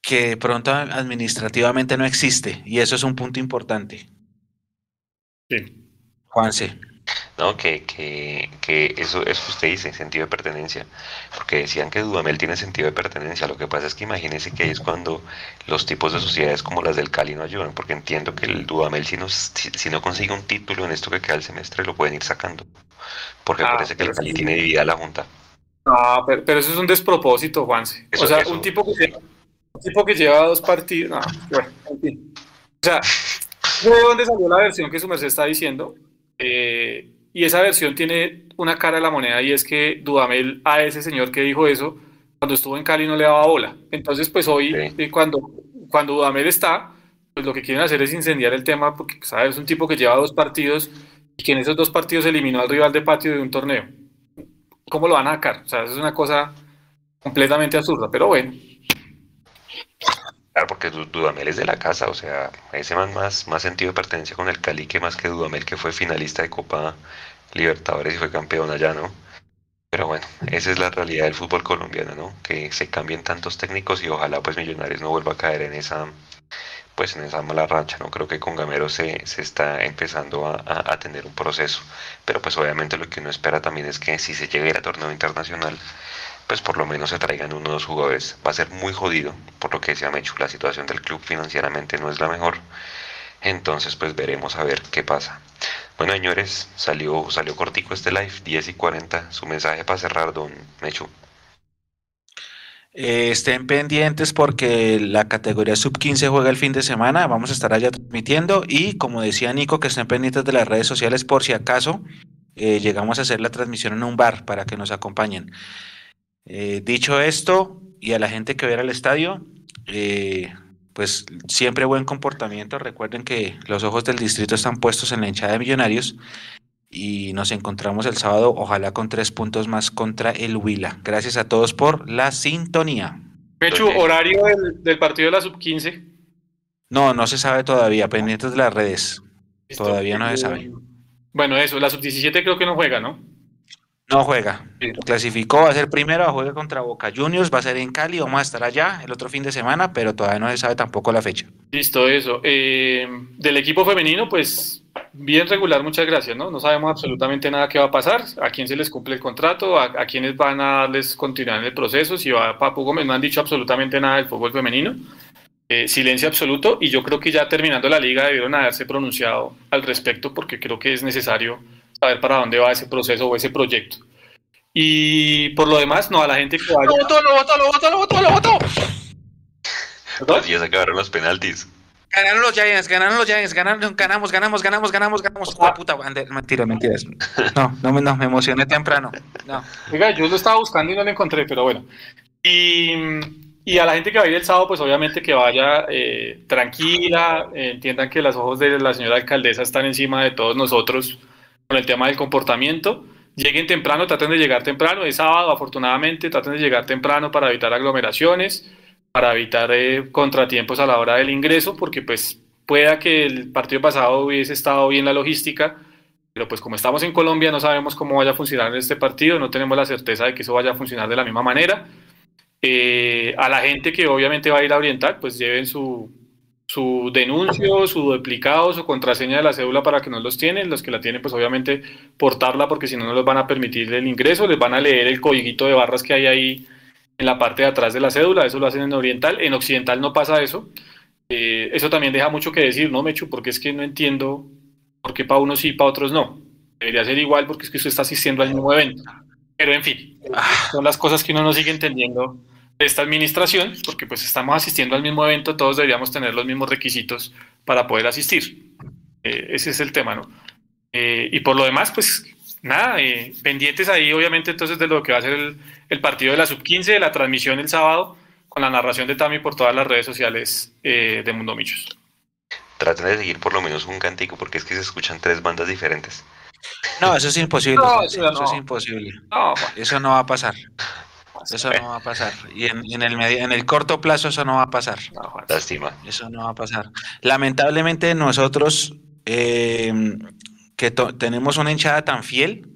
C: que de pronto administrativamente no existe, y eso es un punto importante.
D: Sí.
C: Juanse.
A: ¿No? Que, que, que eso, eso usted dice, sentido de pertenencia, porque decían que Dudamel tiene sentido de pertenencia, lo que pasa es que imagínense que ahí es cuando los tipos de sociedades como las del Cali no ayudan, porque entiendo que el Dudamel si no, si, no consigue un título en esto que queda el semestre lo pueden ir sacando, porque ah, parece que el Cali tiene dividida la Junta.
D: Ah, pero, pero, eso es un despropósito, Juanse. o sea, un tipo que lleva, un tipo que lleva dos partidos, no, bueno, en fin. O sea, ¿de dónde salió la versión que su merced está diciendo? Eh, y esa versión tiene una cara de la moneda y es que Dudamel a ese señor que dijo eso, cuando estuvo en Cali no le daba bola. Entonces, pues hoy, eh, cuando, cuando Dudamel está, pues lo que quieren hacer es incendiar el tema porque, ¿sabes? Es un tipo que lleva dos partidos y que en esos dos partidos eliminó al rival de patio de un torneo. ¿Cómo lo van a sacar? O sea, eso es una cosa completamente absurda, pero bueno.
A: Claro, porque Dudamel es de la casa, o sea, ese man más, más sentido de pertenencia con el Cali que más que Dudamel, que fue finalista de Copa Libertadores y fue campeón allá, ¿no? Pero bueno, esa es la realidad del fútbol colombiano, ¿no? Que se cambien tantos técnicos y ojalá pues Millonarios no vuelva a caer en esa pues en esa mala racha, ¿no? Creo que con Gamero se, se está empezando a, a, tener un proceso, pero pues obviamente lo que uno espera también es que si se llegue a a torneo internacional, pues por lo menos se traigan uno o dos jugadores. Va a ser muy jodido, por lo que decía Mechu, la situación del club financieramente no es la mejor. Entonces, pues veremos a ver qué pasa. Bueno, señores, salió, salió cortico este live, 10 y 40. Su mensaje para cerrar, don Mechu.
C: Eh, estén pendientes porque la categoría sub 15 juega el fin de semana. Vamos a estar allá transmitiendo. Y como decía Nico, que estén pendientes de las redes sociales por si acaso eh, llegamos a hacer la transmisión en un bar para que nos acompañen. Eh, dicho esto, y a la gente que vea el estadio, pues siempre buen comportamiento. Recuerden que los ojos del distrito están puestos en la hinchada de Millonarios y nos encontramos el sábado, ojalá con tres puntos más contra el Huila. Gracias a todos por la sintonía.
D: Mechu, horario del, partido de la sub-15.
C: No, no se sabe todavía, pendientes de las redes. Todavía no se sabe.
D: Bueno, eso, la sub-17 creo que no juega, ¿no?
C: No juega. Clasificó, va a ser primero, juega contra Boca Juniors, va a ser en Cali, vamos a estar allá el otro fin de semana, pero todavía no se sabe tampoco la fecha.
D: Listo, eso. Eh, del equipo femenino, pues bien regular, muchas gracias, ¿no? No sabemos absolutamente nada qué va a pasar, a quién se les cumple el contrato, a, quiénes van a darles continuar en el proceso, si va a Papu Gómez, no han dicho absolutamente nada del fútbol femenino. Eh, silencio absoluto y yo creo que ya terminando la liga debieron haberse pronunciado al respecto porque creo que es necesario saber para dónde va ese proceso o ese proyecto. Y por lo demás, no, a la gente que vaya...
C: ¡Lo votó, lo votó, lo votó, lo votó, lo votó!
A: Acabaron los penaltis.
C: Ganaron los Giants, ganaron los Giants, ganaron, ganamos, ganamos, ganamos, ganamos, ganamos. Oh, puta, mentira, mentiras. No, no, no, me emocioné temprano. No.
D: Oiga, yo lo estaba buscando y no lo encontré, pero bueno. Y, y a la gente que va a ir el sábado, pues obviamente que vaya eh, tranquila, eh, entiendan que los ojos de la señora alcaldesa están encima de todos nosotros con el tema del comportamiento. Lleguen temprano, traten de llegar temprano, es sábado afortunadamente, traten de llegar temprano para evitar aglomeraciones, para evitar eh, contratiempos a la hora del ingreso, porque pues pueda que el partido pasado hubiese estado bien la logística, pero pues como estamos en Colombia no sabemos cómo vaya a funcionar este partido, no tenemos la certeza de que eso vaya a funcionar de la misma manera. Eh, a la gente que obviamente va a ir a orientar, pues lleven su, su denuncio, su duplicado, su contraseña de la cédula para que no los tienen. Los que la tienen, pues obviamente portarla porque si no, no les van a permitir el ingreso, les van a leer el codiguito de barras que hay ahí en la parte de atrás de la cédula. Eso lo hacen en Oriental. En Occidental no pasa eso. Eh, eso también deja mucho que decir, ¿no, Mechu? Porque es que no entiendo por qué para unos sí y para otros no. Debería ser igual porque es que usted está asistiendo al mismo evento. Pero en fin, son las cosas que uno no sigue entendiendo esta administración, porque pues estamos asistiendo al mismo evento, todos deberíamos tener los mismos requisitos para poder asistir. Eh, ese es el tema, ¿no? Eh, y por lo demás, pues nada, eh, pendientes ahí obviamente entonces de lo que va a ser el, el partido de la sub-15, de la transmisión el sábado, con la narración de Tami por todas las redes sociales de Mundo Michos.
A: Traten de seguir por lo menos un cantico, porque es que se escuchan tres bandas diferentes.
C: No, eso es imposible. eso, es imposible. Eso no va a pasar. Eso no va a pasar. Y en, el en el corto plazo eso no va a pasar.
A: Lástima.
C: Eso no va a pasar. Lamentablemente nosotros em, que tenemos una hinchada tan fiel,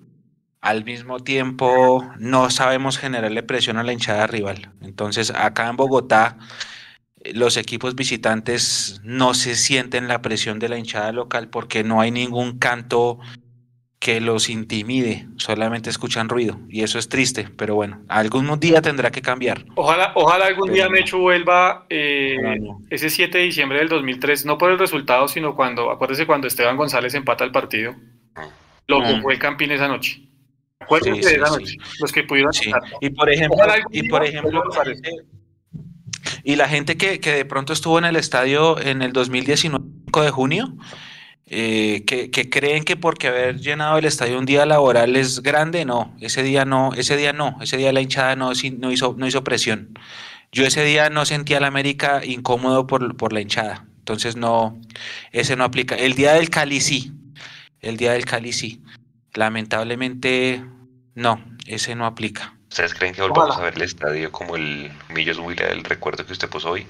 C: al mismo tiempo no sabemos generarle presión a la hinchada rival. Entonces acá en Bogotá los equipos visitantes no se sienten la presión de la hinchada local porque no hay ningún canto que los intimide, solamente escuchan ruido y eso es triste, pero bueno, algún día tendrá que cambiar.
D: Ojalá, ojalá algún día Mechu vuelva eh, ese 7 de diciembre del 2003, no por el resultado, sino cuando, acuérdese cuando Esteban González empata el partido, lo que mm. fue el Campín esa noche. Acuérdense de esa noche, los que pudieron
C: Y por ejemplo, y por ejemplo, y la gente que, que de pronto estuvo en el estadio en el 2019 de junio, eh, que, creen que porque haber llenado el estadio un día laboral es grande, no, ese día no, ese día no, ese día la hinchada no, no, hizo, no hizo presión. Yo ese día no sentía la América incómodo por, por la hinchada, entonces no, ese no aplica. El día del Cali sí, el día del Cali sí, lamentablemente no, ese no aplica.
A: ¿Ustedes creen que volvamos a ver el estadio como el Millos Huila del recuerdo que usted puso hoy?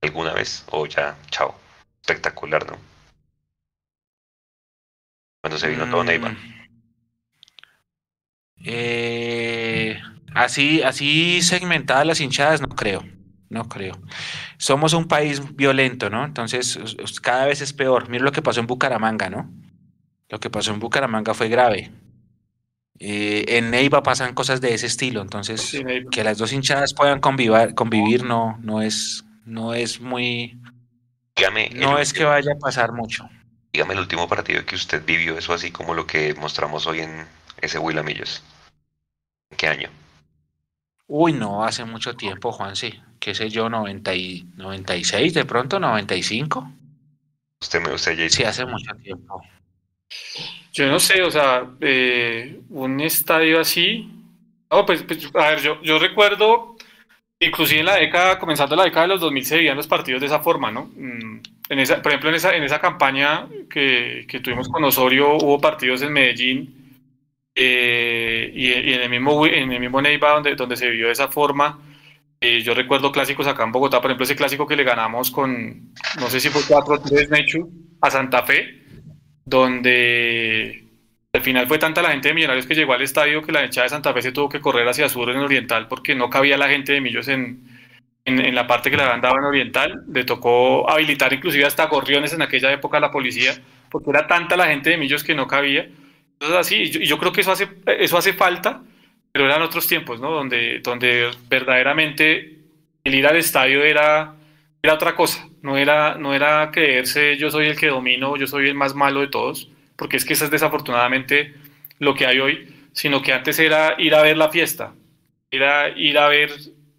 A: ¿Alguna vez? O ya, chao. Espectacular, ¿no? Cuando se vino todo Neymar. Mm.
C: Eh, así, así segmentadas las hinchadas, no creo. no creo. Somos un país violento, ¿no? Entonces, cada vez es peor. Mira lo que pasó en Bucaramanga, ¿no? Lo que pasó en Bucaramanga fue grave. Eh, en Neiva pasan cosas de ese estilo, entonces que las dos hinchadas puedan convivir, convivir no, no, es, no es muy...
A: Dígame,
C: no es que vaya a pasar mucho.
A: Dígame el último partido que usted vivió, eso así como lo que mostramos hoy en ese Willamillos. ¿En qué año?
C: Uy, no, hace mucho tiempo, Juan, sí. Qué sé yo, 90 y, 96, de pronto, 95.
A: Usted me usted ya
C: Sí, hace mucho tiempo.
D: Yo no sé, o sea, eh, un estadio así. Pues, pues, a ver, yo, yo recuerdo, inclusive en la década, comenzando la década de los 2000, se veían los partidos de esa forma, ¿no? Mm, en esa, por ejemplo, en esa, en esa campaña que, que tuvimos con Osorio, hubo partidos en Medellín eh, y, en el mismo, en el mismo Neiva, donde, donde se vivió de esa forma. Eh, yo recuerdo clásicos acá en Bogotá, por ejemplo, ese clásico que le ganamos con, no sé si fue 4-3 Nechu, a Santa Fe donde al final fue tanta la gente de Millonarios que llegó al estadio que la hinchada de Santa Fe se tuvo que correr hacia sur en Oriental porque no cabía la gente de Millos en, en, la parte que la daba en Oriental. Le tocó habilitar inclusive hasta gorriones en aquella época a la policía porque era tanta la gente de Millos que no cabía. Entonces así, y yo, yo, creo que eso hace, eso hace falta, pero eran otros tiempos, ¿no? Donde, donde verdaderamente el ir al estadio era era otra cosa, no era, no era creerse yo soy el que domino, yo soy el más malo de todos, porque es que eso es desafortunadamente lo que hay hoy, sino que antes era ir a ver la fiesta, era ir a ver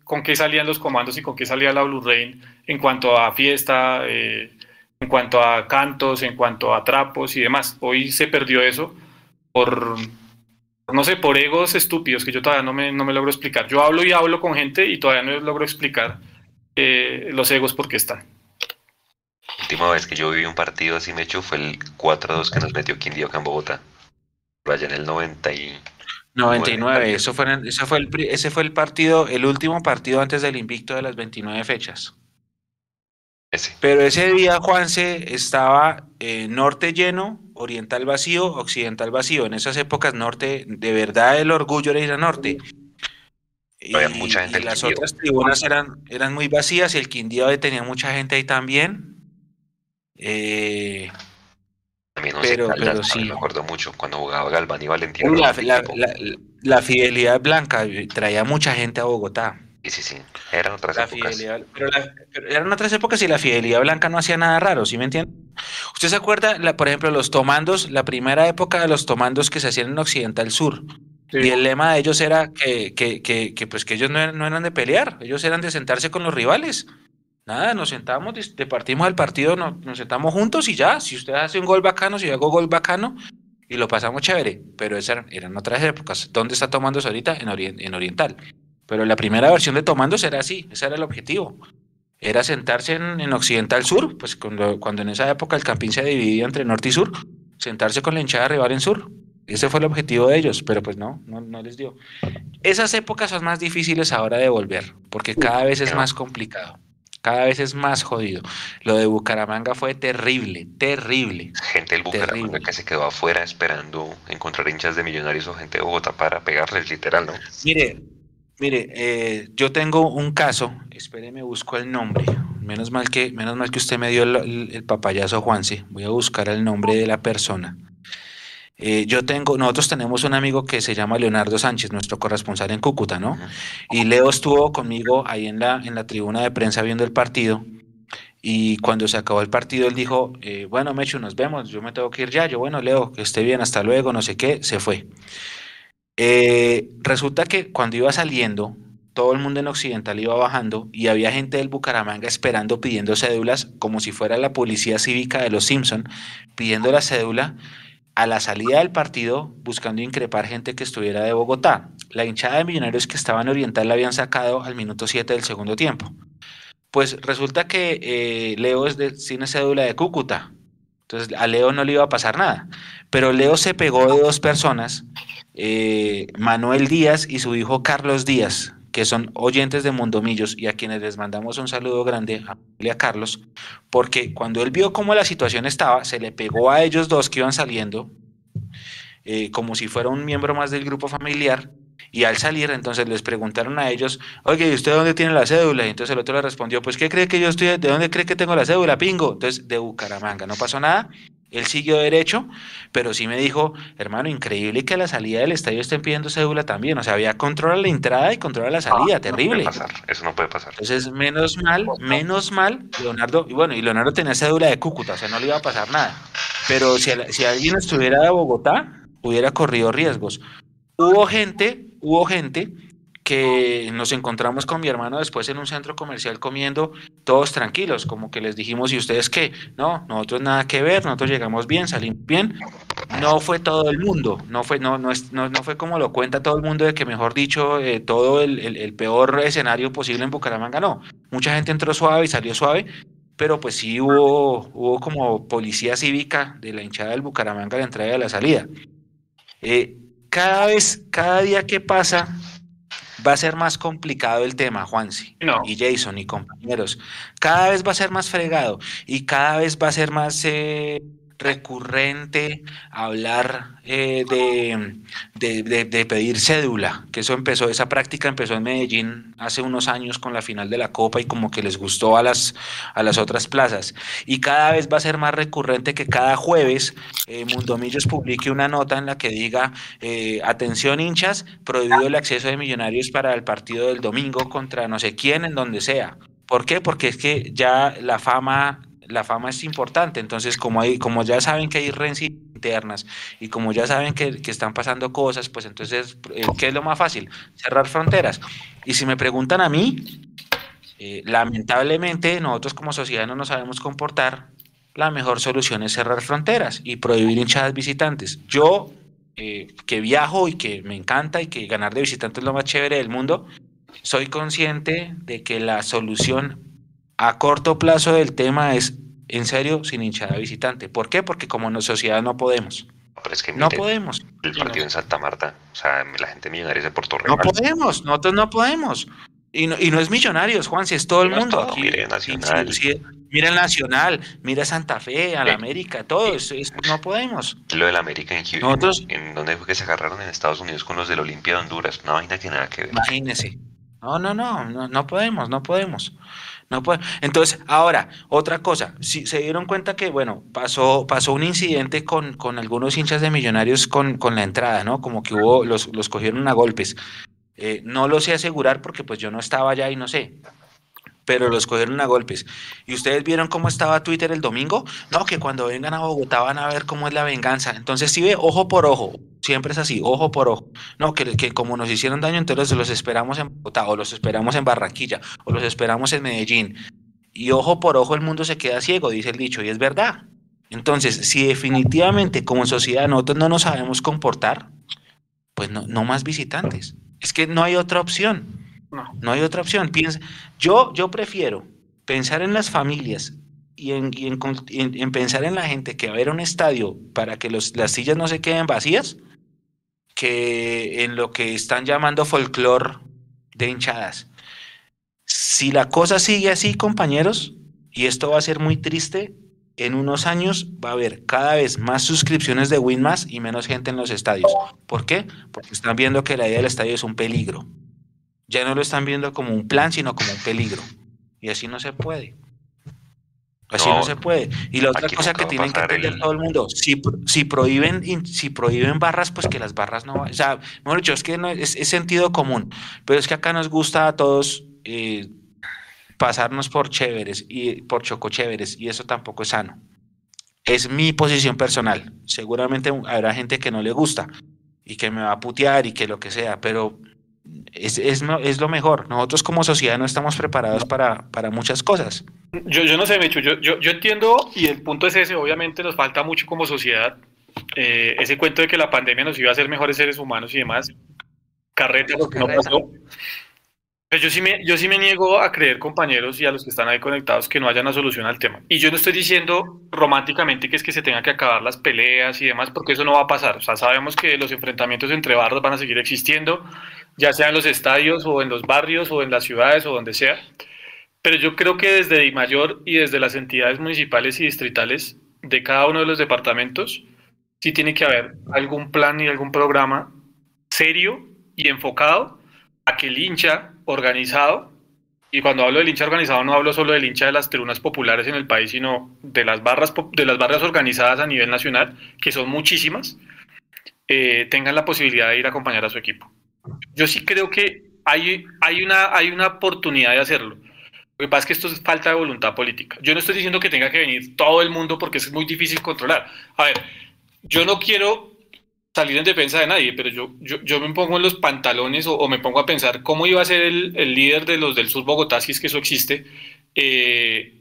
D: con qué salían los comandos y con qué salía la Blue Rain en cuanto a fiesta, eh, en cuanto a cantos, en cuanto a trapos y demás. Hoy se perdió eso por, no sé, por egos estúpidos que yo todavía no me, no me logro explicar. Yo hablo y hablo con gente y todavía no logro explicar eh, los egos porque están.
A: última vez que yo viví un partido así, me echó fue el 4-2 que nos metió Quindío acá en Bogotá. En el 90 y...
C: 99, eso fue, eso fue el, ese fue el partido, el último partido antes del invicto de las 29 fechas.
A: Ese.
C: Pero ese día, Juanse, estaba eh, norte lleno, oriental vacío, occidental vacío. En esas épocas, norte, de verdad el orgullo era ir a norte. Y,
A: mucha gente
C: las otras tribunas eran, eran muy vacías y el Quindío tenía mucha gente ahí también. Eh,
A: pero, pero sí. me acuerdo mucho cuando jugaba Galván y Valentino.
C: La, la, fidelidad blanca traía mucha gente a Bogotá.
A: Sí, sí, sí. Eran otras épocas.
C: Pero, eran otras épocas y la fidelidad blanca no hacía nada raro, ¿sí me entiende? ¿Usted se acuerda, por ejemplo, los tomandos, la primera época de los tomandos que se hacían en Occidental Sur? Y el lema de ellos era que, que, que, pues que ellos no eran, no eran, de pelear, ellos eran de sentarse con los rivales. Nada, nos sentamos, partimos del partido, nos, sentamos juntos y ya. Si usted hace un gol bacano, si yo hago gol bacano, y lo pasamos chévere. Pero esas eran, otras épocas. ¿Dónde está Tomándose ahorita? En, en Oriental. Pero la primera versión de Tomándose era así, ese era el objetivo. Era sentarse en, en Occidental Sur, pues cuando, cuando en esa época el campín se dividía entre norte y sur, sentarse con la hinchada rival en sur. Ese fue el objetivo de ellos, pero pues no, no, les dio. Esas épocas son más difíciles ahora de volver, porque cada vez es más complicado, cada vez es más jodido. Lo de Bucaramanga fue terrible, terrible.
A: Gente del Bucaramanga que se quedó afuera esperando encontrar hinchas de millonarios o gente de Bogotá para pegarles, literal, ¿no?
C: Mire, mire, eh, yo tengo un caso, espéreme, busco el nombre. Menos mal que, menos mal que usted me dio el, el papayazo, Juanse. Voy a buscar el nombre de la persona. Eh, yo tengo, nosotros tenemos un amigo que se llama Leonardo Sánchez, nuestro corresponsal en Cúcuta, ¿no? Y Leo estuvo conmigo ahí en la, en la tribuna de prensa viendo el partido. Y cuando se acabó el partido, él dijo, eh, bueno, Mechu, nos vemos, yo me tengo que ir ya. Yo, bueno, Leo, que esté bien, hasta luego, no sé qué, se fue. Eh, resulta que cuando iba saliendo, todo el mundo en Occidental iba bajando y había gente del Bucaramanga esperando pidiendo cédulas, como si fuera la policía cívica de los Simpson, pidiendo la cédula a la salida del partido buscando increpar gente que estuviera de Bogotá. La hinchada de millonarios que estaba en Oriental la habían sacado al minuto 7 del segundo tiempo. Pues resulta que eh, Leo es de cine cédula de Cúcuta. Entonces a Leo no le iba a pasar nada. Pero Leo se pegó de dos personas, eh, Manuel Díaz y su hijo Carlos Díaz, que son oyentes de Mundomillos y a quienes les mandamos un saludo grande a, a Carlos, porque cuando él vio cómo la situación estaba, se le pegó a ellos dos que iban saliendo, eh, como si fuera un miembro más del grupo familiar, Y al salir, entonces les preguntaron a ellos, oye, ¿y usted dónde tiene la cédula? Y entonces el otro le respondió, pues, ¿qué cree que yo estoy? ¿De dónde cree que tengo la cédula, pingo? Entonces, de Bucaramanga, no pasó nada. Él siguió derecho, pero sí me dijo, hermano, increíble que a la salida del estadio estén pidiendo cédula también. O sea, había control a la entrada y control a la salida, terrible.
A: No puede pasar, eso no puede pasar.
C: Entonces, menos mal, menos mal, Leonardo, y bueno, y Leonardo tenía cédula de Cúcuta, o sea, no le iba a pasar nada. Pero si, si alguien estuviera de Bogotá, hubiera corrido riesgos. Hubo gente, hubo gente que nos encontramos con mi hermano después en un centro comercial comiendo todos tranquilos, como que les dijimos, ¿y ustedes qué? No, nosotros nada que ver, nosotros llegamos bien, salimos bien. No fue todo el mundo, no fue, no, no, es, no, no fue como lo cuenta todo el mundo de que, mejor dicho, eh, todo el, el, el peor escenario posible en Bucaramanga, no. Mucha gente entró suave y salió suave, pero pues sí hubo, hubo como policía cívica de la hinchada del Bucaramanga a la entrada y a la salida. Eh, cada vez, cada día que pasa, va a ser más complicado el tema, Juansi
D: No.
C: y Jason y compañeros. Cada vez va a ser más fregado y cada vez va a ser más eh, recurrente hablar eh, de, de- de- pedir cédula, que eso empezó, esa práctica empezó en Medellín hace unos años con la final de la Copa y como que les gustó a las, a las otras plazas. Y cada vez va a ser más recurrente que cada jueves eh, Mundomillos publique una nota en la que diga, eh, atención hinchas, prohibido el acceso de millonarios para el partido del domingo contra no sé quién, en donde sea. ¿Por qué? Porque es que ya la fama, la fama es importante. Entonces, como hay, como ya saben que hay rencillas internas y como ya saben que, que están pasando cosas, pues entonces, eh, ¿qué es lo más fácil? Cerrar fronteras. Y si me preguntan a mí, eh, lamentablemente nosotros como sociedad no nos sabemos comportar. La mejor solución es cerrar fronteras y prohibir hinchadas visitantes. Yo, eh, que viajo y que me encanta y que ganar de visitante es lo más chévere del mundo, soy consciente de que la solución a corto plazo del tema es, en serio, sin hinchada visitante. ¿Por qué? Porque como no- sociedad no podemos.
A: Pero es que
C: No
A: mire,
C: podemos.
A: el partido en Santa Marta, o sea, la gente millonaria se portó re
C: No
A: mal.
C: podemos. Nosotros no podemos. Y no, y no es Millonarios, Juan, si es todo el
A: No es
C: mundo.
A: todo,
C: Aquí,
A: mire,
C: sí,
A: Nacional.
C: sí, sí, mira el Nacional, mira Santa Fe, al
A: Eh,
C: América, todo. es- es- no podemos.
A: Lo del América en Houston,
C: Nosotros-
A: en donde fue que se agarraron en Estados Unidos con los del Olimpia de Honduras, una vaina que nada que ver.
C: Imagínese. No, no, no, no, no podemos, no podemos. No puede- Entonces, ahora, otra cosa, si se dieron cuenta que, bueno, pasó, pasó un incidente con, con algunos hinchas de millonarios con, con la entrada, ¿no? Como que hubo, los, los cogieron a golpes. Eh, no lo sé asegurar porque pues yo no estaba allá y no sé. Pero los cogieron a golpes. ¿Y ustedes vieron cómo estaba Twitter el domingo? No, que cuando vengan a Bogotá van a ver cómo es la venganza. Entonces, si ve, ojo por ojo. Siempre es así, ojo por ojo. No, que, que como nos hicieron daño, entonces los esperamos en Bogotá, o los esperamos en Barranquilla, o los esperamos en Medellín. Y ojo por ojo el mundo se queda ciego, dice el dicho, y es verdad. Entonces, si definitivamente como sociedad nosotros no nos sabemos comportar, pues no, no más visitantes. Es que no hay otra opción.
D: No.
C: Hay otra opción. Piensa, yo, yo prefiero pensar en las familias y en, pensar en la gente que va a a un estadio para que las sillas no se queden vacías que en lo que están llamando folclore de hinchadas. Si la cosa sigue así, compañeros, y esto va a ser muy triste, en unos años va a haber cada vez más suscripciones de Winmas y menos gente en los estadios. ¿Por qué? Porque están viendo que la idea del estadio es un peligro. Ya no lo están viendo como un plan, sino como un peligro. Y así no se puede. Así no,
A: No,
C: se puede. Y la otra cosa que tienen que entender
A: el-
C: todo el mundo, si, si prohíben, si prohíben barras, pues que las barras no. O sea, mejor dicho, es que no, es, es sentido común. Pero es que acá nos gusta a todos eh, pasarnos por chéveres y por chocochéveres, y eso tampoco es sano. Es mi posición personal. Seguramente habrá gente que no le gusta y que me va a putear y que lo que sea, pero es, es, no- es lo mejor. Nosotros como sociedad no estamos preparados para, para muchas cosas.
D: Yo, yo no sé, Mechu, yo, yo, yo entiendo y el punto es ese, obviamente nos falta mucho como sociedad, eh, ese cuento de que la pandemia nos iba a hacer mejores seres humanos y demás, carreta lo que no pasó. Pero yo sí, me, yo sí me niego a creer, compañeros, y a los que están ahí conectados, que no haya una solución al tema. Y yo no estoy diciendo románticamente que es que se tengan que acabar las peleas y demás, porque eso no va a pasar. O sea, sabemos que los enfrentamientos entre barrios van a seguir existiendo, ya sea en los estadios o en los barrios o en las ciudades o donde sea. Pero yo creo que desde DIMAYOR y desde las entidades municipales y distritales de cada uno de los departamentos, sí tiene que haber algún plan y algún programa serio y enfocado a que el hincha organizado, y cuando hablo del hincha organizado no hablo solo del hincha de las tribunas populares en el país, sino de las barras, de las barras organizadas a nivel nacional, que son muchísimas, eh, tengan la posibilidad de ir a acompañar a su equipo. Yo sí creo que hay, hay, una, hay una oportunidad de hacerlo. Lo que pasa es que esto es falta de voluntad política. Yo no estoy diciendo que tenga que venir todo el mundo porque es muy difícil controlar. A ver, yo no quiero salir en defensa de nadie, pero yo, yo, me pongo en los pantalones o, me pongo a pensar cómo iba a ser el, líder de los del sur Bogotá, si es que eso existe, eh,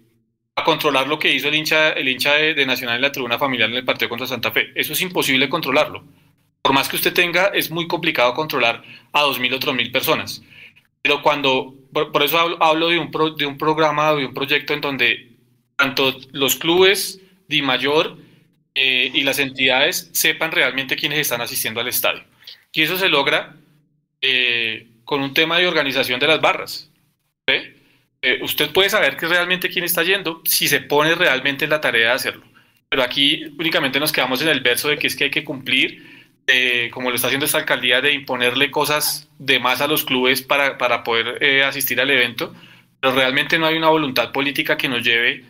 D: a controlar lo que hizo el hincha, el hincha de, Nacional en la tribuna familiar en el partido contra Santa Fe. Eso es imposible controlarlo. Por más que usted tenga, es muy complicado controlar a 2.000 o 3.000 personas. Pero cuando, por, eso hablo, de, un de un programa, de un proyecto en donde tanto los clubes de mayor eh, y las entidades sepan realmente quiénes están asistiendo al estadio. Y eso se logra eh, con un tema de organización de las barras. Eh, usted puede saber que realmente quién está yendo si se pone realmente en la tarea de hacerlo. Pero aquí únicamente nos quedamos en el verso de que es que hay que cumplir, como lo está haciendo esta alcaldía, de imponerle cosas de más a los clubes para, para poder asistir al evento, pero realmente no hay una voluntad política que nos lleve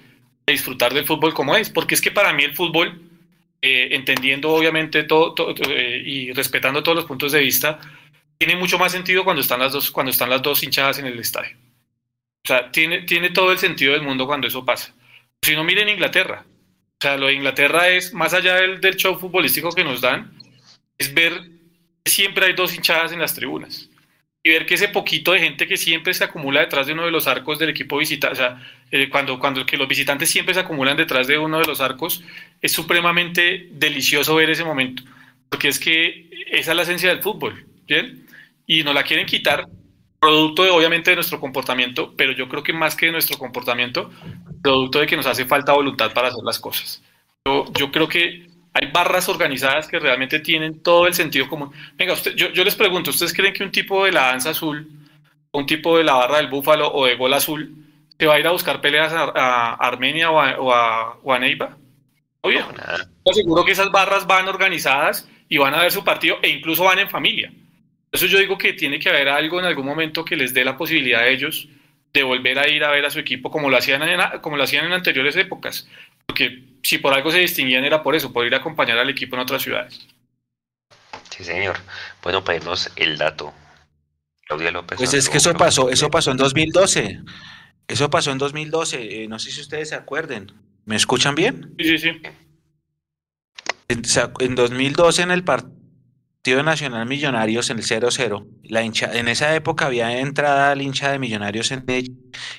D: a disfrutar del fútbol como es, porque es que para mí el fútbol eh, entendiendo obviamente todo, eh, y respetando todos los puntos de vista, tiene mucho más sentido cuando están las dos, cuando están las dos hinchadas en el estadio. O sea, tiene, tiene todo el sentido del mundo cuando eso pasa. Si no, miren Inglaterra. O sea, lo de Inglaterra es, más allá del, del show futbolístico que nos dan, es ver que siempre hay dos hinchadas en las tribunas y ver que ese poquito de gente que siempre se acumula detrás de uno de los arcos del equipo visitante, o sea, eh, cuando, cuando que los visitantes siempre se acumulan detrás de uno de los arcos, es supremamente delicioso ver ese momento, porque es que esa es la esencia del fútbol, ¿bien? Y nos la quieren quitar, producto de, obviamente de nuestro comportamiento, pero yo creo que más que de nuestro comportamiento, producto de que nos hace falta voluntad para hacer las cosas. Yo, yo creo que hay barras organizadas que realmente tienen todo el sentido común. Venga, usted, yo, les pregunto, ¿ustedes creen que un tipo de la danza azul, un tipo de la barra del búfalo o de gol azul, se va a ir a buscar peleas a, Armenia o a, o, Neiva? Obvio. No, seguro que esas barras van organizadas y van a ver su partido e incluso van en familia. Por eso yo digo que tiene que haber algo en algún momento que les dé la posibilidad a ellos de volver a ir a ver a su equipo como lo hacían como lo hacían en anteriores épocas. Porque si por algo se distinguían era por eso, por ir a acompañar al equipo en otras ciudades.
A: Sí, señor. Bueno, pedirnos el dato.
C: Claudia López. Pues es que eso pasó, eso pasó en 2012. Eso pasó en 2012. Eh, no sé si ustedes se acuerden. ¿Me escuchan bien?
D: Sí, sí, sí.
C: En, 2012 en el Partido Nacional Millonarios en el 0-0, la en esa época había entrada al hincha de Millonarios en ella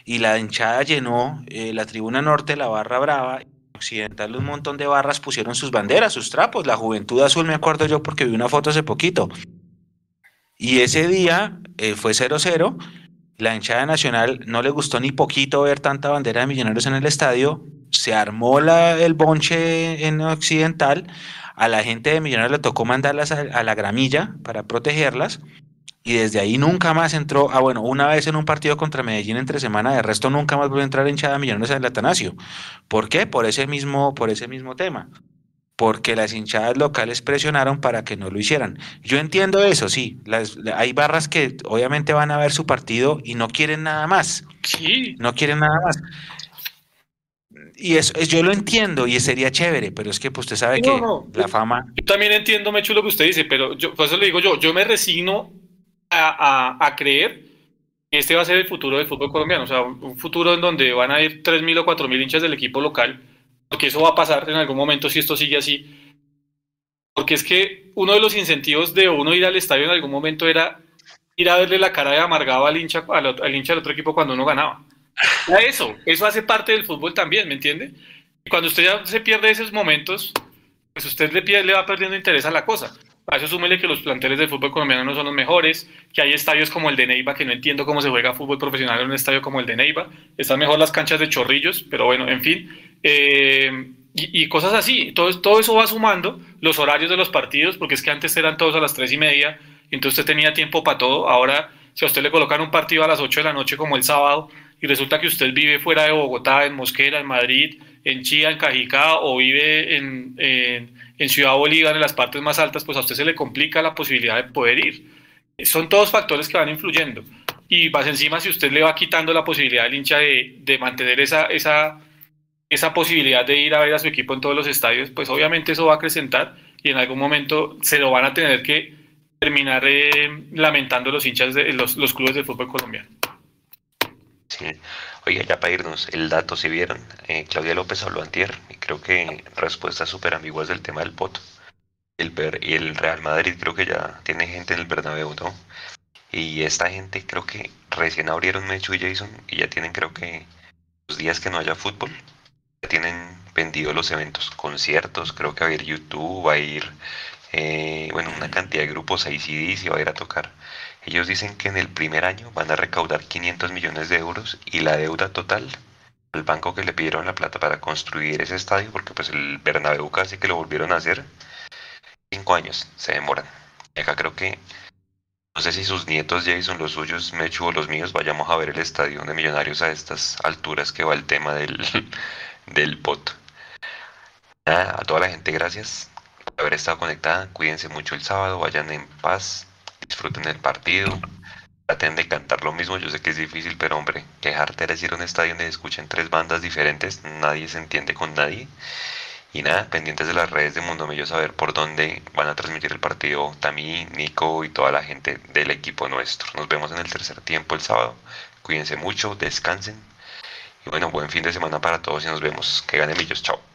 C: y la hinchada llenó eh, la tribuna norte, la barra brava occidental un montón de barras pusieron sus banderas, sus trapos. La Juventud Azul me acuerdo yo porque vi una foto hace poquito. Y ese día eh, fue 0-0. La hinchada nacional no le gustó ni poquito ver tanta bandera de millonarios en el estadio. Se armó la, el bonche en occidental. A la gente de millonarios le tocó mandarlas a la gramilla para protegerlas y desde ahí nunca más entró, ah bueno, una vez en un partido contra Medellín entre semana, de resto nunca más volvió a entrar hinchada Millonarios en el Atanasio. ¿Por qué? Por ese mismo, por ese mismo tema. Porque las hinchadas locales presionaron para que no lo hicieran. Yo entiendo eso, sí. Las, hay barras que obviamente van a ver su partido y no quieren nada más.
D: Sí.
C: No quieren nada más y eso, yo lo entiendo y sería chévere, pero es que pues usted sabe que la fama.
D: Yo también entiendo, Mecho, lo que usted dice, pero yo, por eso le digo yo, yo me resigno a, creer que este va a ser el futuro del fútbol colombiano, o sea, un futuro en donde van a ir 3.000 o 4.000 hinchas del equipo local, porque eso va a pasar en algún momento si esto sigue así. Porque es que uno de los incentivos de uno ir al estadio en algún momento era ir a verle la cara de amargado al hincha, al, hincha del otro equipo cuando uno ganaba. eso, eso hace parte del fútbol también, ¿me entiende? Y cuando usted ya se pierde esos momentos, pues usted le, le va perdiendo interés a la cosa. A eso súmele que los planteles de fútbol colombiano no son los mejores, que hay estadios como el de Neiva, que no entiendo cómo se juega fútbol profesional en un estadio como el de Neiva. Están mejor las canchas de chorrillos, pero bueno, en fin. Eh, y, cosas así. Todo, todo eso va sumando los horarios de los partidos, porque es que antes eran todos a las tres y media, entonces usted tenía tiempo para todo. Ahora, si a usted le colocan un partido a las 8 de la noche como el sábado, y resulta que usted vive fuera de Bogotá, en Mosquera, en Madrid, en Chía, en Cajicá, o vive en en Ciudad Bolívar, en las partes más altas, pues a usted se le complica la posibilidad de poder ir. son todos factores que van influyendo. Y más encima, si usted le va quitando la posibilidad al hincha de, de mantener esa, esa, esa posibilidad de ir a ver a su equipo en todos los estadios, pues obviamente eso va a acrecentar y en algún momento se lo van a tener que terminar eh, lamentando los hinchas de los, los clubes del fútbol colombiano.
A: Sí. Oye, ya para irnos, el dato, si vieron, eh, Claudia López habló antier y creo que respuestas súper ambiguas del tema del voto. El y el Real Madrid creo que ya tiene gente en el Bernabéu, ¿no? Y esta gente creo que recién abrieron Mechu y Jason y ya tienen creo que los días que no haya fútbol, ya tienen vendidos los eventos, conciertos, creo que va a ir YouTube, va a ir, eh, bueno, una cantidad de grupos, ahí y va a ir a tocar. Ellos dicen que en el primer año van a recaudar 500 millones de euros y la deuda total al banco que le pidieron la plata para construir ese estadio, porque pues el Bernabéu casi que lo volvieron a hacer, cinco años se demoran. Y acá creo que, no sé si sus nietos Jason, los suyos, Mechu o los míos, vayamos a ver el estadio de Millonarios a estas alturas que va el tema del, del pot. a toda la gente, gracias por haber estado conectada. Cuídense mucho el sábado, vayan en paz disfruten el partido, traten de cantar lo mismo, yo sé que es difícil, pero hombre, quejarte de decir un estadio donde escuchen tres bandas diferentes, nadie se entiende con nadie. Y nada, pendientes de las redes de Mundo Millo saber por dónde van a transmitir el partido Tamí, Nico y toda la gente del equipo nuestro. Nos vemos en el tercer tiempo el sábado. Cuídense mucho, descansen. Y bueno, buen fin de semana para todos y nos vemos. Que gane Millos. Chao.